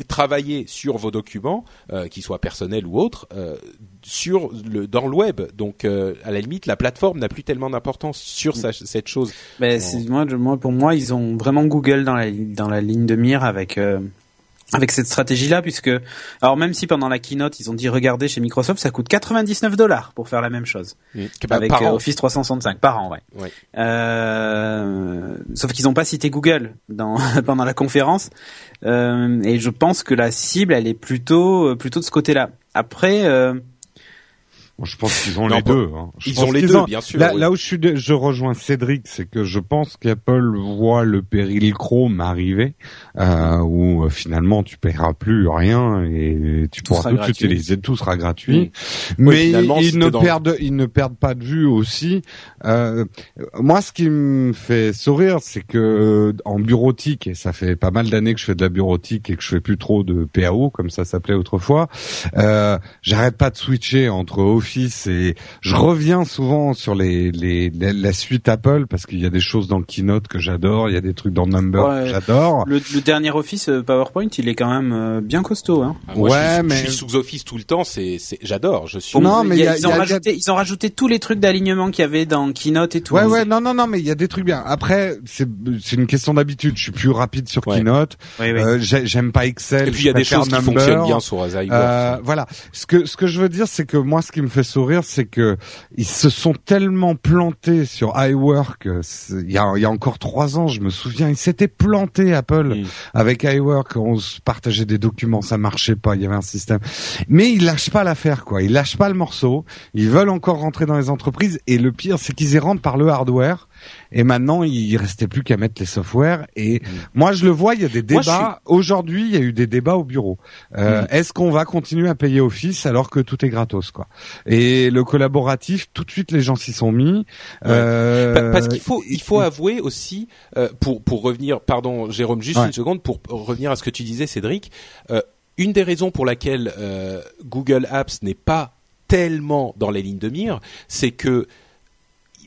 travailler sur vos documents, euh, qu'ils soient personnels ou autres, euh, sur le dans le web. Donc euh, à la limite, la plateforme n'a plus tellement d'importance sur sa- cette chose.
Ben, c'est- moi, je- moi, pour moi, ils ont vraiment Google dans la, dans la ligne de mire avec, euh, avec cette stratégie-là, puisque, alors même si pendant la keynote, ils ont dit, regardez, chez Microsoft, ça coûte 99 dollars pour faire la même chose. Avec euh. Office 365 par an, ouais.
Ouais.
Euh, sauf qu'ils n'ont pas cité Google dans, pendant la conférence, Euh, et je pense que la cible, elle est plutôt, euh, plutôt de ce côté-là. Après,
Bon, je pense qu'ils ont
Non,
les deux. hein.
Ils ont les deux, bien sûr,
Là,
oui.
là où je suis, de- je rejoins Cédric, c'est que je pense qu'Apple voit le péril Chrome arriver, euh, où euh, finalement tu paieras plus rien et tu pourras tout
gratuit.
utiliser, tout sera gratuit. Mais
Oui,
ils ne
dans-
perdent, ils ne perdent pas de vue aussi. Euh, moi, ce qui me fait sourire, c'est que euh, en bureautique, et ça fait pas mal d'années que je fais de la bureautique et que je fais plus trop de PAO comme ça s'appelait autrefois. Euh, J'arrête pas de switcher entre Office et je reviens souvent sur les, les, la, la suite Apple parce qu'il y a des choses dans le Keynote que j'adore, il y a des trucs dans Number
Ouais.
que j'adore.
le, le dernier Office euh, PowerPoint, il est quand même euh, bien costaud. Hein.
Ah, moi,
Ouais,
je, suis,
mais-
je suis sous Office tout le temps, c'est, c'est, j'adore. Je suis.
Non, mais
il y a-
il y a-
ils, ont
il y a-
rajouté, ils ont rajouté tous les trucs d'alignement qu'il y avait dans Keynote et tout.
Ouais, ouais, non, non, non, mais il y a des trucs bien. Après, c'est c'est une question d'habitude. Je suis plus rapide sur
Ouais.
Keynote.
Oui, oui.
Euh, j'ai- J'aime pas Excel.
Et puis il y a des choses qui fonctionnent bien sur.
Euh, voilà. Ce que ce que je veux dire, c'est que moi, ce qui me fait sourire, c'est que ils se sont tellement plantés sur iWork. euh, Il y a, il y a encore trois ans, je me souviens, ils s'étaient plantés Apple avec iWork. On se partageait des documents, ça marchait pas. Il y avait un système, mais ils lâchent pas l'affaire, quoi. Ils lâchent pas le morceau. Ils veulent encore rentrer dans les entreprises. Et le pire, c'est qu'ils y rentrent par le hardware. Et maintenant, il restait plus qu'à mettre les softwares. Et moi, je le vois, il y a des débats. Aujourd'hui, il y a eu des débats au bureau. Euh,
Mm.
Est-ce qu'on va continuer à payer Office alors que tout est gratos, quoi? Et le collaboratif, tout de suite, les gens s'y sont mis. Euh,
Pa- Parce qu'il faut, il faut avouer aussi, euh, pour pour revenir, pardon, Jérôme, juste
Ouais.
une seconde pour revenir à ce que tu disais, Cédric. euh, une des raisons pour laquelle euh, Google Apps n'est pas tellement dans les lignes de mire, c'est que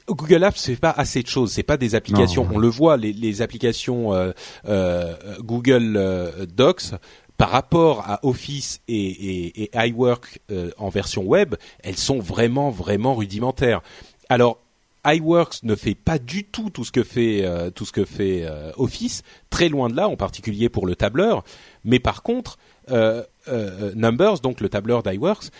Google Apps fait pas assez de choses. C'est pas des applications.
Non.
On le voit, les, les applications euh, euh, Google euh, Docs par rapport à Office et, et, et iWork euh, en version web, elles sont vraiment vraiment rudimentaires. Alors iWorks ne fait pas du tout tout ce que fait euh, tout ce que fait euh, Office, très loin de là, en particulier pour le tableur. Mais par contre, euh, euh, Numbers, donc le tableur d'iWorks,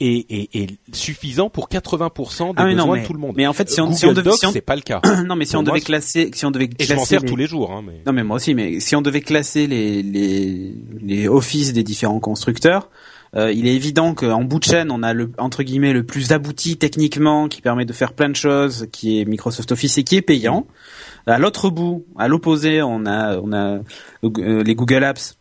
est, est, est suffisant pour 80% des
Ah, mais non,
besoins
mais-
de tout le monde.
mais en fait, si on-
Google
si on devait-
Docs,
si on-
c'est pas le cas.
non, mais si
Pour
on
moi,
devait
c'est-
classer, si on devait
Et je m'en
classer
sers
les-
tous les jours. Hein, mais...
Non, mais moi aussi. Mais si on devait classer les les les offices des différents constructeurs, euh, il est évident qu'en bout de chaîne, on a le entre guillemets le plus abouti techniquement, qui permet de faire plein de choses, qui est Microsoft Office et qui est payant. À l'autre bout, à l'opposé, on a on a euh, les Google Apps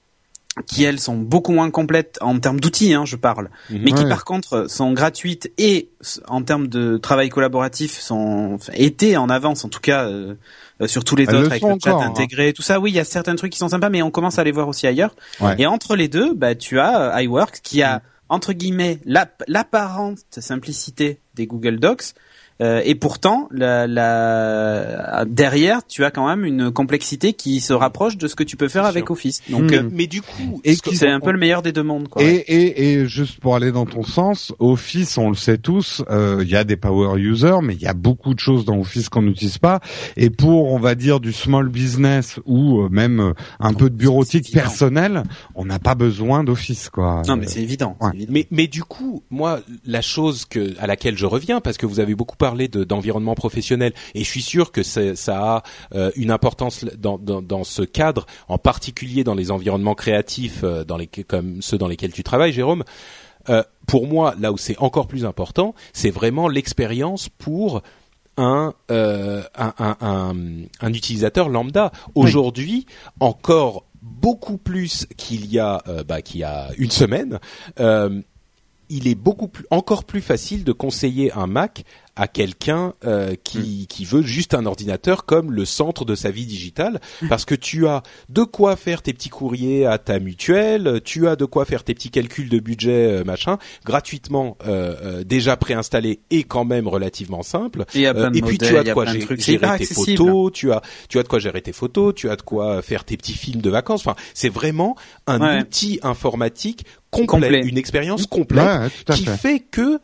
qui elles sont beaucoup moins complètes en termes d'outils, hein, je parle,
Mhm.
mais qui
Ouais.
par contre sont gratuites et en termes de travail collaboratif sont enfin, étaient en avance en tout cas euh, euh, sur tous les
Elles le
autres avec
sont
le chat
encore, hein.
intégré, tout ça. Oui, il y a certains trucs qui sont sympas, mais on commence à les voir aussi ailleurs.
Ouais.
Et entre les deux, bah tu as euh, iWork qui a entre guillemets l'ap- l'apparente simplicité des Google Docs. Euh, et pourtant, la, la, derrière, tu as quand même une complexité qui se rapproche de ce que tu peux faire avec. Office. Donc,
Mm.
euh,
mais du coup, ce
c'est un peu le meilleur des deux mondes. Quoi.
Et, et, et juste pour aller dans ton sens, Office, on le sait tous, euh, il y a des power users, mais il y a beaucoup de choses dans Office qu'on n'utilise pas. Et pour, on va dire, du small business ou euh, même euh, un peu de bureautique
C'est évident.
personnel, on n'a pas besoin d'Office, quoi.
non, mais c'est évident.
ouais.
évident.
Mais, mais du coup, moi, la chose que, à laquelle je reviens, parce que vous avez beaucoup parlé d'environnement professionnel et je suis sûr que ça a euh, une importance dans, dans, dans, ce cadre, en particulier dans les environnements créatifs, euh, dans les, comme ceux dans lesquels tu travailles, Jérôme. Euh, pour moi, là où c'est encore plus important, c'est vraiment l'expérience pour un, un, un, un, utilisateur lambda. Aujourd'hui, encore beaucoup plus qu'il y a euh, bah, qu'il y a une semaine. Euh, il est beaucoup plus, encore plus facile de conseiller un Mac à quelqu'un euh, qui, hmm. qui veut juste un ordinateur comme le centre de sa vie digitale, hmm. parce que tu as de quoi faire tes petits courriers à ta mutuelle, tu as de quoi faire tes petits calculs de budget euh, machin, gratuitement euh, euh, déjà préinstallé et quand même relativement simple.
Et, et
puis tu as de quoi gérer, tes photos, tu as tu as de quoi gérer tes photos, tu as de quoi faire tes petits films de vacances. Enfin, c'est vraiment un outil informatique complet, une expérience complète qui fait que euh,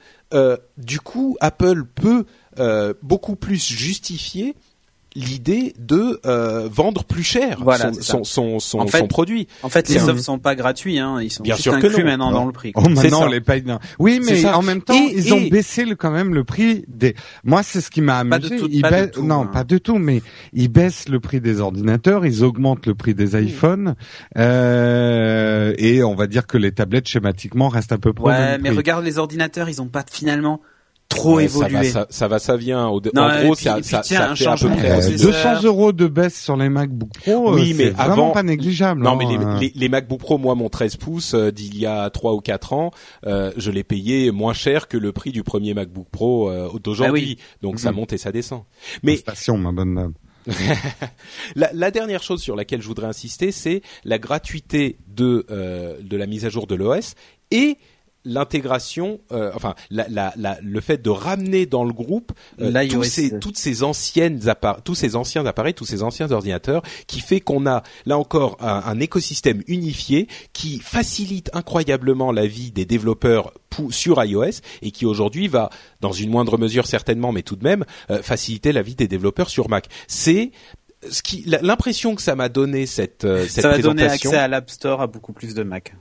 du coup, Apple peut euh, beaucoup plus justifier l'idée de euh, vendre plus cher son, son, son, son, produit.
En fait, les offres sont pas gratuits, hein. ils sont bien sûr inclus maintenant dans le prix.
Oh, maintenant, les paye. Oui, mais en même temps, ils ont baissé le, quand même le prix des. Moi, c'est ce qui m'a amusé. ils baissent, non, hein. pas du tout, mais ils baissent le prix des ordinateurs, ils augmentent le prix des iPhones, euh, et on va dire que les tablettes schématiquement restent à peu près.
Ouais, mais regarde les ordinateurs, ils ont pas finalement trop évolué.
Ça va, ça, va, ça vient. en gros, ça, ça, ça fait à peu près
200 euros de baisse sur les MacBook Pro. Oui, mais avant, pas négligeable.
Non, mais hein. les, les, MacBook Pro, moi, mon 13 pouces euh, d'il y a 3 ou 4 ans, euh, je l'ai payé moins cher que le prix du premier MacBook Pro euh, d'aujourd'hui. Ah Donc ça mm-hmm. monte et ça descend.
Mais station, ma bonne dame.
la, la, dernière chose sur laquelle je voudrais insister, c'est la gratuité de euh, de la mise à jour de l'OS et l'intégration, euh, enfin la, la, la, le fait de ramener dans le groupe euh, tous ces, toutes ces anciennes tous ces anciens appareils, tous ces anciens ordinateurs, qui fait qu'on a là encore un, un, écosystème unifié qui facilite incroyablement la vie des développeurs sur iOS et qui aujourd'hui va, dans une moindre mesure certainement, mais tout de même, euh, faciliter la vie des développeurs sur Mac. C'est ce qui l'impression que ça m'a donné cette euh, cette
ça va donner accès à l'App Store à beaucoup plus de Mac.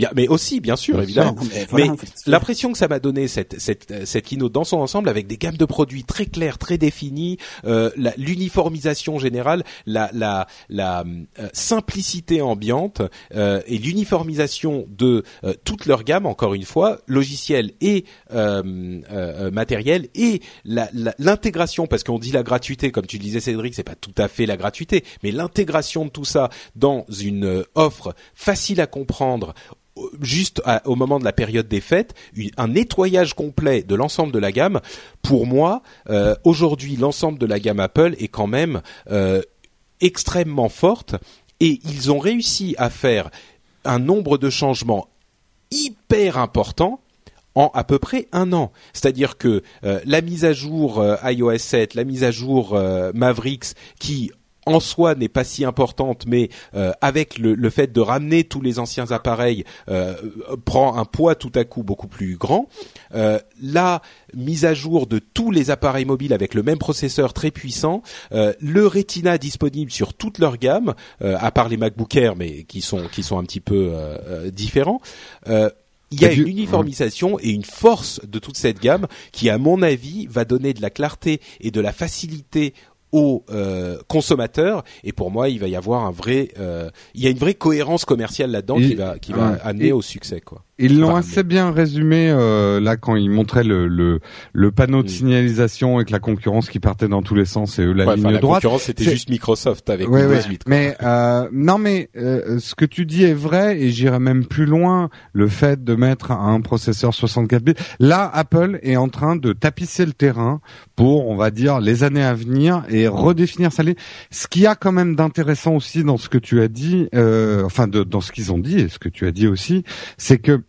Bien, mais aussi, bien sûr, évidemment. mais, l'impression que ça m'a donné cette, cette, cette keynote dans son ensemble, avec des gammes de produits très claires, très définies, euh, l'uniformisation générale, la, la, la euh, simplicité ambiante euh, et l'uniformisation de euh, toute leur gamme, encore une fois, logiciel et euh, matériel, et l'intégration, parce qu'on dit la gratuité, comme tu disais Cédric, c'est pas tout à fait la gratuité, mais l'intégration de tout ça dans une offre facile à comprendre juste au moment de la période des fêtes, un nettoyage complet de l'ensemble de la gamme. Pour moi, euh, aujourd'hui, l'ensemble de la gamme Apple est quand même euh, extrêmement forte et ils ont réussi à faire un nombre de changements hyper importants en à peu près un an. C'est-à-dire que euh, la mise à jour iOS 7, la mise à jour Mavericks, qui en soi n'est pas si importante, mais euh, avec le, fait de ramener tous les anciens appareils euh, prend un poids tout à coup beaucoup plus grand. Euh, la mise à jour de tous les appareils mobiles avec le même processeur très puissant, le Retina disponible sur toute leur gamme, à part les MacBook Air, mais qui sont qui sont un petit peu différents. il y a une uniformisation et une force de toute cette gamme qui, à mon avis, va donner de la clarté et de la facilité aux euh, consommateurs et pour moi il va y avoir un vrai euh, il y a une vraie cohérence commerciale là-dedans qui va qui va amener au succès quoi.
Ils l'ont assez bien résumé euh, là quand ils montraient le, le, le panneau de mm. signalisation avec la concurrence qui partait dans tous les sens et eux la ligne droite. La
concurrence c'était juste Microsoft avec Windows 8.
Mais euh, non mais euh, ce que tu dis est vrai et j'irais même plus loin. Le fait de mettre un processeur 64 bits. Là Apple est en train de tapisser le terrain pour on va dire les années à venir et redéfinir sa ligne. Ce qu'il y a quand même d'intéressant aussi dans ce que tu as dit, euh, enfin de, dans ce qu'ils ont dit et ce que tu as dit aussi, c'est que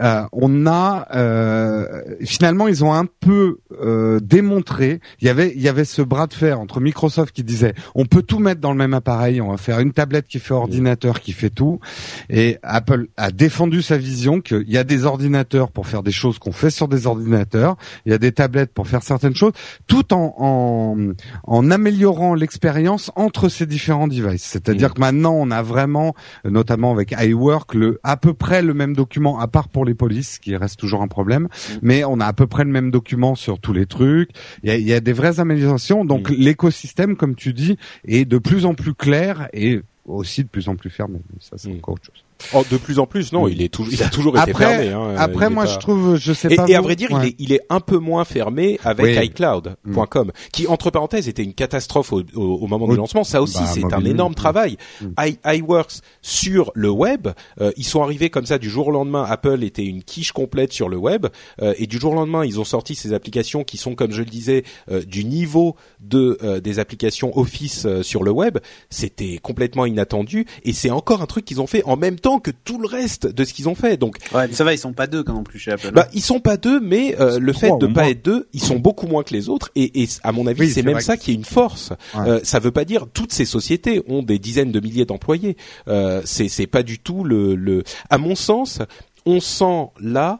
euh, on a euh, finalement ils ont un peu euh, démontré. Il y avait il y avait ce bras de fer entre Microsoft qui disait on peut tout mettre dans le même appareil, on va faire une tablette qui fait ordinateur qui fait tout, et Apple a défendu sa vision qu'il y a des ordinateurs pour faire des choses qu'on fait sur des ordinateurs, il y a des tablettes pour faire certaines choses, tout en en, en améliorant l'expérience entre ces différents devices. C'est-à-dire que maintenant on a vraiment, notamment avec iWork, le à peu près le même document à part pour les polices, qui reste toujours un problème. Mais on a à peu près le même document sur tous les trucs. Il y a, il y a des vraies améliorations. Donc l'écosystème, comme tu dis, est de plus en plus clair et aussi de plus en plus fermé. Mais ça, c'est
Mm.
encore autre chose.
Oh, de plus en plus, non, il est toujours, il a toujours été
Après,
fermé. Hein,
après, moi,
pas-
je trouve, je sais
Et,
pas.
et à vrai dire,
ouais.
il, est, il est un peu moins fermé avec
Oui.
iCloud.com, qui entre parenthèses était une catastrophe au, au- au moment
Oui.
du lancement. Ça aussi,
Bah,
c'est un énorme
oui.
travail.
Mm.
I, iWorks sur le web, euh, ils sont arrivés comme ça du jour au lendemain. Apple était une quiche complète sur le web, euh, et du jour au lendemain, ils ont sorti ces applications qui sont, comme je le disais, euh, du niveau de euh, des applications Office euh, sur le web. C'était complètement inattendu, et c'est encore un truc qu'ils ont fait en même temps que tout le reste de ce qu'ils ont fait. Donc
Ouais, mais ça va, ils sont pas deux quand non plus chez Apple.
bah, ils sont pas deux, mais euh, le fait de pas
moins.
être deux, ils sont beaucoup moins que les autres. Et, et à mon avis,
Oui,
c'est même ça qui est une force.
Ouais.
Euh, ça veut pas dire toutes ces sociétés ont des dizaines de milliers d'employés. Euh, c'est c'est pas du tout le, le. À mon sens, on sent là.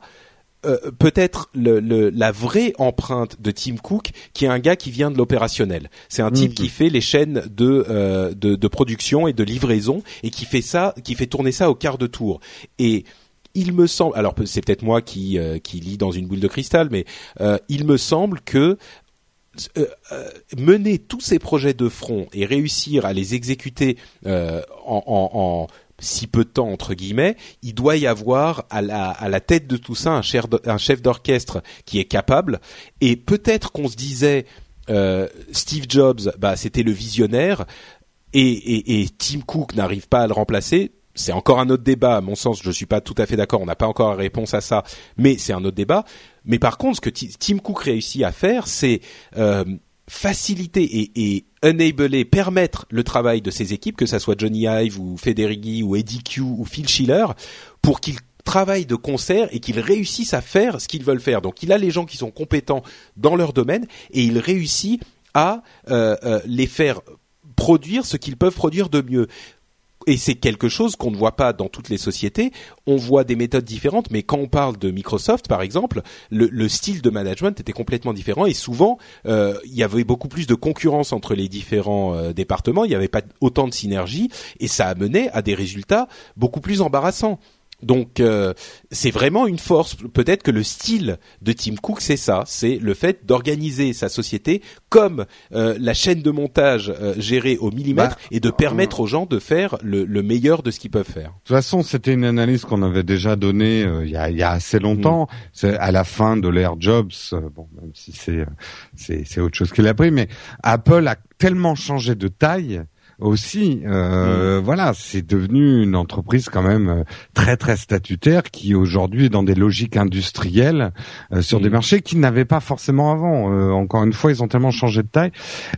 Euh, peut-être le, le- la vraie empreinte de Tim Cook, qui est un gars qui vient de l'opérationnel. C'est un type
Mhm.
qui fait les chaînes de, euh, de de production et de livraison et qui fait ça, qui fait tourner ça au quart de tour. Et il me semble, alors c'est peut-être moi qui euh, qui lis dans une boule de cristal, mais euh, il me semble que euh, euh, mener tous ces projets de front et réussir à les exécuter euh, en, en, en si peu de temps entre guillemets, il doit y avoir à la, à la tête de tout ça un chef, d'orchestre qui est capable. Et peut-être qu'on se disait euh, Steve Jobs, bah c'était le visionnaire, et, et, et Tim Cook n'arrive pas à le remplacer. C'est encore un autre débat. À mon sens, je suis pas tout à fait d'accord. On n'a pas encore la réponse à ça, mais c'est un autre débat. Mais par contre, ce que Ti- Tim Cook réussit à faire, c'est euh, faciliter et, et enabler, permettre le travail de ses équipes, que ça soit Johnny Ive ou Federighi ou Eddie Q ou Phil Schiller, pour qu'ils travaillent de concert et qu'ils réussissent à faire ce qu'ils veulent faire. Donc il a les gens qui sont compétents dans leur domaine et il réussit à euh, euh, les faire produire ce qu'ils peuvent produire de mieux. Et c'est quelque chose qu'on ne voit pas dans toutes les sociétés. On voit des méthodes différentes, mais quand on parle de Microsoft, par exemple, le, le style de management était complètement différent et souvent euh, il y avait beaucoup plus de concurrence entre les différents euh, départements. Il n'y avait pas autant de synergie et ça a mené à des résultats beaucoup plus embarrassants. Donc euh, c'est vraiment une force. Peut-être que le style de Tim Cook, c'est ça, c'est le fait d'organiser sa société comme euh, la chaîne de montage euh, gérée au millimètre
Bah,
et de permettre aux gens de faire le, le meilleur de ce qu'ils peuvent faire.
De toute façon, c'était une analyse qu'on avait déjà donnée euh, il, y a, y a assez longtemps. C'est à la fin de l'ère Jobs. euh, bon, même si c'est euh, c'est c'est autre chose qu'il a pris, mais Apple a tellement changé de taille aussi. Euh, Voilà, c'est devenu une entreprise quand même euh, très très statutaire qui aujourd'hui est dans des logiques industrielles euh, sur
Mm.
des marchés qu'ils n'avaient pas forcément avant. Euh, encore une fois, ils ont tellement changé de taille.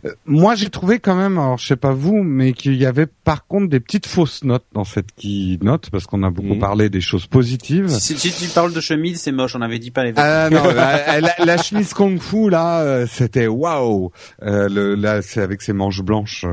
Euh, moi, j'ai trouvé quand même, alors je sais pas vous, mais qu'il y avait par contre des petites fausses notes dans cette keynote parce qu'on a beaucoup
Mhm.
parlé des choses positives.
Si, si tu parles de chemise, c'est moche. On avait dit pas les.
Ah non, la, la- la chemise kung fu là, euh, c'était waouh. Euh, là, c'est avec ses manches blanches. euh,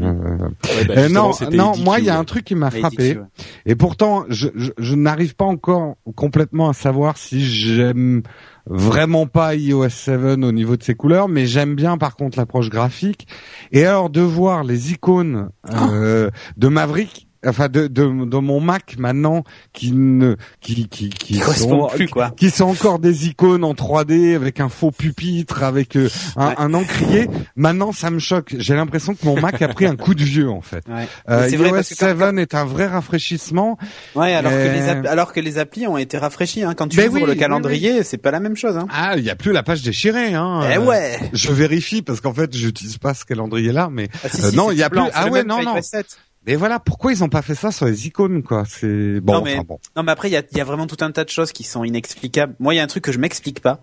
euh,
Ouais, bah,
euh, non, non, moi il y a un truc qui m'a frappé. Et pourtant, je, je, je n'arrive pas encore complètement à savoir si j'aime vraiment pas iOS 7 au niveau de ses couleurs, mais j'aime bien par contre l'approche graphique. Et alors de voir les icônes euh, de Maverick, enfin de, de, de mon Mac maintenant, qui ne qui qui qui,
Qui
sont,
plus quoi.
qui sont encore des icônes en 3D avec un faux pupitre, avec euh, un,
Ouais.
un encrier. Maintenant, ça me choque. J'ai l'impression que mon Mac a pris un coup de vieux en fait.
Ouais.
Euh,
Mais vrai
iOS
parce que quand-
7 est un vrai rafraîchissement.
Ouais, alors que les app- alors que les applis ont été rafraîchis. Hein. Quand tu
Ben
ouvres
oui,
le
oui,
calendrier, c'est pas la même chose. Hein.
Ah, il y a plus la page déchirée, hein.
eh
Euh,
ouais.
Je vérifie parce qu'en fait, j'utilise pas ce calendrier-là, mais
Ah, si,
euh,
si,
non, il y a plus- ah ouais, non, non.
7.
Mais voilà, pourquoi ils ont pas fait ça sur les icônes, quoi? C'est bon,
Non, mais-
enfin bon.
Non, mais après, il y a, il y a vraiment tout un tas de choses qui sont inexplicables. Moi, il y a un truc que je m'explique pas.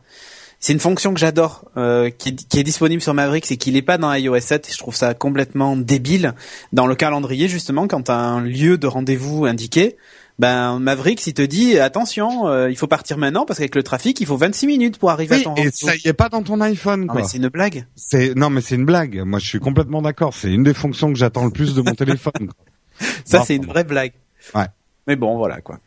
C'est une fonction que j'adore, euh, qui, est, qui est disponible sur Maverick, c'est qu'il est pas dans iOS 7 et je trouve ça complètement débile. Dans le calendrier, justement, quand as un lieu de rendez-vous indiqué, ben Maverick, il te dit attention, euh, il faut partir maintenant parce qu'avec le trafic, il faut 26 minutes pour arriver
Oui,
à ton
et ça y est pas dans ton iPhone,
Non,
quoi.
mais c'est une blague.
C'est non, mais c'est une blague. Moi, je suis complètement d'accord. C'est une des fonctions que j'attends le plus de mon téléphone. quoi.
Ça, c'est une vraie blague.
Ouais.
Mais bon, voilà quoi.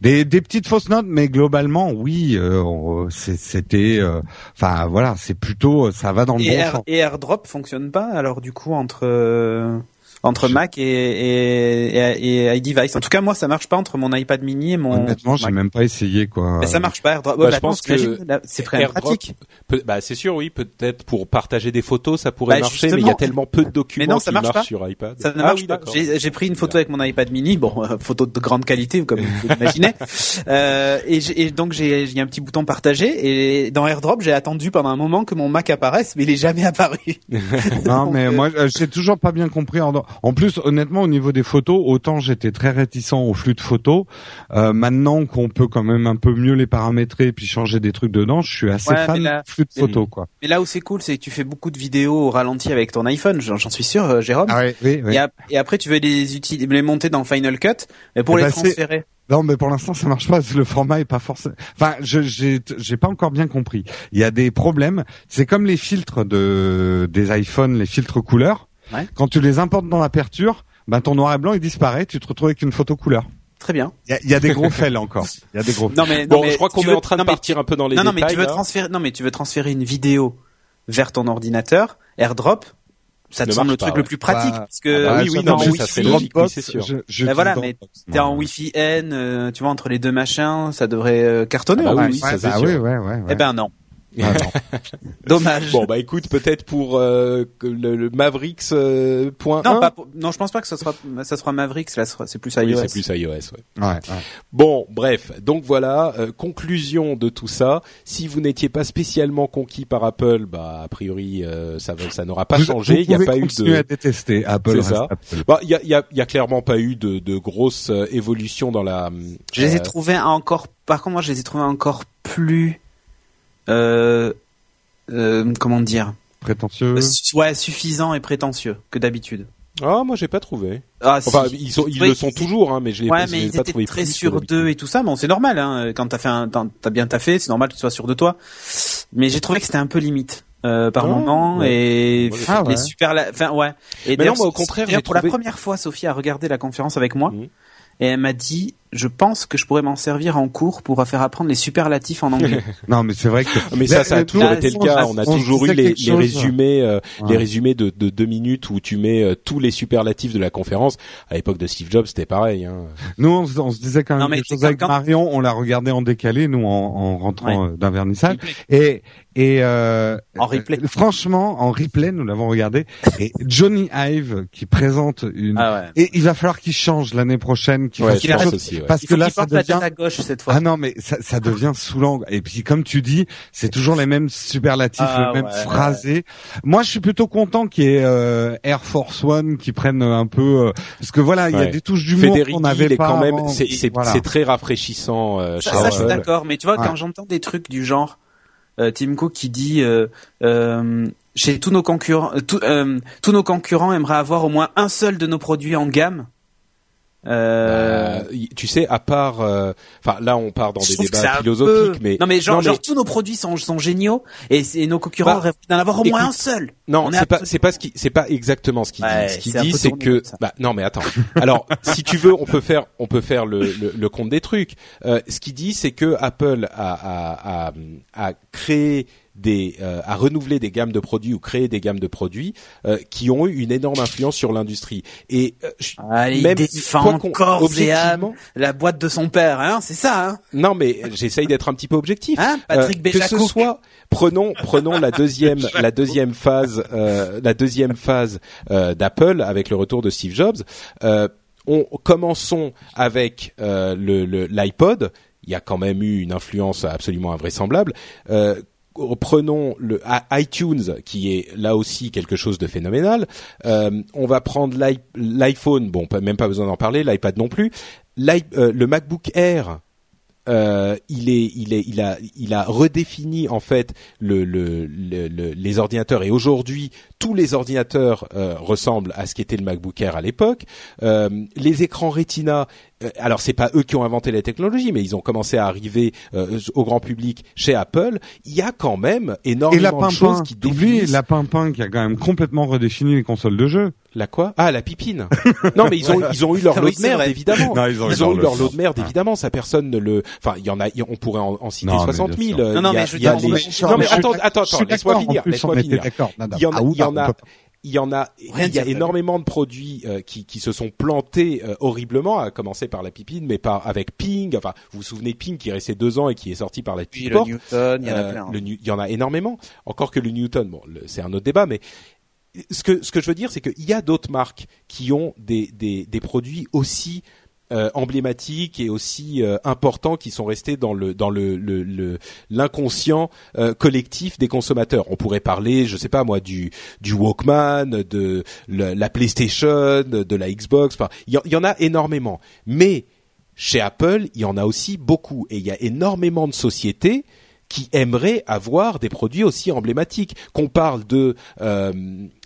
Des, des petites fausses notes, mais globalement, oui, euh, c'était. euh, Enfin, voilà, c'est plutôt, ça va dans le
Et,
bon
Air,
sens.
et AirDrop fonctionne pas alors du coup entre euh, entre
Je-
Mac et, et, et, et iDevice. En tout cas, moi, ça marche pas entre mon iPad mini et mon.
Honnêtement, j'ai
Mac.
même pas essayé quoi.
Mais ça marche pas. AirDrop.
Bah,
Ouais,
je
bah,
pense que
c'est très pratique.
peut- bah c'est sûr, oui, peut-être pour partager des photos, ça pourrait
Bah,
marcher, mais il y a tellement peu de documents
Mais non, ça
qui
marche
marchent
pas.
sur iPad.
Ça ne
ah
marche
oui,
pas. J'ai pris une photo avec mon iPad mini, bon, euh, photo de grande qualité, comme vous l'imaginez. euh, et, j'ai- et donc j'ai j'ai un petit bouton partagé et dans AirDrop j'ai attendu pendant un moment que mon Mac apparaisse, mais il est jamais apparu.
Non, mais
euh,
moi, euh, j'ai toujours pas bien compris. En plus, honnêtement, au niveau des photos, autant j'étais très réticent au flux de photos. Euh, maintenant qu'on peut quand même un peu mieux les paramétrer puis changer des trucs dedans, je suis assez
Ouais,
fan
là-
du flux de photos, quoi.
Mais là où c'est cool, c'est que tu fais beaucoup de vidéos au ralenti avec ton iPhone. J'en suis sûr, euh, Jérôme.
Ah ouais, oui, oui.
Et, ap- et après, tu veux les utiliser, les monter dans Final Cut, pour
Eh
les
ben,
transférer.
Non, mais pour l'instant, ça marche pas. Le format est pas forcément. Enfin, je j'ai j'ai pas encore bien compris. Il y a des problèmes. C'est comme les filtres de des iPhones, les filtres couleurs.
Ouais.
Quand tu les importes dans l'aperture, ben ton noir et blanc il disparaît. Tu te retrouves avec une photo couleur.
Très bien.
Il y a, il y a des gros faits là encore. Il y a des gros.
Non mais
Bon,
non, mais
je crois qu'on est
veux-
en train de
non, mais
partir un peu dans les
non, non,
détails.
mais tu veux
là.
transférer, non, mais tu veux transférer une vidéo vers ton ordinateur, AirDrop, ça te
Ne
semble le truc
pas,
le plus pratique,
Bah,
parce que
ah bah oui, oui, non, ça
Wi-Fi,
serait logique, oui, c'est sûr.
Je, je
Ben voilà, mais
Dropbox,
t'es en. Wi-Fi N, euh, tu vois, entre les deux machins, ça devrait euh, cartonner.
Ah bah
en
oui, oui, ça,
Ouais, bah oui, ouais, ouais, ouais.
Eh ben non.
Ah, non.
Dommage.
Bon bah écoute, peut-être pour euh, le, le Mavericks euh, point
non,
1.
pas pour- non, je pense pas que ça sera, ça sera Mavericks, là, c'est plus
Oui,
iOS.
c'est plus iOS. Ouais.
Ouais, ouais.
Bon, bref, donc voilà, euh, conclusion de tout ça. Si vous n'étiez pas spécialement conquis par Apple, bah a priori euh, ça ça n'aura pas
Vous-
changé. Il n'y a pas eu
continuer à
de,
détester Apple.
C'est ça. Bah il y a, il y a, il y a clairement pas eu de, de grosses euh, évolutions dans la.
Je les ai
euh,
trouvés encore, par contre, moi, je les ai trouvés encore plus, comment dire,
Prétentieux.
Euh, ouais, suffisants et prétentieux que d'habitude.
Ah moi j'ai pas trouvé.
Ah, si.
Enfin ils sont ils
Oui,
le sont
ils-
toujours hein, mais je l'ai
Ouais, mais ils
pas
étaient
trouvé
très sûrs d'eux et tout ça. Bon, c'est normal, hein. Quand t'as fait un, t'as bien taffé, c'est normal que tu sois sûr de toi. Mais j'ai trouvé que c'était un peu limite. Euh, par
Ah,
moment
ouais.
et
Ouais,
Ah,
les super la- enfin ouais et
Mais non, moi, au contraire,
pour la première fois Sophie a regardé la conférence avec moi
Mhm.
et elle m'a dit je pense que je pourrais m'en servir en cours pour faire apprendre les superlatifs en anglais
Non, mais c'est vrai que.
Mais ça, ça a toujours été le cas. On a toujours eu les, résumés, euh,
Ouais.
les résumés de, de deux minutes où tu mets euh, tous les superlatifs de la conférence. À l'époque de Steve Jobs, c'était pareil. Hein.
Nous, on, se- on se disait quand même
Non, mais
quelque chose avec
quand-
Marion. On l'a regardé en décalé, nous, en, en rentrant
Ouais.
euh, d'un vernissage. Et et euh,
En replay.
euh, franchement, en replay, nous l'avons regardé. Et Johnny Ive qui présente une.
ah ouais
Et il va falloir qu'il change l'année prochaine, qu'il
Ouais,
fasse chose,
aussi. ouais.
Parce
il
que là, ça devient.
à gauche cette fois
Ah non, mais ça, ça devient saoulant. Et puis, comme tu dis, c'est toujours les mêmes superlatifs,
Ah,
le même
ouais,
phrasé. Moi, je suis plutôt content qu'il y ait euh, Air Force One qui prenne un peu, euh, parce que voilà, il y a des touches d'humour qu'on
il
n'avait
est
pas
quand même, c'est c'est
Voilà.
c'est très rafraîchissant. Euh,
Ça, ça, je suis
Apple.
d'accord, mais tu vois,
Ouais.
quand j'entends des trucs du genre euh, Tim Cook qui dit euh, euh, chez tous nos concurrents, euh, euh, tous nos concurrents aimeraient avoir au moins un seul de nos produits en gamme. Euh,
Euh, tu sais, à part, euh, enfin là, on part dans
je
des débats philosophiques,
peu-
mais
non mais genre,
non, mais-
genre tous nos produits sont, sont géniaux et, et nos concurrents
Bah,
rêvent d'en avoir au moins
écoute,
un seul.
Non,
On est
c'est pas, c'est pas ce qui, c'est pas exactement ce qu'il
Ouais,
dit. Ce qu'il dit, c'est que, bah, non, mais attends. Alors, si tu veux, on peut faire, on peut faire le, le, le compte des trucs. Euh, ce qu'il dit, c'est que Apple a, a, a, a créé des, euh, a renouvelé des gammes de produits ou créé des gammes de produits euh, qui ont eu une énorme influence sur l'industrie. Et euh, je-
Allez,
même
il défend
quoi qu'on-
corps et âme
objectivement-
la boîte de son père, hein, c'est ça, hein,
non, mais j'essaye d'être un petit peu objectif.
hein Patrick
Euh, que ce soit prenons prenons la deuxième la deuxième phase euh, la deuxième phase euh, d'Apple avec le retour de Steve Jobs. Euh, on commençons avec euh, le le- l'iPod. Il y a quand même eu une influence absolument invraisemblable. Euh, Prenons le iTunes qui est là aussi quelque chose de phénoménal. Euh, on va prendre l'i- l'iPhone, bon, même pas besoin d'en parler, l'iPad non plus. Euh, le MacBook Air, euh, il est, il est, il a, il a redéfini en fait le, le, le- le- les ordinateurs et aujourd'hui tous les ordinateurs euh, ressemblent à ce qu'était le MacBook Air à l'époque. Euh, les écrans Retina, alors c'est pas eux qui ont inventé la technologie, mais ils ont commencé à arriver euh, au grand public chez Apple. Il y a quand même
Et
énormément
la
de choses qui définissent
la Pimpin qui a quand même complètement redéfini les consoles de jeu.
la quoi? Ah la pipine. non mais ils ont ils ont eu leur lot de merde évidemment.
Non, ils ont eu
ils ont
leur
eu
lot
leur
de
lot de merde
merde.
évidemment. Ça personne ne le. Enfin il y en a. On pourrait en, en citer
Non, mais
60
bien
000.
sûr.
euh,
Non, non,
a-
mais je veux dire,
les- Non mais attends attends attends. Laisse-moi finir. Laisse-moi finir. Il y en a
Ah,
il y en a. il y en a,
Rien
il y a énormément de produits euh, qui, qui se sont plantés euh, horriblement, à commencer par la pipine, mais par avec Ping. Enfin, vous vous souvenez Ping qui est resté deux ans et qui est sorti par la petite
le
porte.
Newton, il y en a
Euh,
plein.
le il y en a énormément. Encore que le Newton, bon, le- c'est un autre débat, mais ce que ce que je veux dire, c'est qu'il y a d'autres marques qui ont des des, des produits aussi euh, emblématiques et aussi euh, importants qui sont restés dans le dans le l'inconscient euh, collectif des consommateurs. On pourrait parler, je sais pas moi, du Walkman, de la PlayStation, de la Xbox. Il y, y en a énormément. Mais chez Apple, il y en a aussi beaucoup et il y a énormément de sociétés qui aimeraient avoir des produits aussi emblématiques. Qu'on parle de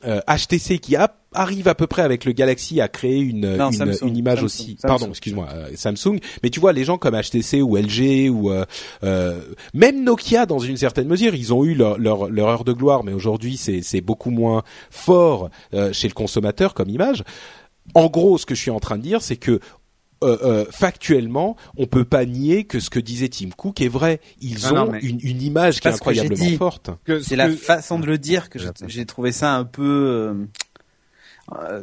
HTC qui a- arrive à peu près avec le Galaxy à créer une,
Non,
une,
Samsung,
une image
Samsung,
aussi.
Samsung.
Pardon, excuse-moi, euh, Samsung. Mais tu vois, les gens comme HTC ou LG ou euh, euh, même Nokia dans une certaine mesure, ils ont eu leur, leur, leur heure de gloire, mais aujourd'hui c'est c'est beaucoup moins fort euh, chez le consommateur comme image. En gros, ce que je suis en train de dire, c'est que euh, euh, factuellement, on peut pas nier que ce que disait Tim Cook est vrai. Ils
Non,
ont
non,
une, une image qui est
que
incroyablement
dit.
forte.
C'est la
que-
façon de le dire que j'ai- j'ai trouvé ça un peu. euh,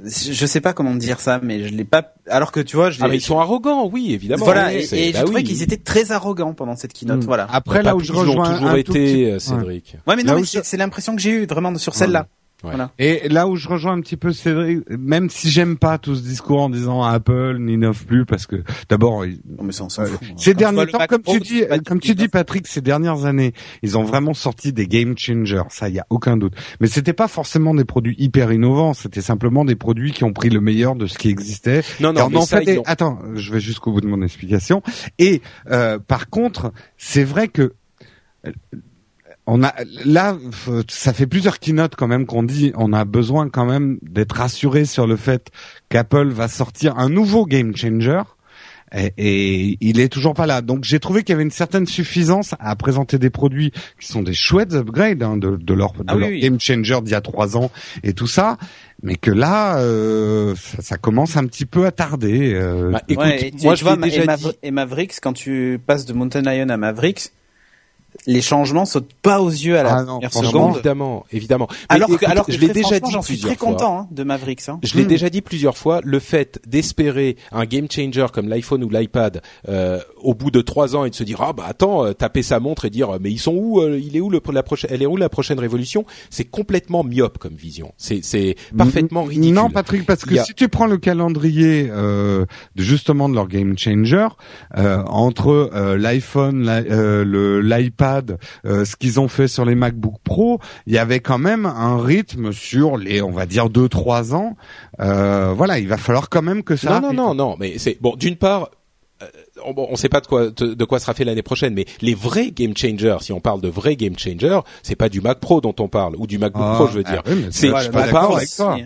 je sais pas comment dire ça, mais je l'ai pas. Alors que tu vois, je
Ah, mais ils sont arrogants, oui, évidemment.
Voilà,
Oui,
et, et
bah oui.
qu'ils étaient très arrogants pendant cette keynote.
Hmm.
Voilà.
Après,
Pas
là où je
ils
rejoins
toujours
un tout
été,
petit-
euh,
Ouais.
Cédric.
Ouais, mais non, mais
je-
c'est l'impression que j'ai eue vraiment sur celle-là.
Ouais.
Voilà.
Et là où je rejoins un petit peu Cédric, même si j'aime pas tout ce discours en disant Apple n'innove plus parce que d'abord Euh,
fout.
ces derniers temps, comme
Pro,
tu dis, comme tu dis Patrick, ces dernières années, ils ont vraiment sorti des game changers. Ça, il y a aucun doute. Mais c'était pas forcément des produits hyper innovants. C'était simplement des produits qui ont pris le meilleur de ce qui existait.
Non, non,
on
mais
en
ça,
fait des-
ils ont-
Attends, je vais jusqu'au bout de mon explication. Et euh, par contre, c'est vrai que euh, on a là, ça fait plusieurs keynotes quand même qu'on dit, on a besoin quand même d'être rassuré sur le fait qu'Apple va sortir un nouveau game changer. Et, et il est toujours pas là. Donc j'ai trouvé qu'il y avait une certaine suffisance à présenter des produits qui sont des chouettes upgrades hein, de, de leur, de
Ah oui,
leur
oui.
game changer d'il y a trois ans et tout ça, mais que là euh, ça, ça commence un petit peu à tarder. euh,
Bah, écoute,
Ouais, et tu-
moi je
vois,
déjà
et,
dit.
Et Mavericks, quand tu passes de Mountain Lion à Mavericks, les changements sautent pas aux yeux à la
Ah non,
première seconde.
Évidemment, évidemment. Mais
Alors que,
écoute,
alors que
je l'ai déjà dit
j'en suis
plusieurs
très
fois.
content hein, de Mavericks. Hein.
Je l'ai
Hmm.
déjà dit plusieurs fois, le fait d'espérer un game changer comme l'iPhone ou l'iPad euh, au bout de trois ans et de se dire ah bah attends euh, taper sa montre et dire mais ils sont où euh, il est où le, la prochaine elle est où la prochaine révolution? C'est complètement myope comme vision c'est c'est parfaitement ridicule
Non, Patrick, parce que
a-
si tu prends le calendrier euh, de justement de leur game changer euh, entre euh, l'iPhone, l'i- euh, euh, ce qu'ils ont fait sur les MacBook Pro, il y avait quand même un rythme sur les, on va dire deux trois ans. Euh, voilà, il va falloir quand même que ça.
non non
arrive.
non non mais c'est bon d'une part on, bon, on sait pas de quoi de, de quoi sera fait l'année prochaine, mais les vrais game changers, si on parle de vrais game changers, c'est pas du Mac Pro dont on parle ou du MacBook
Ah,
Pro, je veux
ah
dire.
oui, mais
C'est- on parle-.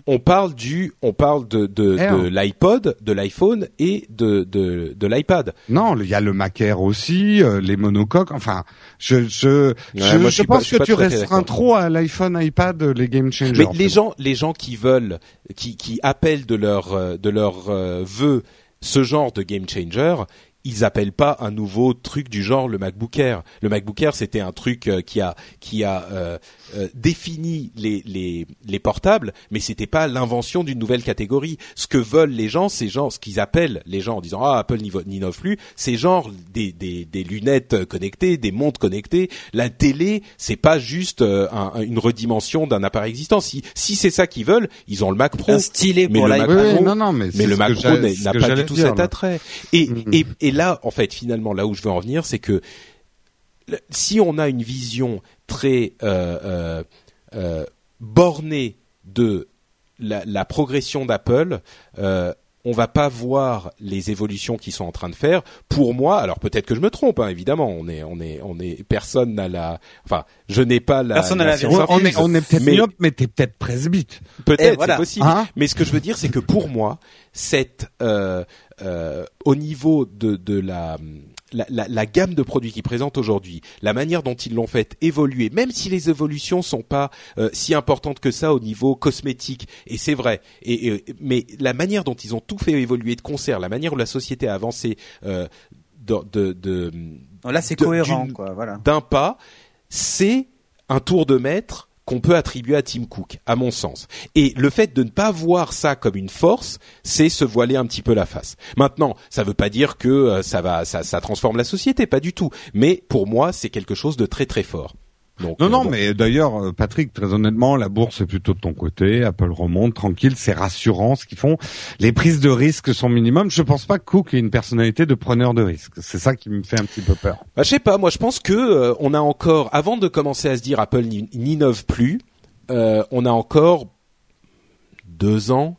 On parle du, on parle de de,
Air.
de l'iPod, de l'iPhone et de de, de l'iPad.
Non, il y a le Mac Air aussi, euh, les monocoques. Enfin, je je je,
moi, je
je
suis pas-
pense
je
que tu restreins trop à l'iPhone, iPad, euh, les game changers.
Mais les gens, les gens qui veulent, qui, qui appellent de leur euh, de leur euh, vœu ce genre de game changer, ils appellent pas un nouveau truc du genre le MacBook Air. Le MacBook Air, c'était un truc euh, qui a qui a euh, euh, défini les les les portables, mais c'était pas l'invention d'une nouvelle catégorie. Ce que veulent les gens, c'est genre ce qu'ils appellent les gens en disant ah Apple n'innove plus, c'est genre des des des lunettes connectées, des montres connectées. La télé, c'est pas juste euh, un- un- une redimension d'un appareil existant. Si si c'est ça qu'ils veulent, ils ont le Mac Pro.
Un stylet
Mais
pour
le. Mac
Oui,
Pro,
non, non, mais,
Mais le Mac Pro n'a pas du tout
dire,
cet attrait. Et,
Mhm.
et, et là, en fait, finalement, là où je veux en venir, c'est que si on a une vision très euh, euh, euh, bornée de la, la progression d'Apple, euh, on va pas voir les évolutions qu'ils sont en train de faire. Pour moi, alors peut-être que je me trompe, hein, évidemment, on est, on est, on est, personne n'a la, enfin, je n'ai pas la.
Personne n'a la
science
Ouais, on est, on est peut-être
mais-
myope, mais t'es peut-être presbyte.
Peut-être,
voilà.
c'est possible.
Hein
Mais ce que je veux dire, c'est que pour moi, cette euh, euh, au niveau de, de la, la, la, la gamme de produits qu'ils présentent aujourd'hui, la manière dont ils l'ont fait évoluer, même si les évolutions sont pas euh, si importantes que ça au niveau cosmétique, et c'est vrai, et, et- mais la manière dont ils ont tout fait évoluer de concert, la manière où la société a avancé euh, de, de, de,
Là, c'est cohérent,
d'une-
quoi. Voilà.
d'un pas, c'est un tour de maître qu'on peut attribuer à Tim Cook, à mon sens. Et le fait de ne pas voir ça comme une force, c'est se voiler un petit peu la face. Maintenant, ça ne veut pas dire que euh, ça va, ça, ça transforme la société, pas du tout. Mais pour moi, c'est quelque chose de très très fort.
Non, non, mais d'ailleurs, Patrick, très honnêtement, la bourse est plutôt de ton côté. Apple remonte, tranquille, c'est rassurant ce qu'ils font. Les prises de risques sont minimum. Je pense pas que Cook ait une personnalité de preneur de risques. C'est ça qui me fait un petit peu peur.
Bah, je sais pas. Moi, je pense que on a encore, avant de commencer à se dire Apple n'innove plus, euh, on a encore deux ans.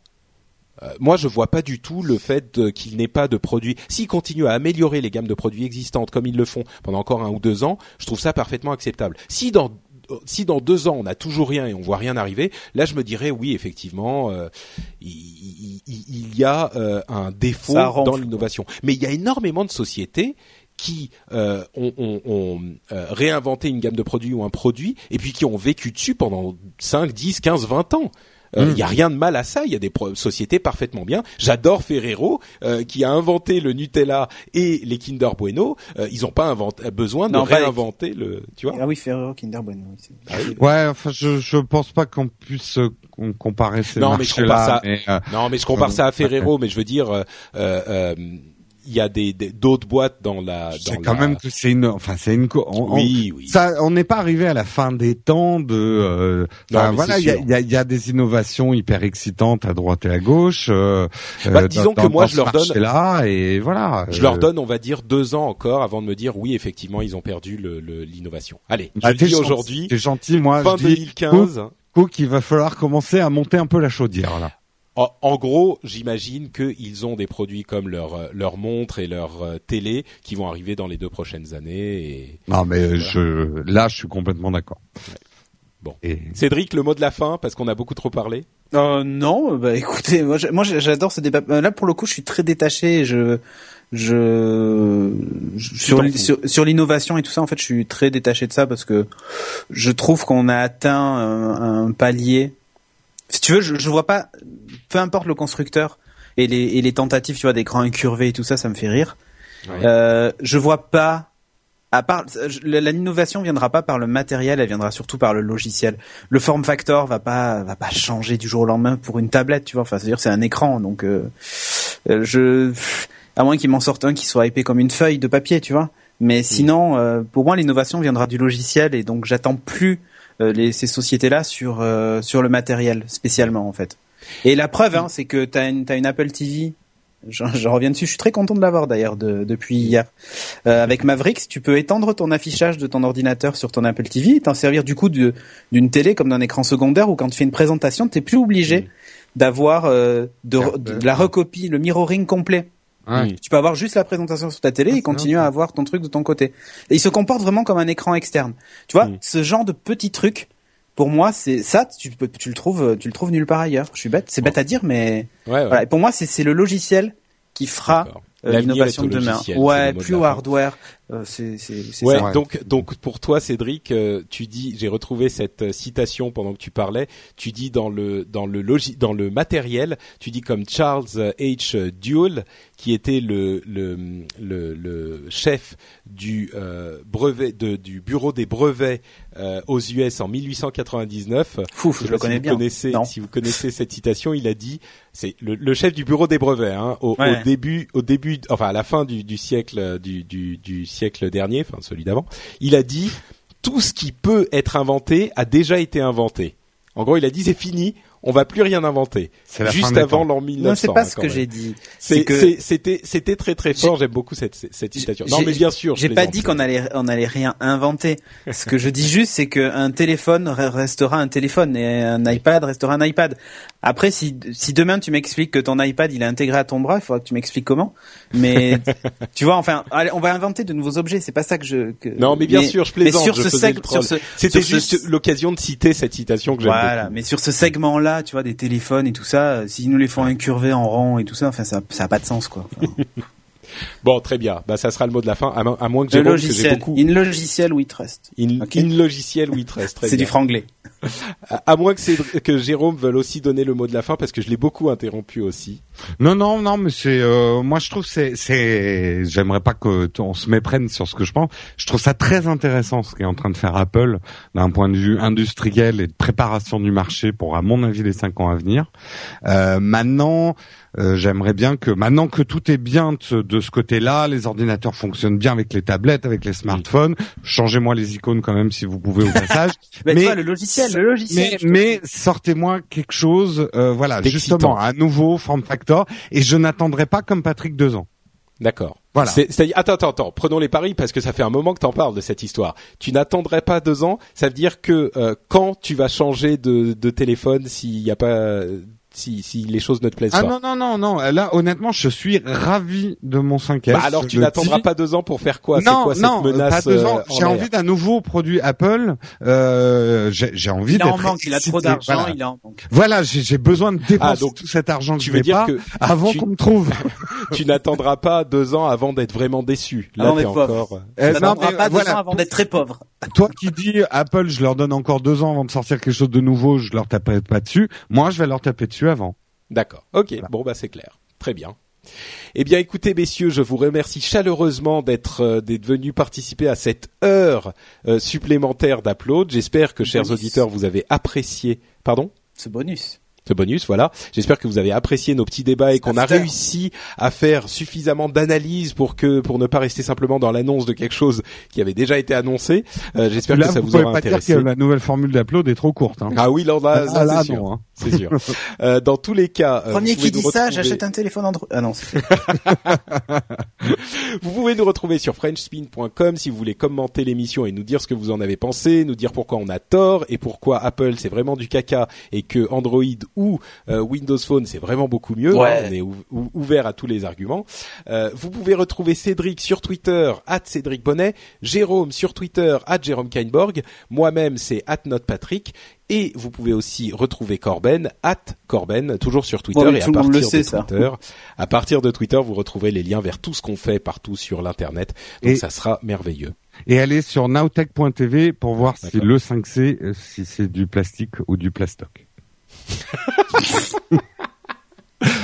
Euh, moi, je vois pas du tout le fait qu'il n'ait pas de produits. S'ils continuent à améliorer les gammes de produits existantes comme ils le font pendant encore un ou deux ans, je trouve ça parfaitement acceptable. Si dans si dans deux ans on n'a toujours rien et on voit rien arriver, là je me dirais oui effectivement euh, il, il, y a euh, un défaut dans l'innovation. Mais il y a énormément de sociétés qui euh, ont, ont, ont euh, réinventé une gamme de produits ou un produit et puis qui ont vécu dessus pendant 5, 10, 15, 20 ans. Il euh, n'y hmm. a rien de mal à ça. Il y a des sociétés parfaitement bien. J'adore Ferrero euh, qui a inventé le Nutella et les Kinder Bueno. Euh, ils n'ont pas inventé, besoin de réinventer le. Tu vois
Ah oui, Ferrero, Kinder Bueno.
Ah ouais, enfin, je je pense pas qu'on puisse comparer ces non, mais je compare
ça, non, mais je compare ça à Ferrero. Mais je veux dire il y a des d'autres boîtes dans la.
C'est quand même que c'est une, enfin c'est une. oui, oui. Ça, on n'est pas arrivé à la fin des temps de. Euh, voilà, il y a, y, a, y a, des innovations hyper excitantes à droite et à gauche. Euh,
bah, euh, disons que moi je leur donne.
Là et voilà.
Je leur donne, on va dire deux ans encore avant de me dire oui effectivement ils ont perdu l'innovation. Le, Allez, bah, je dis aujourd'hui.
C'est gentil, moi.
Fin
je
2015.
Dis, va falloir commencer à monter un peu la chaudière là.
En, gros, j'imagine qu'ils ont des produits comme leur euh, leur montre et leur euh, télé qui vont arriver dans les deux prochaines années. Et,
non, mais je là, je suis complètement d'accord.
Bon. Cédric, le mot de la fin, parce qu'on a beaucoup trop parlé.
Euh, non, bah écoutez, moi, j'adore ce débat. Là, pour le coup, je suis très détaché. Je, je, sur, sur, l'innovation et tout ça, en fait, je suis très détaché de ça parce que je trouve qu'on a atteint un, un palier si tu veux, je, je vois pas, peu importe le constructeur et les, et les tentatives, tu vois, d'écran incurvé et tout ça, ça me fait rire. Euh, je vois pas, à part, l'innovation viendra pas par le matériel, elle viendra surtout par le logiciel. Le form factor va pas, va pas changer du jour au lendemain pour une tablette, tu vois. Enfin, c'est-à-dire c'est un écran, donc euh, euh, je, à moins qu'ils m'en sortent un qui soit épais comme une feuille de papier, tu vois. Mais sinon, euh, pour moi, l'innovation viendra du logiciel et donc j'attends plus les, ces sociétés-là sur euh, sur le matériel spécialement en fait. Et la preuve, hein, c'est que t'as une as une Apple TV. Je, je, reviens dessus. Je suis très content de l'avoir d'ailleurs de, depuis hier. Euh, avec Mavericks, tu peux étendre ton affichage de ton ordinateur sur ton Apple TV et t'en servir du coup d'une télé comme d'un écran secondaire ou quand tu fais une présentation, t'es plus obligé d'avoir euh, de, de, la recopie, le mirroring complet. Tu peux avoir juste la présentation sur ta télé ah, et continuer à avoir ton truc de ton côté. Et il se comporte vraiment comme un écran externe. Tu vois, ce genre de petits trucs, pour moi, c'est ça. Tu, tu le trouves, tu le trouves nulle part ailleurs. Je suis bête, c'est bête à dire, mais Voilà. Et pour moi, c'est le logiciel qui fera euh, l'innovation de demain. Ouais, plus hardware. Euh, c'est
ouais, ça. Donc donc pour toi, Cédric, euh, tu dis, j'ai retrouvé cette citation pendant que tu parlais. Tu dis dans le dans le logi dans le matériel, tu dis comme Charles H. Duell, qui était le le le, le chef du brevet de, du bureau des brevets aux US en 1899.
Fouf, je, le connais bien.
Connaissez, si vous connaissez cette citation, il a dit, c'est le, le, chef du bureau des brevets hein, au, au début au début enfin à la fin du, du siècle du, du, du, siècle dernier, enfin celui d'avant, il a dit tout ce qui peut être inventé a déjà été inventé. En gros, il a dit c'est fini, on va plus rien inventer. Juste avant l'an 1900.
Non, c'est pas ce que j'ai dit.
C'était c'était très très fort. J'aime beaucoup cette cette citation. Non, mais bien sûr.
J'ai pas dit qu'on allait on allait rien inventer. ce que je dis juste, c'est qu'un téléphone restera un téléphone et un iPad restera un iPad. Après, si si demain tu m'expliques que ton iPad il est intégré à ton bras, il faudra que tu m'expliques comment. Mais tu vois, enfin, allez, on va inventer de nouveaux objets. C'est pas ça que je. Que...
Non, mais bien sûr, je plaisante. Mais sur, ce, ce, c'était juste l'occasion de citer cette citation que j'aime Voilà,
mais sur ce tu vois, des téléphones et tout ça, euh, s'ils nous les font incurver en rang et tout ça, enfin, ça, ça a pas de sens, quoi.
bon, très bien. Bah, ça sera le mot de la fin, à, moins que j'ai beaucoup.
In logiciel we trust.
In, okay. in logiciel we trust.
C'est du franglais.
à, moins que, que Jérôme veuille aussi donner le mot de la fin, parce que je l'ai beaucoup interrompu aussi.
Non, non, non, mais c'est euh, moi je trouve c'est c'est j'aimerais pas que on se méprenne sur ce que je pense. Je trouve ça très intéressant ce qu'est en train de faire Apple d'un point de vue industriel et de préparation du marché pour à mon avis les cinq ans à venir. Euh, maintenant, euh, j'aimerais bien que maintenant que tout est bien de ce, de ce côté-là, les ordinateurs fonctionnent bien avec les tablettes, avec les smartphones. Changez-moi les icônes quand même si vous pouvez au passage.
Mais, vois, le logiciel, le logiciel.
Mais, mais sortez-moi quelque chose, euh, voilà, justement, un nouveau form factor, et je n'attendrai pas comme Patrick deux ans.
D'accord.
Voilà.
C'est- c'est-à-dire- attends, attends, attends. Prenons les paris parce que ça fait un moment que t'en parles de cette histoire. Tu n'attendrais pas deux ans. Ça veut dire que euh, quand tu vas changer de, de téléphone, s'il y a pas, si, si les choses ne te plaisent
Ah
pas.
non non non non, là honnêtement, je suis ravi de mon 5S.
Bah alors tu n'attendras
dis-
pas deux ans pour faire quoi?
Non,
quoi cette
non,
menace
pas deux ans.
euh, en
J'ai envie d'un nouveau produit Apple. Euh, j'ai j'ai envie
Il en
d'être
manque, il a trop d'argent,
Voilà,
il en manque.
Voilà, j'ai j'ai besoin de dépenser
Ah, donc,
tout cet argent que
Tu
je
veux dire
pas
que
avant
tu-
qu'on me trouve.
tu n'attendras pas deux ans avant d'être vraiment déçu. Là
Avant
t'es
d'être
encore.
Euh,
Ça
non,
n'attendra
mais,
pas deux
voilà.
ans avant d'être très pauvre.
Toi qui dis Apple, je leur donne encore deux ans avant de sortir quelque chose de nouveau, je leur taperai pas dessus. Moi, je vais leur taper dessus avant.
D'accord. Ok. Bon bah c'est clair. Très bien. Eh bien, écoutez, messieurs, je vous remercie chaleureusement d'être euh, venus participer à cette heure euh, supplémentaire d'upload. J'espère que, chers
Bonus.
auditeurs, vous avez apprécié. Pardon?
Ce bonus.
Ce bonus, voilà. J'espère que vous avez apprécié nos petits débats et qu'on a réussi à faire suffisamment d'analyse pour que pour ne pas rester simplement dans l'annonce de quelque chose qui avait déjà été annoncé. Euh, J'espère que ça
vous,
vous,
pouvez
aura
pas dire
intéressé.
que la nouvelle formule d'Upload est trop courte. Hein.
Ah oui, là, là,
Ah, là,
c'est sûr.
non, hein.
C'est sûr. Euh, dans tous les cas, euh,
Premier
vous pouvez
qui dit
nous
ça,
retrouver-
j'achète un téléphone Android. Ah non, c'est
Vous pouvez nous retrouver sur frenchspin.com si vous voulez commenter l'émission et nous dire ce que vous en avez pensé, nous dire pourquoi on a tort et pourquoi Apple c'est vraiment du caca et que Android ou euh, Windows Phone c'est vraiment beaucoup mieux.
Ouais.
hein, on est ou- ou- ouvert à tous les arguments. Euh, vous pouvez retrouver Cédric sur Twitter Cédric Bonnet, Jérôme sur Twitter Jérôme Kainborg, moi-même c'est @notepatrick et vous pouvez aussi retrouver Corben Corben toujours sur Twitter
Ouais,
et à
tout le monde
partir
le sait,
de
ça.
Twitter à partir de Twitter, vous retrouverez les liens vers tout ce qu'on fait partout sur l'internet. Donc
Et-
ça sera merveilleux.
Et allez sur nowtech.tv pour voir si le 5C, euh, si c'est du plastique ou du plastoc.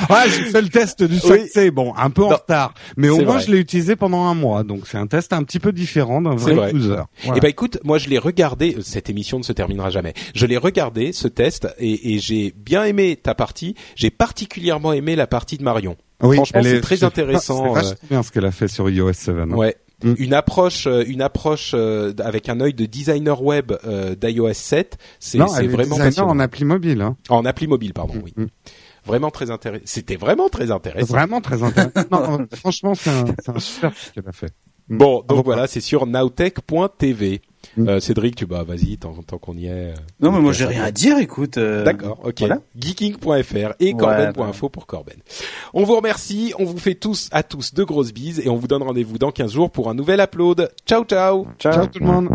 ah, j'ai fait le test du 5C, bon, un peu en retard, mais au
c'est
moins
vrai.
je l'ai utilisé pendant un mois, donc c'est un test un petit peu différent d'un
C'est vrai.
vrai user. Voilà.
Eh ben écoute, moi je l'ai regardé. euh, Cette émission ne se terminera jamais. Je l'ai regardé ce test et, et j'ai bien aimé ta partie. J'ai particulièrement aimé la partie de Marion.
Oui,
franchement, c'est
est-
très
C'est
intéressant,
vachement bien ce qu'elle a fait sur iOS 7. hein.
Ouais.
Mm.
Une approche, euh, une approche euh, avec un œil de designer web euh, d'iOS 7, c'est vraiment passionnant.
en appli mobile. Hein.
En appli mobile, pardon. Oui.
Mm.
Vraiment très intéressant. C'était vraiment très intéressant.
Vraiment très intéressant. non, franchement, c'est un, un super truc qu'elle a fait.
Bon, donc
Bravo.
voilà, c'est sur nowtech.tv.
Mm.
Euh, Cédric, tu bah vas-y, tant, tant qu'on y est. euh,
Non, mais moi, j'ai rien à dire, écoute. euh,
D'accord, ok.
voilà.
Geeking.fr et corben.info pour Corben. On vous remercie, on vous fait tous à tous de grosses bises et on vous donne rendez-vous dans 15 jours pour un nouvel upload. Ciao ciao
Ciao tout le monde.